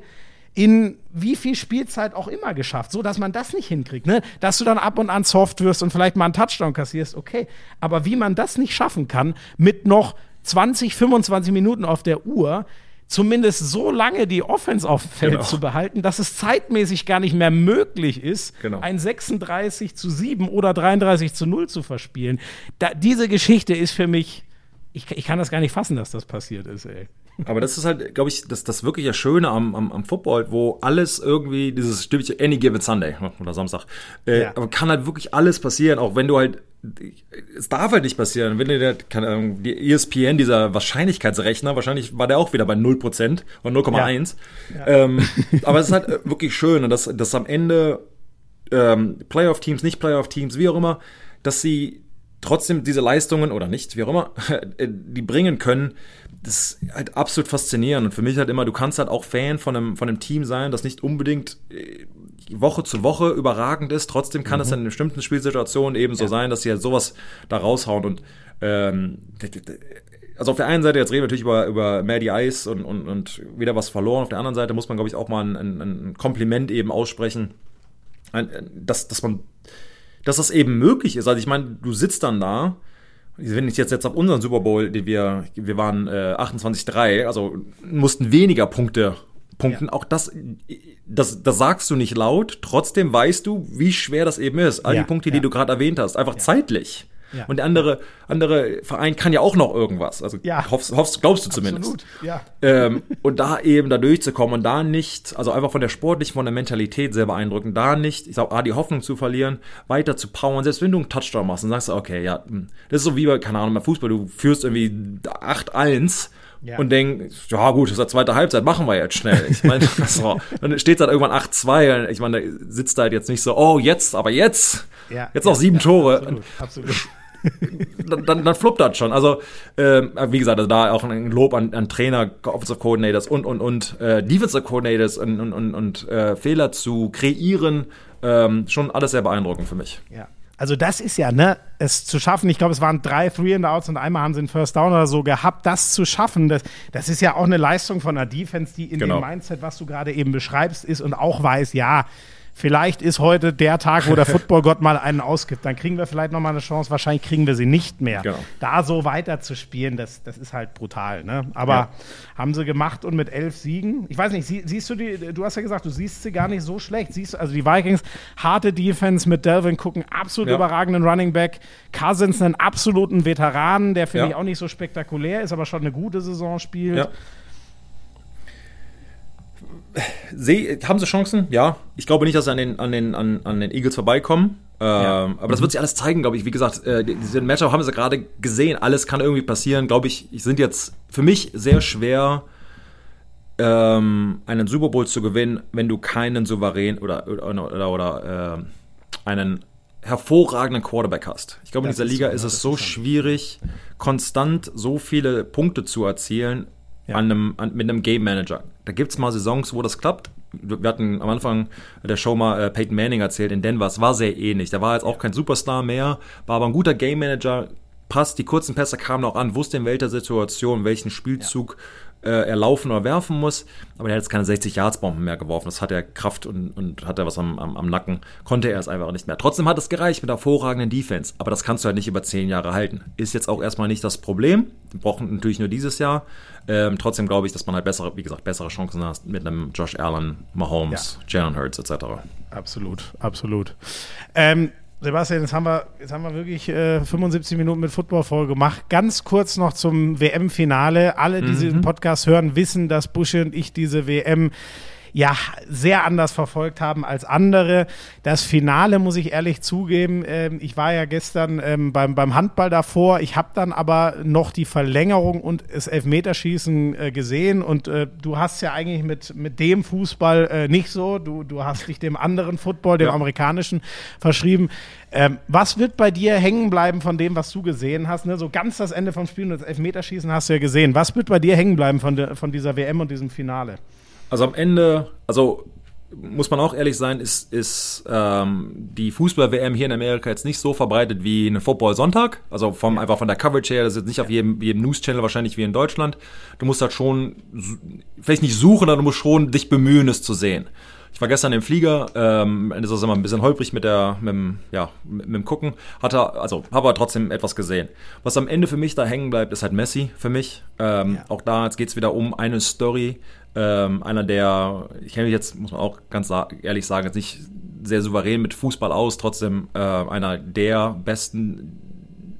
S1: in wie viel Spielzeit auch immer geschafft, so dass man das nicht hinkriegt, ne? Dass du dann ab und an soft wirst und vielleicht mal einen Touchdown kassierst, okay. Aber wie man das nicht schaffen kann, mit noch 20, 25 Minuten auf der Uhr, zumindest so lange die Offense auf dem Feld
S2: Genau.
S1: zu behalten, dass es zeitmäßig gar nicht mehr möglich ist,
S2: Genau.
S1: ein 36 zu 7 oder 33 zu 0 zu verspielen. Da, diese Geschichte ist für mich, ich, ich kann das gar nicht fassen, dass das passiert ist, ey.
S2: Aber das ist halt, glaube ich, das, das wirklich ja Schöne am, am, am Football, wo alles irgendwie, dieses Stündchen, any given Sunday oder Samstag, äh,
S1: Ja.
S2: aber kann halt wirklich alles passieren, auch wenn du halt, es darf halt nicht passieren, wenn der, keine Ahnung, die ESPN, dieser Wahrscheinlichkeitsrechner, wahrscheinlich war der auch wieder bei 0% oder 0,1. Ähm, aber es ist halt äh, wirklich schön und dass, dass am Ende ähm, Playoff-Teams, nicht Playoff-Teams, wie auch immer, dass sie trotzdem diese Leistungen oder nicht, wie auch immer, [laughs] äh, die bringen können, das ist halt absolut faszinierend. Und für mich halt immer, du kannst halt auch Fan von einem, von einem Team sein, das nicht unbedingt äh, Woche zu Woche überragend ist. Trotzdem kann es in bestimmten Spielsituationen eben so sein, dass sie halt sowas da raushauen. Und ähm, also auf der einen Seite, jetzt reden wir natürlich über, über Maddie Ice und, und, und wieder was verloren. Auf der anderen Seite muss man, glaube ich, auch mal ein, ein, ein Kompliment eben aussprechen, ein, dass, dass man dass das eben möglich ist. Also ich meine, du sitzt dann da, wenn ich jetzt jetzt auf unseren Super Bowl, den wir, wir waren äh, 28-3, also mussten weniger Punkte punkten. Auch das, das, das sagst du nicht laut, trotzdem weißt du, wie schwer das eben ist. All
S1: Ja,
S2: die Punkte,
S1: ja.
S2: die du gerade erwähnt hast, einfach zeitlich.
S1: Ja.
S2: Und der andere, andere Verein kann ja auch noch irgendwas. Also
S1: Ja.
S2: hoffst, hoffst, glaubst du zumindest.
S1: Ja.
S2: Ähm, und da eben da durchzukommen und da nicht, also einfach von der sportlichen, von der Mentalität sehr beeindruckend, da nicht, ich sag, ah, die Hoffnung zu verlieren, weiter zu powern, selbst wenn du einen Touchdown machst, dann sagst du, okay, ja, hm, das ist so wie bei, keine Ahnung, beim Fußball, du führst irgendwie 8-1
S1: Ja.
S2: und denkst, ja gut, das ist der zweite Halbzeit, machen wir jetzt schnell. Ich meine, [laughs] so, dann steht dann irgendwann 8-2, ich meine, da sitzt da halt jetzt nicht so, oh, jetzt, aber jetzt,
S1: Ja,
S2: jetzt
S1: ja,
S2: noch sieben
S1: ja,
S2: Tore.
S1: Absolut, absolut. [laughs]
S2: dann, dann, dann fluppt das schon. Also, ähm, wie gesagt, also da auch ein Lob an, an Trainer, Offensive Coordinators und, und, und äh, Defensive Coordinators und, und, und, und äh, Fehler zu kreieren, ähm, schon alles sehr beeindruckend für mich.
S1: Ja. Also das ist ja, ne, es zu schaffen, ich glaube, es waren drei Three and Outs und einmal haben sie einen First Down oder so gehabt, das zu schaffen, das, das ist ja auch eine Leistung von einer Defense, die in
S2: Genau.
S1: dem Mindset, was du gerade eben beschreibst, ist und auch weiß, ja, vielleicht ist heute der Tag, wo der [laughs] Footballgott mal einen ausgibt, dann kriegen wir vielleicht nochmal eine Chance, wahrscheinlich kriegen wir sie nicht mehr.
S2: Genau.
S1: Da so weiter zu spielen, das, das ist halt brutal, ne, aber
S2: Ja.
S1: haben sie gemacht und mit elf Siegen, ich weiß nicht, sie, siehst du die, du hast ja gesagt, du siehst sie gar nicht so schlecht, siehst du, also die Vikings, harte Defense mit Delvin Cook, einen absolut
S2: Ja.
S1: überragenden Running Back, Cousins einen absoluten Veteranen, der finde
S2: Ja.
S1: ich auch nicht so spektakulär ist, aber schon eine gute Saison spielt.
S2: Seh, haben sie Chancen? Ja. Ich glaube nicht, dass sie an den, an den, an, an den Eagles vorbeikommen. Ähm,
S1: Ja.
S2: Aber das wird sich alles zeigen, glaube ich. Wie gesagt, äh, die- diese Matchup haben sie gerade gesehen. Alles kann irgendwie passieren. Glaube ich, sind jetzt für mich sehr schwer, ähm, einen Super Bowl zu gewinnen, wenn du keinen souverän oder, oder, oder, oder ähm, einen hervorragenden Quarterback hast. Ich glaube, in dieser
S1: ist
S2: Liga ist
S1: ne?
S2: es so
S1: ist
S2: schwierig, konstant so viele Punkte zu erzielen
S1: Ja.
S2: an einem, an, mit einem Game Manager. Da gibt es mal Saisons, wo das klappt. Wir hatten am Anfang der Show mal äh, Peyton Manning erzählt in Denver. Es war sehr ähnlich. Der war jetzt auch kein Superstar mehr, war aber ein guter Game Manager. Passt, die kurzen Pässe kamen auch an, wusste in welcher Situation, welchen Spielzug äh, er laufen oder werfen muss. Aber er hat jetzt keine 60 Yards Bomben mehr geworfen. Das hat er Kraft und, und hat er was am, am, am Nacken. Konnte er es einfach nicht mehr. Trotzdem hat es gereicht mit hervorragenden Defense. Aber das kannst du halt nicht über 10 Jahre halten. Ist jetzt auch erstmal nicht das Problem. Wir brauchen natürlich nur dieses Jahr. Ähm, trotzdem glaube ich, dass man halt bessere, wie gesagt, bessere Chancen hat mit einem Josh Allen, Mahomes, Jalen Hurts etc.
S1: Absolut, absolut. Ähm, Sebastian, jetzt haben wir, jetzt haben wir wirklich äh, 75 Minuten mit Football voll gemacht. Ganz kurz noch zum WM-Finale. Alle, die diesen Podcast hören, wissen, dass Busche und ich diese WM ja sehr anders verfolgt haben als andere. Das Finale muss ich ehrlich zugeben. Ähm, ich war ja gestern ähm, beim, beim Handball davor. Ich habe dann aber noch die Verlängerung und das Elfmeterschießen äh, gesehen. Und äh, du hast ja eigentlich mit, mit dem Fußball äh, nicht so. Du, du hast dich dem anderen Football, dem
S2: Ja.
S1: amerikanischen, verschrieben. Ähm, was wird bei dir hängen bleiben von dem, was du gesehen hast? Ne? So ganz das Ende vom Spiel und das Elfmeterschießen hast du ja gesehen. Was wird bei dir hängen bleiben von, der, von dieser WM und diesem Finale?
S2: Also am Ende, also muss man auch ehrlich sein, ist, ist ähm, die Fußball-WM hier in Amerika jetzt nicht so verbreitet wie eine Football-Sonntag. Also vom, einfach von der Coverage her, das ist jetzt nicht auf jedem, jedem News-Channel wahrscheinlich wie in Deutschland. Du musst halt schon, vielleicht nicht suchen, aber du musst schon dich bemühen, es zu sehen. Ich war gestern im Flieger, ähm, das ist immer ein bisschen holprig mit der, mit dem, ja, mit, mit dem Gucken, hatte, also habe aber trotzdem etwas gesehen. Was am Ende für mich da hängen bleibt, ist halt Messi für mich. Ähm,
S1: Ja.
S2: Auch da, jetzt geht's wieder um eine Story. Ähm, einer der, ich kenne mich jetzt, muss man auch ganz ehrlich sagen, jetzt nicht sehr souverän mit Fußball aus, trotzdem äh, einer der besten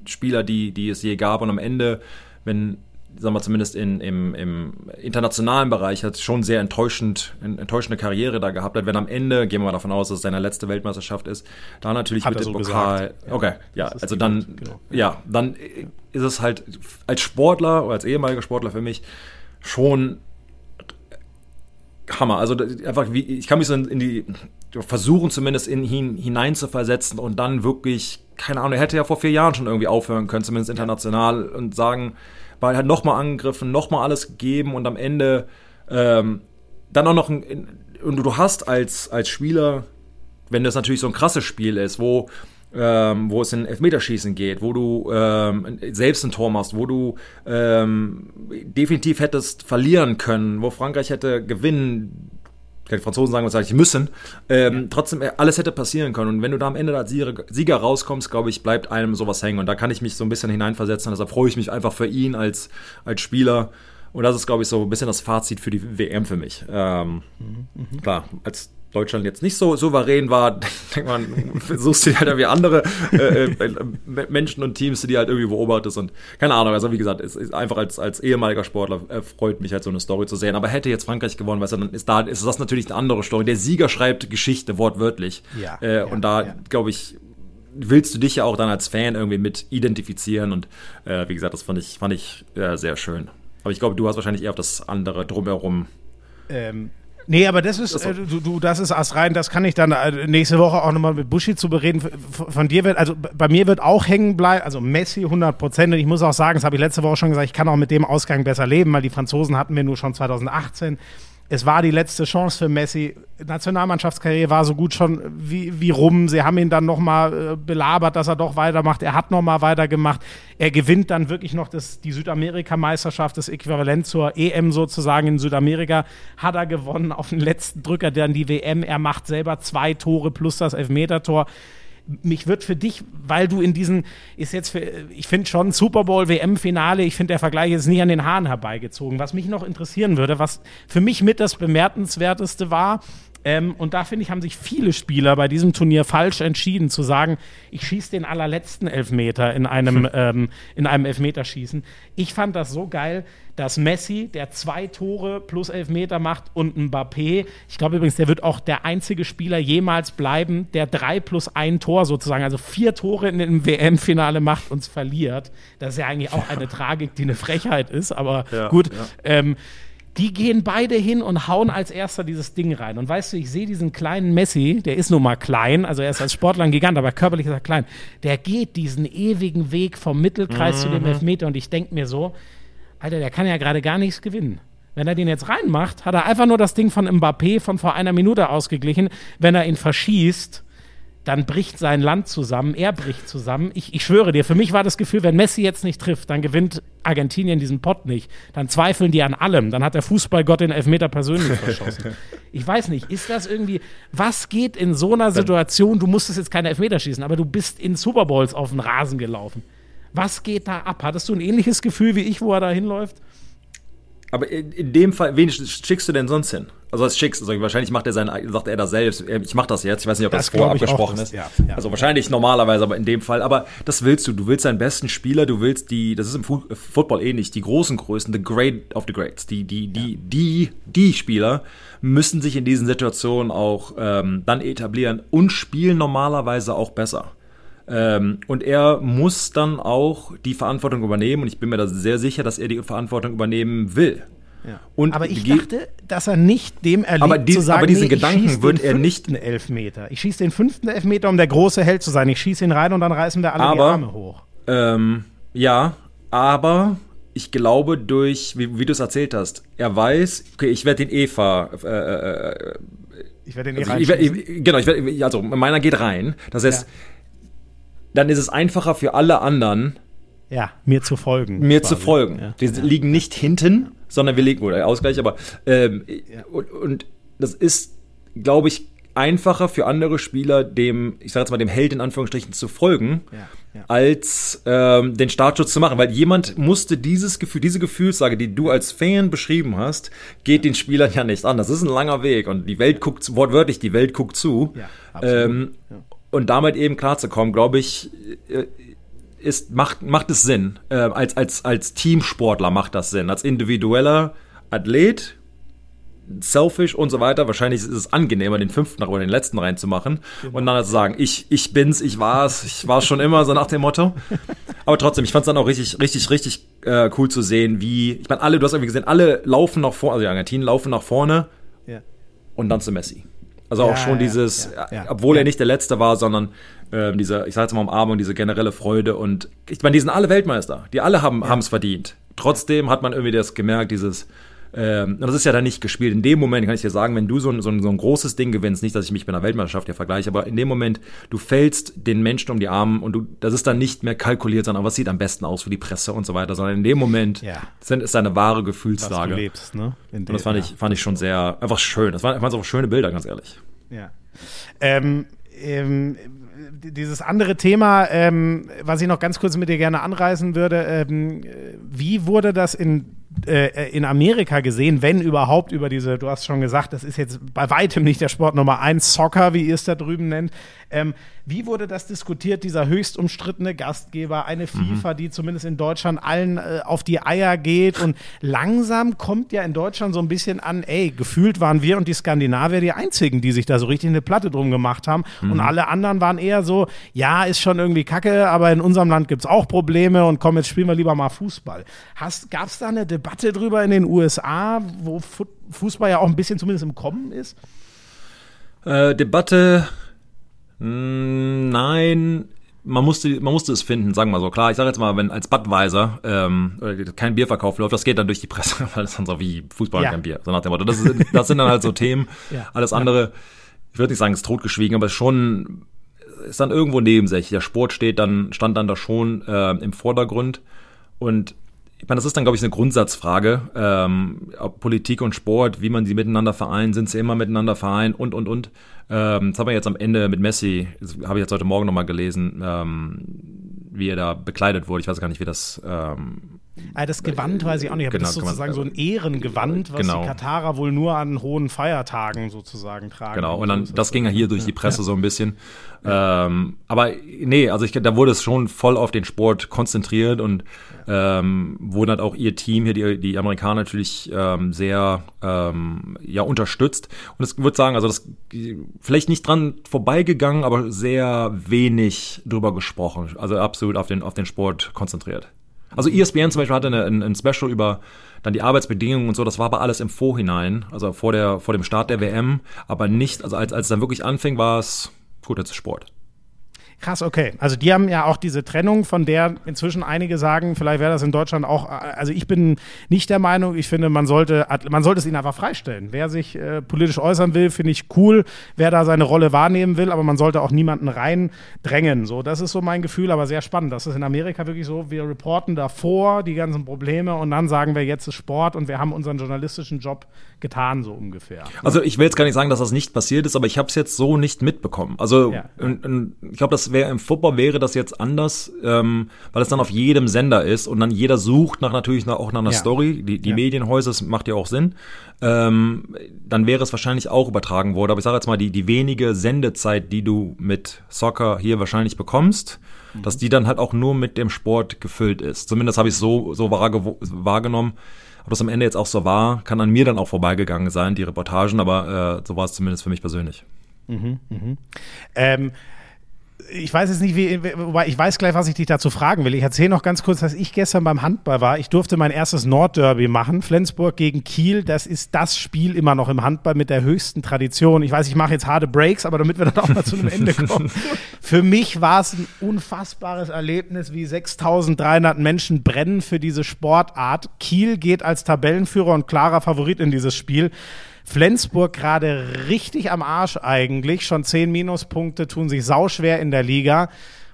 S2: Spieler, die, die es je gab. Und am Ende, wenn, sagen wir zumindest in, im, im internationalen Bereich, hat schon sehr enttäuschend, en- enttäuschende Karriere da gehabt hat. Wenn am Ende, gehen wir mal davon aus, dass es seine letzte Weltmeisterschaft ist, da natürlich
S1: Hat
S2: mit dem
S1: so
S2: Pokal.
S1: Ja.
S2: Okay, ja,
S1: Das
S2: also dann,
S1: genau.
S2: ja, dann ist es halt als Sportler oder als ehemaliger Sportler für mich schon Hammer. Also einfach wie ich kann mich so in, die versuchen zumindest in ihn hinein zu versetzen und dann wirklich keine Ahnung. Er hätte ja vor vier Jahren schon irgendwie aufhören können, zumindest international und sagen, weil halt nochmal angegriffen, nochmal alles gegeben und am Ende ähm, dann auch noch ein, und du hast als als Spieler, wenn das natürlich so ein krasses Spiel ist, wo ähm, wo es in Elfmeterschießen geht, wo du ähm, selbst ein Tor machst, wo du ähm, definitiv hättest verlieren können, wo Frankreich hätte gewinnen, die Franzosen sagen wahrscheinlich müssen, ähm, trotzdem äh, alles hätte passieren können. Und wenn du da am Ende als Sieger, rauskommst, glaube ich, bleibt einem sowas hängen. Und da kann ich mich so ein bisschen hineinversetzen. Deshalb freue ich mich einfach für ihn als, als Spieler. Und das ist, glaube ich, so ein bisschen das Fazit für die WM für mich. Ähm, Klar, als Deutschland jetzt nicht so souverän war, [laughs] denkt man, suchst du halt irgendwie andere äh, äh, Menschen und Teams, die halt irgendwie beobachtest und keine Ahnung, also wie gesagt, es ist einfach als, als ehemaliger Sportler äh, freut mich halt so eine Story zu sehen, aber hätte jetzt Frankreich gewonnen, weißt du, dann ist da, ist das natürlich eine andere Story. Der Sieger schreibt Geschichte, wortwörtlich.
S1: Ja,
S2: äh,
S1: ja,
S2: und da,
S1: ja.
S2: glaube ich, willst du dich ja auch dann als Fan irgendwie mit identifizieren und äh, wie gesagt, das fand ich, fand ich äh, sehr schön. Aber ich glaube, du hast wahrscheinlich eher auf das andere drumherum.
S1: Ähm, nee, aber das ist, äh, du, du, das ist erst rein, das kann ich dann äh, nächste Woche auch nochmal mit Buschi zu bereden. Von, von dir wird, also bei mir wird auch hängen bleiben, also Messi 100 Prozent. Und ich muss auch sagen, das habe ich letzte Woche schon gesagt, ich kann auch mit dem Ausgang besser leben, weil die Franzosen hatten wir nur schon 2018. Es war die letzte Chance für Messi. Nationalmannschaftskarriere war so gut schon wie, wie rum. Sie haben ihn dann nochmal äh, belabert, dass er doch weitermacht. Er hat nochmal weitergemacht. Er gewinnt dann wirklich noch das, die Südamerika-Meisterschaft, das Äquivalent zur EM sozusagen in Südamerika, hat er gewonnen auf den letzten Drücker, dann die WM. Er macht selber zwei Tore plus das Elfmetertor mich wird für dich, weil du in diesen, ist jetzt für, ich finde schon Super Bowl, WM-Finale, ich finde der Vergleich ist nie an den Haaren herbeigezogen. Was mich noch interessieren würde, was für mich mit das Bemerkenswerteste war, ähm, und da finde ich, haben sich viele Spieler bei diesem Turnier falsch entschieden, zu sagen, ich schieße den allerletzten Elfmeter in einem, [laughs] ähm, in einem Elfmeterschießen. Ich fand das so geil, dass Messi, der zwei Tore plus Elfmeter macht, und Mbappé, ich glaube übrigens, der wird auch der einzige Spieler jemals bleiben, der drei plus ein Tor sozusagen, also vier Tore in dem WM-Finale macht und es verliert. Das ist ja eigentlich auch eine Tragik, die eine Frechheit ist, aber
S2: Ja,
S1: gut.
S2: ja.
S1: Ähm, die gehen beide hin und hauen als erster dieses Ding rein. Und weißt du, ich sehe diesen kleinen Messi, der ist nun mal klein, also er ist als Sportler ein Gigant, aber körperlich ist er klein. Der geht diesen ewigen Weg vom Mittelkreis zu
S2: Mhm.
S1: dem Elfmeter und ich denke mir so, Alter, der kann ja gerade gar nichts gewinnen. Wenn er den jetzt reinmacht, hat er einfach nur das Ding von Mbappé von vor einer Minute ausgeglichen. Wenn er ihn verschießt, dann bricht sein Land zusammen, er bricht zusammen. Ich, ich schwöre dir, für mich war das Gefühl, wenn Messi jetzt nicht trifft, dann gewinnt Argentinien diesen Pott nicht. Dann zweifeln die an allem. Dann hat der Fußballgott den Elfmeter persönlich [laughs] verschossen. Ich weiß nicht, ist das irgendwie, was geht in so einer Situation, du musstest jetzt keine Elfmeter schießen, aber du bist in Super Bowls auf den Rasen gelaufen. Was geht da ab? Hattest du ein ähnliches Gefühl wie ich, wo er da hinläuft?
S2: Aber in, in dem Fall, wen sch- schickst du denn sonst hin? Also was schickst du? Also wahrscheinlich macht er sein, sagt er das selbst. Ich mache das jetzt. Ich weiß nicht, ob das,
S1: Das
S2: vorher
S1: auch,
S2: abgesprochen
S1: das-
S2: ist.
S1: ja, ja.
S2: Also wahrscheinlich normalerweise, aber in dem Fall. Aber das willst du. Du willst deinen besten Spieler. Du willst die. Das ist im Fu Football ähnlich. Die großen Größen, the great of the greats. Die, die, die, die, die Spieler müssen sich in diesen Situationen auch ähm, dann etablieren und spielen normalerweise auch besser. Ähm, und er muss dann auch die Verantwortung übernehmen. Und ich bin mir da sehr sicher, dass er die Verantwortung übernehmen will. Und
S1: aber ich
S2: die-
S1: dachte, dass er nicht dem erliegt,
S2: Aber dies-
S1: zu sagen,
S2: aber diesen
S1: nee,
S2: Gedanken wird er nicht-
S1: Elfmeter. Ich schieße den fünften Elfmeter, um der große Held zu sein. Ich schieße ihn rein und dann reißen wir alle die
S2: Aber-
S1: Arme hoch.
S2: Ähm, ja, aber ich glaube durch, wie, wie du es erzählt hast, er weiß, okay, ich werde den Eva, äh, äh,
S1: Ich werde den eh
S2: also ich,
S1: reinschießen.
S2: ich, genau, ich werd, also meiner geht rein. Das heißt, dann ist es einfacher für alle anderen,
S1: Ja, mir zu folgen.
S2: mir
S1: quasi.
S2: zu folgen.
S1: Ja.
S2: Die liegen nicht hinten, sondern wir liegen, oder Ausgleich, aber ähm, und, und das ist, glaube ich, einfacher für andere Spieler, dem, ich sage jetzt mal, dem Held in Anführungsstrichen zu folgen,
S1: Ja, ja.
S2: als ähm, den Startschutz zu machen. Weil jemand musste dieses Gefühl, diese Gefühlslage, die du als Fan beschrieben hast, geht den Spielern ja nicht an. Das ist ein langer Weg und die Welt guckt, zu- wortwörtlich, die Welt guckt zu.
S1: Ja,
S2: ähm, Und damit eben klarzukommen, glaube ich, äh, ist, macht, macht es Sinn. Äh, als, als, als Teamsportler macht das Sinn. Als individueller Athlet, selfish und so weiter. Wahrscheinlich ist es angenehmer, den fünften oder den letzten reinzumachen und dann zu sagen, ich, ich bin's, ich war's, ich war schon immer, so nach dem Motto. [laughs] Aber trotzdem, ich fand's dann auch richtig, richtig, richtig äh, cool zu sehen, wie, ich meine, alle, du hast irgendwie gesehen, alle laufen nach vorne, also die Argentinien laufen nach vorne
S1: Ja.
S2: und dann zu Messi. Also auch schon dieses, obwohl er nicht der Letzte war, sondern ähm, diese, ich sag jetzt mal Umarmung, diese generelle Freude und ich meine, die sind alle Weltmeister, die alle haben es verdient. Trotzdem hat man irgendwie das gemerkt, dieses, ähm, und das ist ja dann nicht gespielt. In dem Moment kann ich dir sagen, wenn du so ein, so, ein, so ein großes Ding gewinnst, nicht, dass ich mich mit einer Weltmeisterschaft hier vergleiche, aber in dem Moment, du fällst den Menschen um die Arme und du, das ist dann nicht mehr kalkuliert, sondern was sieht am besten aus für die Presse und so weiter, sondern in dem Moment
S1: Ja.
S2: sind, ist eine wahre
S1: Was du
S2: Gefühlslage.
S1: lebst, ne?
S2: Und das fand ich, fand ich schon sehr, einfach schön. Das waren, waren so schöne Bilder, ganz ehrlich.
S1: Ja. Ähm, ähm, dieses andere Thema, ähm, was ich noch ganz kurz mit dir gerne anreißen würde, ähm, äh, wie wurde das in äh, in Amerika gesehen, wenn überhaupt über diese, du hast schon gesagt, das ist jetzt bei weitem nicht der Sport Nummer eins, Soccer, wie ihr es da drüben nennt. Ähm, wie wurde das diskutiert, dieser höchst umstrittene Gastgeber, eine FIFA, die zumindest in Deutschland allen äh, auf die Eier geht und langsam kommt ja in Deutschland so ein bisschen an, ey, gefühlt waren wir und die Skandinavier die einzigen, die sich da so richtig eine Platte drum gemacht haben und alle anderen waren eher so, ja, ist schon irgendwie kacke, aber in unserem Land gibt's auch Probleme und komm, jetzt spielen wir lieber mal Fußball. Gab es da eine Debatte drüber in den USA, wo Fu Fußball ja auch ein bisschen zumindest im Kommen ist?
S2: Äh, Debatte, nein, man musste, man musste es finden, sagen wir mal so. Klar, ich sage jetzt mal, wenn als Budweiser ähm, kein Bierverkauf läuft, das geht dann durch die Presse, [laughs] weil es dann so wie Fußball
S1: Ja.
S2: und kein Bier. So nach dem Motto. Das, ist, das sind dann halt so Themen.
S1: Ja.
S2: Alles andere, ich würde nicht sagen, ist totgeschwiegen, aber ist schon ist dann irgendwo nebensächlich. Der Sport steht dann, stand dann da schon äh, im Vordergrund. Und ich meine, das ist dann, glaube ich, eine Grundsatzfrage. Ähm, Politik und Sport, wie man sie miteinander vereint, sind sie immer miteinander vereint und, und, und. Ähm, das haben wir jetzt am Ende mit Messi, habe ich jetzt heute Morgen nochmal gelesen, ähm, wie er da bekleidet wurde. Ich weiß gar nicht, wie das ähm,
S1: Ah, das Gewand weiß ich auch nicht, aber
S2: Genau,
S1: das ist
S2: kann man-
S1: sozusagen so ein Ehrengewand, was
S2: Genau.
S1: die Katarer wohl nur an hohen Feiertagen sozusagen tragen.
S2: Genau, und dann, das ging ja hier durch die Presse so ein bisschen. Ähm, aber nee, also ich, da wurde es schon voll auf den Sport konzentriert und ähm, wurde halt auch ihr Team hier, die, die Amerikaner natürlich ähm, sehr ähm, ja, unterstützt. Und ich würde sagen, also das vielleicht nicht dran vorbeigegangen, aber sehr wenig drüber gesprochen. Also absolut auf den, auf den Sport konzentriert. Also ESPN zum Beispiel hatte eine, ein, ein Special über dann die Arbeitsbedingungen und so, das war aber alles im Vorhinein, also vor, der, vor dem Start der WM, aber nicht, also als, als es dann wirklich anfing, war es, gut, jetzt ist Sport.
S1: Krass, okay. Also die haben ja auch diese Trennung, von der inzwischen einige sagen, vielleicht wäre das in Deutschland auch, also ich bin nicht der Meinung, ich finde, man sollte, man sollte es ihnen einfach freistellen. Wer sich äh, politisch äußern will, finde ich cool, wer da seine Rolle wahrnehmen will, aber man sollte auch niemanden reindrängen. So, das ist so mein Gefühl, aber sehr spannend. Das ist in Amerika wirklich so, wir reporten davor die ganzen Probleme und dann sagen wir, jetzt ist Sport und wir haben unseren journalistischen Job getan, so ungefähr.
S2: Also ich will jetzt gar nicht sagen, dass das nicht passiert ist, aber ich habe es jetzt so nicht mitbekommen. Also
S1: Ja.
S2: und, und ich glaube, das wäre im Football wäre das jetzt anders, ähm, weil es dann auf jedem Sender ist und dann jeder sucht nach natürlich nach, auch nach einer
S1: Ja.
S2: Story. Die, die
S1: Ja.
S2: Medienhäuser, das macht ja auch Sinn. Ähm, dann wäre es wahrscheinlich auch übertragen worden. Aber ich sage jetzt mal, die, die wenige Sendezeit, die du mit Soccer hier wahrscheinlich bekommst, dass die dann halt auch nur mit dem Sport gefüllt ist. Zumindest habe ich es so, so wahrgenommen. Ob das am Ende jetzt auch so war, kann an mir dann auch vorbeigegangen sein, die Reportagen, aber äh, so war es zumindest für mich persönlich.
S1: Ähm, ich weiß jetzt nicht, wie, wobei ich weiß gleich, was ich dich dazu fragen will. Ich erzähle noch ganz kurz, dass ich gestern beim Handball war. Ich durfte mein erstes Nordderby machen. Flensburg gegen Kiel. Das ist das Spiel immer noch im Handball mit der höchsten Tradition. Ich weiß, ich mache jetzt harte Breaks, aber damit wir dann auch mal zu einem Ende [laughs] kommen. Für mich war es ein unfassbares Erlebnis, wie 6300 Menschen brennen für diese Sportart. Kiel geht als Tabellenführer und klarer Favorit in dieses Spiel. Flensburg gerade richtig am Arsch eigentlich. Schon zehn Minuspunkte tun sich sauschwer in der Liga.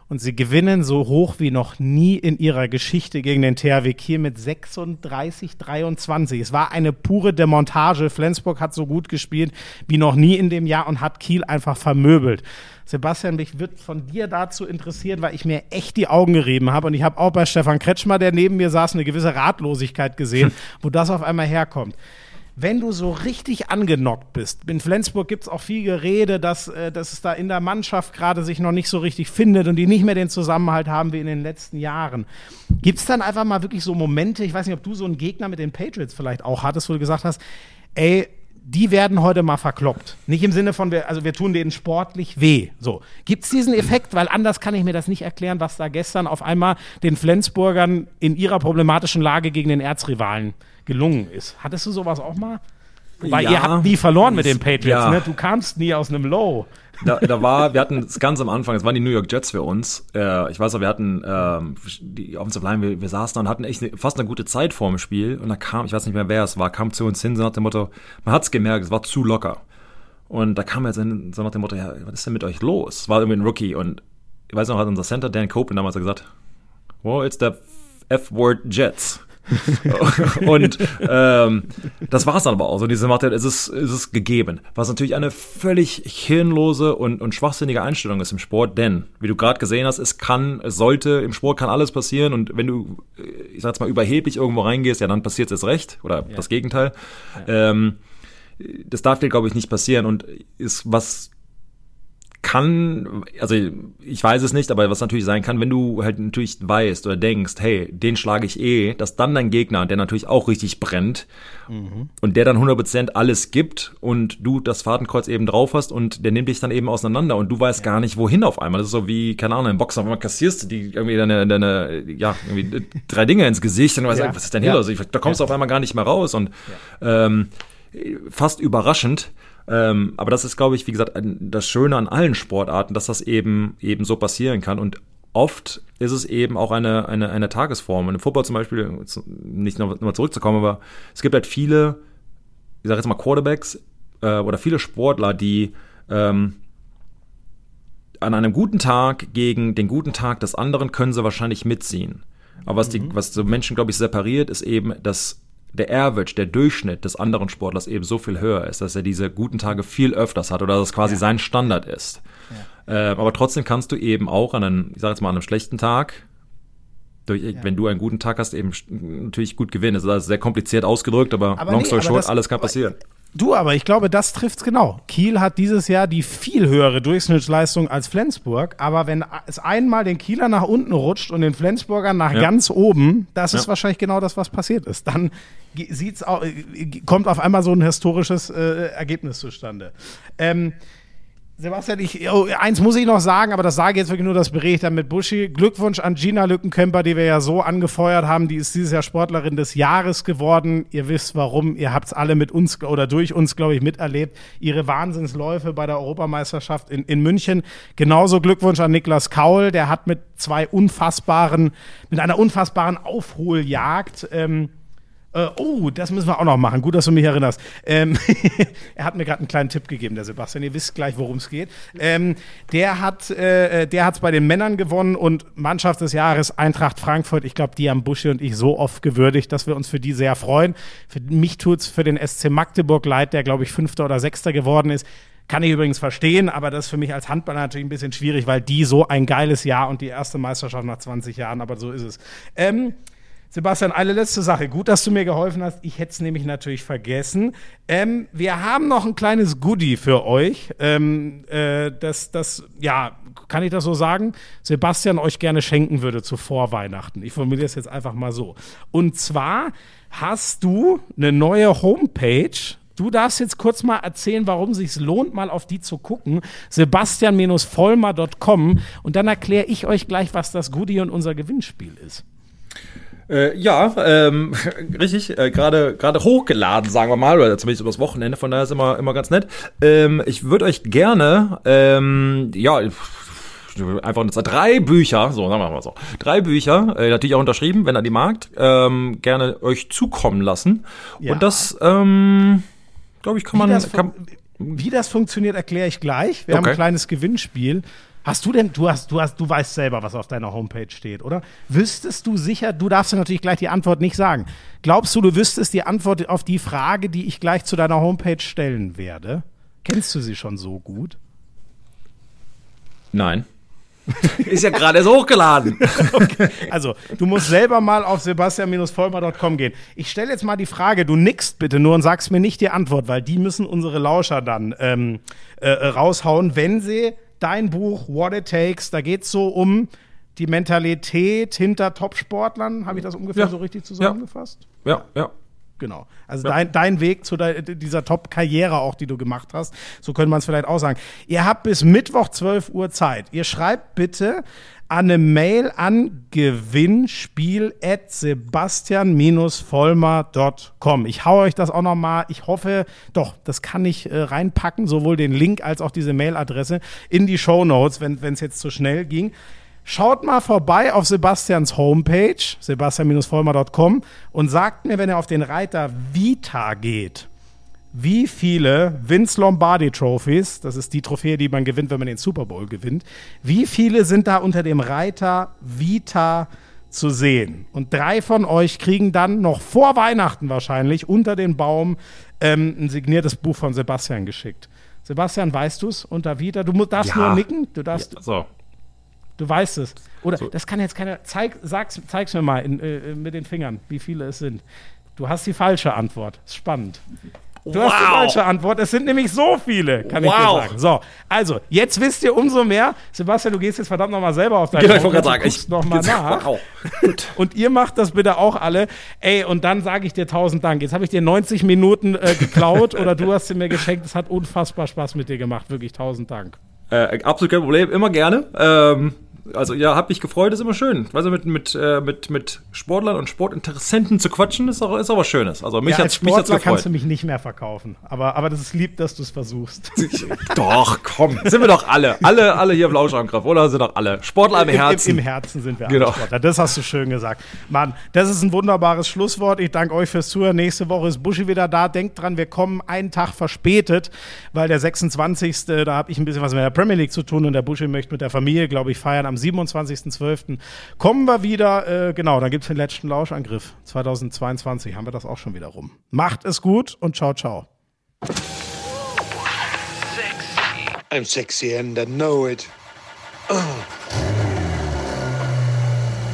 S1: Und sie gewinnen so hoch wie noch nie in ihrer Geschichte gegen den THW Kiel mit 36, 23. Es war eine pure Demontage. Flensburg hat so gut gespielt wie noch nie in dem Jahr und hat Kiel einfach vermöbelt. Sebastian, mich wird von dir dazu interessieren, weil ich mir echt die Augen gerieben habe. Und ich habe auch bei Stefan Kretschmer, der neben mir saß, eine gewisse Ratlosigkeit gesehen, [laughs] wo das auf einmal herkommt wenn du so richtig angenockt bist, in Flensburg gibt es auch viel Gerede, dass, äh, dass es da in der Mannschaft gerade sich noch nicht so richtig findet und die nicht mehr den Zusammenhalt haben wie in den letzten Jahren. Gibt es dann einfach mal wirklich so Momente, ich weiß nicht, ob du so einen Gegner mit den Patriots vielleicht auch hattest, wo du gesagt hast, ey, die werden heute mal verkloppt. Nicht im Sinne von, wir, also wir tun denen sportlich weh. So. Gibt es diesen Effekt? Weil anders kann ich mir das nicht erklären, was da gestern auf einmal den Flensburgern in ihrer problematischen Lage gegen den Erzrivalen gelungen ist. Hattest du sowas auch mal? Wobei
S2: Ja.
S1: ihr habt nie verloren mit den Patriots,
S2: Ja.
S1: ne? Du kamst nie aus einem Low.
S2: Da, da war, wir hatten es ganz am Anfang, es waren die New York Jets für uns. Äh, ich weiß noch, wir hatten ähm, die Offensive Line, wir, wir saßen da und hatten echt ne, fast eine gute Zeit vor dem Spiel. Und da kam, ich weiß nicht mehr wer es war, kam zu uns hin, so nach dem Motto, man hat's gemerkt, es war zu locker. Und da kam er so nach dem Motto, ja, was ist denn mit euch los? Es war irgendwie ein Rookie und ich weiß noch, hat unser Center Dan Copeland damals gesagt, well, it's the F-Word Jets. [laughs] und ähm, das war's dann aber auch. So diese Macht, es ist, es ist gegeben. Was natürlich eine völlig hirnlose und, und schwachsinnige Einstellung ist im Sport, denn, wie du gerade gesehen hast, es kann, es sollte, im Sport kann alles passieren und wenn du äh, ich sag jetzt mal, überheblich irgendwo reingehst, ja, dann passiert es recht oder das Gegenteil. Ähm, das darf dir, glaube ich, nicht passieren und ist was kann, also ich weiß es nicht, aber was natürlich sein kann, wenn du halt natürlich weißt oder denkst, hey, den schlage ich eh, dass dann dein Gegner, der natürlich auch richtig brennt und der dann 100% alles gibt und du das Fadenkreuz eben drauf hast und der nimmt dich dann eben auseinander und du weißt gar nicht, wohin auf einmal. Das ist so wie, keine Ahnung, im Boxer, wenn man kassierst, die irgendwie deine, deine ja, irgendwie [laughs] drei Dinge ins Gesicht und du weißt,
S1: Ja.
S2: was ist denn hier
S1: Ja.
S2: los? Da kommst du auf einmal gar nicht mehr raus und ähm, fast überraschend. Ähm, aber das ist, glaube ich, wie gesagt, ein- das Schöne an allen Sportarten, dass das eben eben so passieren kann. Und oft ist es eben auch eine, eine, eine Tagesform. Und im Football zum Beispiel, nicht noch, noch mal zurückzukommen, aber es gibt halt viele, ich sage jetzt mal Quarterbacks äh, oder viele Sportler, die ähm, an einem guten Tag gegen den guten Tag des anderen können sie wahrscheinlich mitziehen. Aber was, die, was so Menschen, glaube ich, separiert, ist eben, dass der Average, der Durchschnitt des anderen Sportlers eben so viel höher ist, dass er diese guten Tage viel öfters hat oder dass es quasi sein Standard ist. Äh, aber trotzdem kannst du eben auch an einem, ich sag jetzt mal, an einem schlechten Tag, durch, wenn du einen guten Tag hast, eben natürlich gut gewinnen. Das ist sehr kompliziert ausgedrückt, aber,
S1: Aber
S2: long
S1: nee,
S2: story
S1: aber
S2: short, alles kann passieren.
S1: Du, aber ich glaube, das trifft's genau. Kiel hat dieses Jahr die viel höhere Durchschnittsleistung als Flensburg, aber wenn es einmal den Kieler nach unten rutscht und den Flensburgern nach
S2: Ja.
S1: ganz oben, das ist
S2: Ja.
S1: wahrscheinlich genau das, was passiert ist. Dann sieht's au- äh, kommt auf einmal so ein historisches äh, Ergebnis zustande. Ähm, Sebastian, ich, oh, eins muss ich noch sagen, aber das sage jetzt wirklich nur, das berichte ich dann mit Buschi. Glückwunsch an Gina Lückenkämper, die wir ja so angefeuert haben. Die ist dieses Jahr Sportlerin des Jahres geworden. Ihr wisst warum. Ihr habt es alle mit uns oder durch uns, glaube ich, miterlebt. Ihre Wahnsinnsläufe bei der Europameisterschaft in, in München. Genauso Glückwunsch an Niklas Kaul. Der hat mit zwei unfassbaren, mit einer unfassbaren Aufholjagd, ähm, äh, oh, das müssen wir auch noch machen. Gut, dass du mich erinnerst. Ähm, [laughs] er hat mir gerade einen kleinen Tipp gegeben, der Sebastian. Ihr wisst gleich, worum es geht. Ähm, der hat äh, bei den Männern gewonnen und Mannschaft des Jahres Eintracht Frankfurt. Ich glaube, die haben Buschi und ich so oft gewürdigt, dass wir uns für die sehr freuen. Für mich tut's für den SC Magdeburg leid, der glaube ich Fünfter oder Sechster geworden ist. Kann ich übrigens verstehen, aber das ist für mich als Handballer natürlich ein bisschen schwierig, weil die so ein geiles Jahr und die erste Meisterschaft nach 20 Jahren, aber so ist es. Ähm, Sebastian, eine letzte Sache. Gut, dass du mir geholfen hast. Ich hätte es nämlich natürlich vergessen. Ähm, wir haben noch ein kleines Goodie für euch. Ähm, äh, das, das, ja, kann ich das so sagen? Sebastian euch gerne schenken würde zu Vorweihnachten. Ich formuliere es jetzt einfach mal so. Und zwar hast du eine neue Homepage. Du darfst jetzt kurz mal erzählen, warum sich lohnt, mal auf die zu gucken. Sebastian-vollmer.com und dann erkläre ich euch gleich, was das Goodie und unser Gewinnspiel ist.
S2: Äh, ja, ähm, [laughs] richtig, äh, gerade gerade hochgeladen, sagen wir mal, oder zumindest übers Wochenende, von daher ist immer immer ganz nett. Ähm, ich würde euch gerne, ähm, ja, einfach nur drei Bücher, so sagen wir mal so, drei Bücher, äh, natürlich auch unterschrieben, wenn er die mag, ähm, gerne euch zukommen lassen.
S1: Ja.
S2: Und das, ähm, glaube ich, kann man,
S1: Wie das,
S2: kann,
S1: wie das funktioniert, erkläre ich gleich. Wir haben
S2: Okay.
S1: ein kleines Gewinnspiel. Hast du denn, du hast, du hast, du weißt selber, was auf deiner Homepage steht, oder? Wüsstest du sicher, du darfst ja natürlich gleich die Antwort nicht sagen. Glaubst du, du wüsstest die Antwort auf die Frage, die ich gleich zu deiner Homepage stellen werde? Kennst du sie schon so gut?
S2: nein. [laughs] ist ja gerade erst hochgeladen. [laughs]
S1: Also, du musst selber mal auf sebastian-vollmer.com gehen. Ich stelle jetzt mal die Frage, du nickst bitte nur und sagst mir nicht die Antwort, weil die müssen unsere Lauscher dann ähm, äh, äh, raushauen, wenn sie dein Buch What It Takes, da geht es so um die Mentalität hinter Topsportlern. Habe ich das ungefähr
S2: Ja.
S1: so richtig zusammengefasst?
S2: ja, ja.
S1: Genau. Also dein, dein Weg zu de, dieser Top-Karriere auch, die du gemacht hast, so könnte man es vielleicht auch sagen. Ihr habt bis Mittwoch 12 Uhr Zeit. Ihr schreibt bitte eine Mail an gewinnspiel at sebastian-vollmer.com. Ich hau euch das auch noch mal, ich hoffe, doch, das kann ich äh, reinpacken, sowohl den Link als auch diese Mailadresse in die Show Notes, wenn es jetzt zu schnell ging. Schaut mal vorbei auf Sebastians Homepage, sebastian-vollmer.com und sagt mir, wenn ihr auf den Reiter Vita geht, wie viele Vince Lombardi Trophies, das ist die Trophäe, die man gewinnt, wenn man den Super Bowl gewinnt, wie viele sind da unter dem Reiter Vita zu sehen? Und drei von euch kriegen dann noch vor Weihnachten wahrscheinlich unter den Baum ähm, ein signiertes Buch von Sebastian geschickt. Sebastian, weißt du es unter Vita? Du darfst
S2: Ja.
S1: nur nicken, du darfst
S2: So.
S1: Du weißt es. Oder das kann jetzt keiner. Zeig, sag's, zeig's mir mal in, äh, mit den Fingern, wie viele es sind. Du hast die falsche Antwort. Ist spannend. Du hast die
S2: Wow.
S1: falsche Antwort. Es sind nämlich so viele, kann ich dir
S2: Wow.
S1: sagen. So, also, jetzt wisst ihr umso mehr. Sebastian, du gehst jetzt verdammt nochmal selber auf deine
S2: Genau, ich wollte gerade sagen, ich
S1: nochmal nach. [laughs]
S2: Wow. [laughs]
S1: Und ihr macht das bitte auch alle. Ey, und dann sage ich dir tausend Dank. Jetzt habe ich dir 90 Minuten äh, geklaut oder du hast sie mir geschenkt. Es hat unfassbar Spaß mit dir gemacht. Wirklich tausend Dank.
S2: Äh, absolut kein Problem, immer gerne. Ähm, also ja, hab mich gefreut, ist immer schön. Also mit, mit, äh, mit, mit Sportlern und Sportinteressenten zu quatschen, ist auch, ist auch was Schönes. Also mich
S1: Ja,
S2: hat's
S1: als
S2: mich hat's
S1: Sportler kannst
S2: gefreut.
S1: du mich nicht mehr verkaufen. Aber, aber das ist lieb, dass du es versuchst. [laughs]
S2: Doch, komm. Sind wir doch alle. Alle, alle hier im Lauschangriff, oder? Sind doch alle. Sportler im Herzen.
S1: Im, Im Herzen sind wir
S2: Genau.
S1: alle Sportler. Das hast du schön gesagt. Mann, das ist ein wunderbares Schlusswort. Ich danke euch fürs Zuhören. Nächste Woche ist Buschi wieder da. Denkt dran, wir kommen einen Tag verspätet, weil der 26. Da habe ich ein bisschen was mit der Premier League zu tun und der Buschi möchte mit der Familie, glaube ich, feiern am 27.12. Kommen wir wieder. Äh, genau, dann gibt es den letzten Lauschangriff. 2022 haben wir das auch schon wieder rum. Macht es gut und ciao, ciao.
S3: I'm sexy and I know it.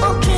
S4: okay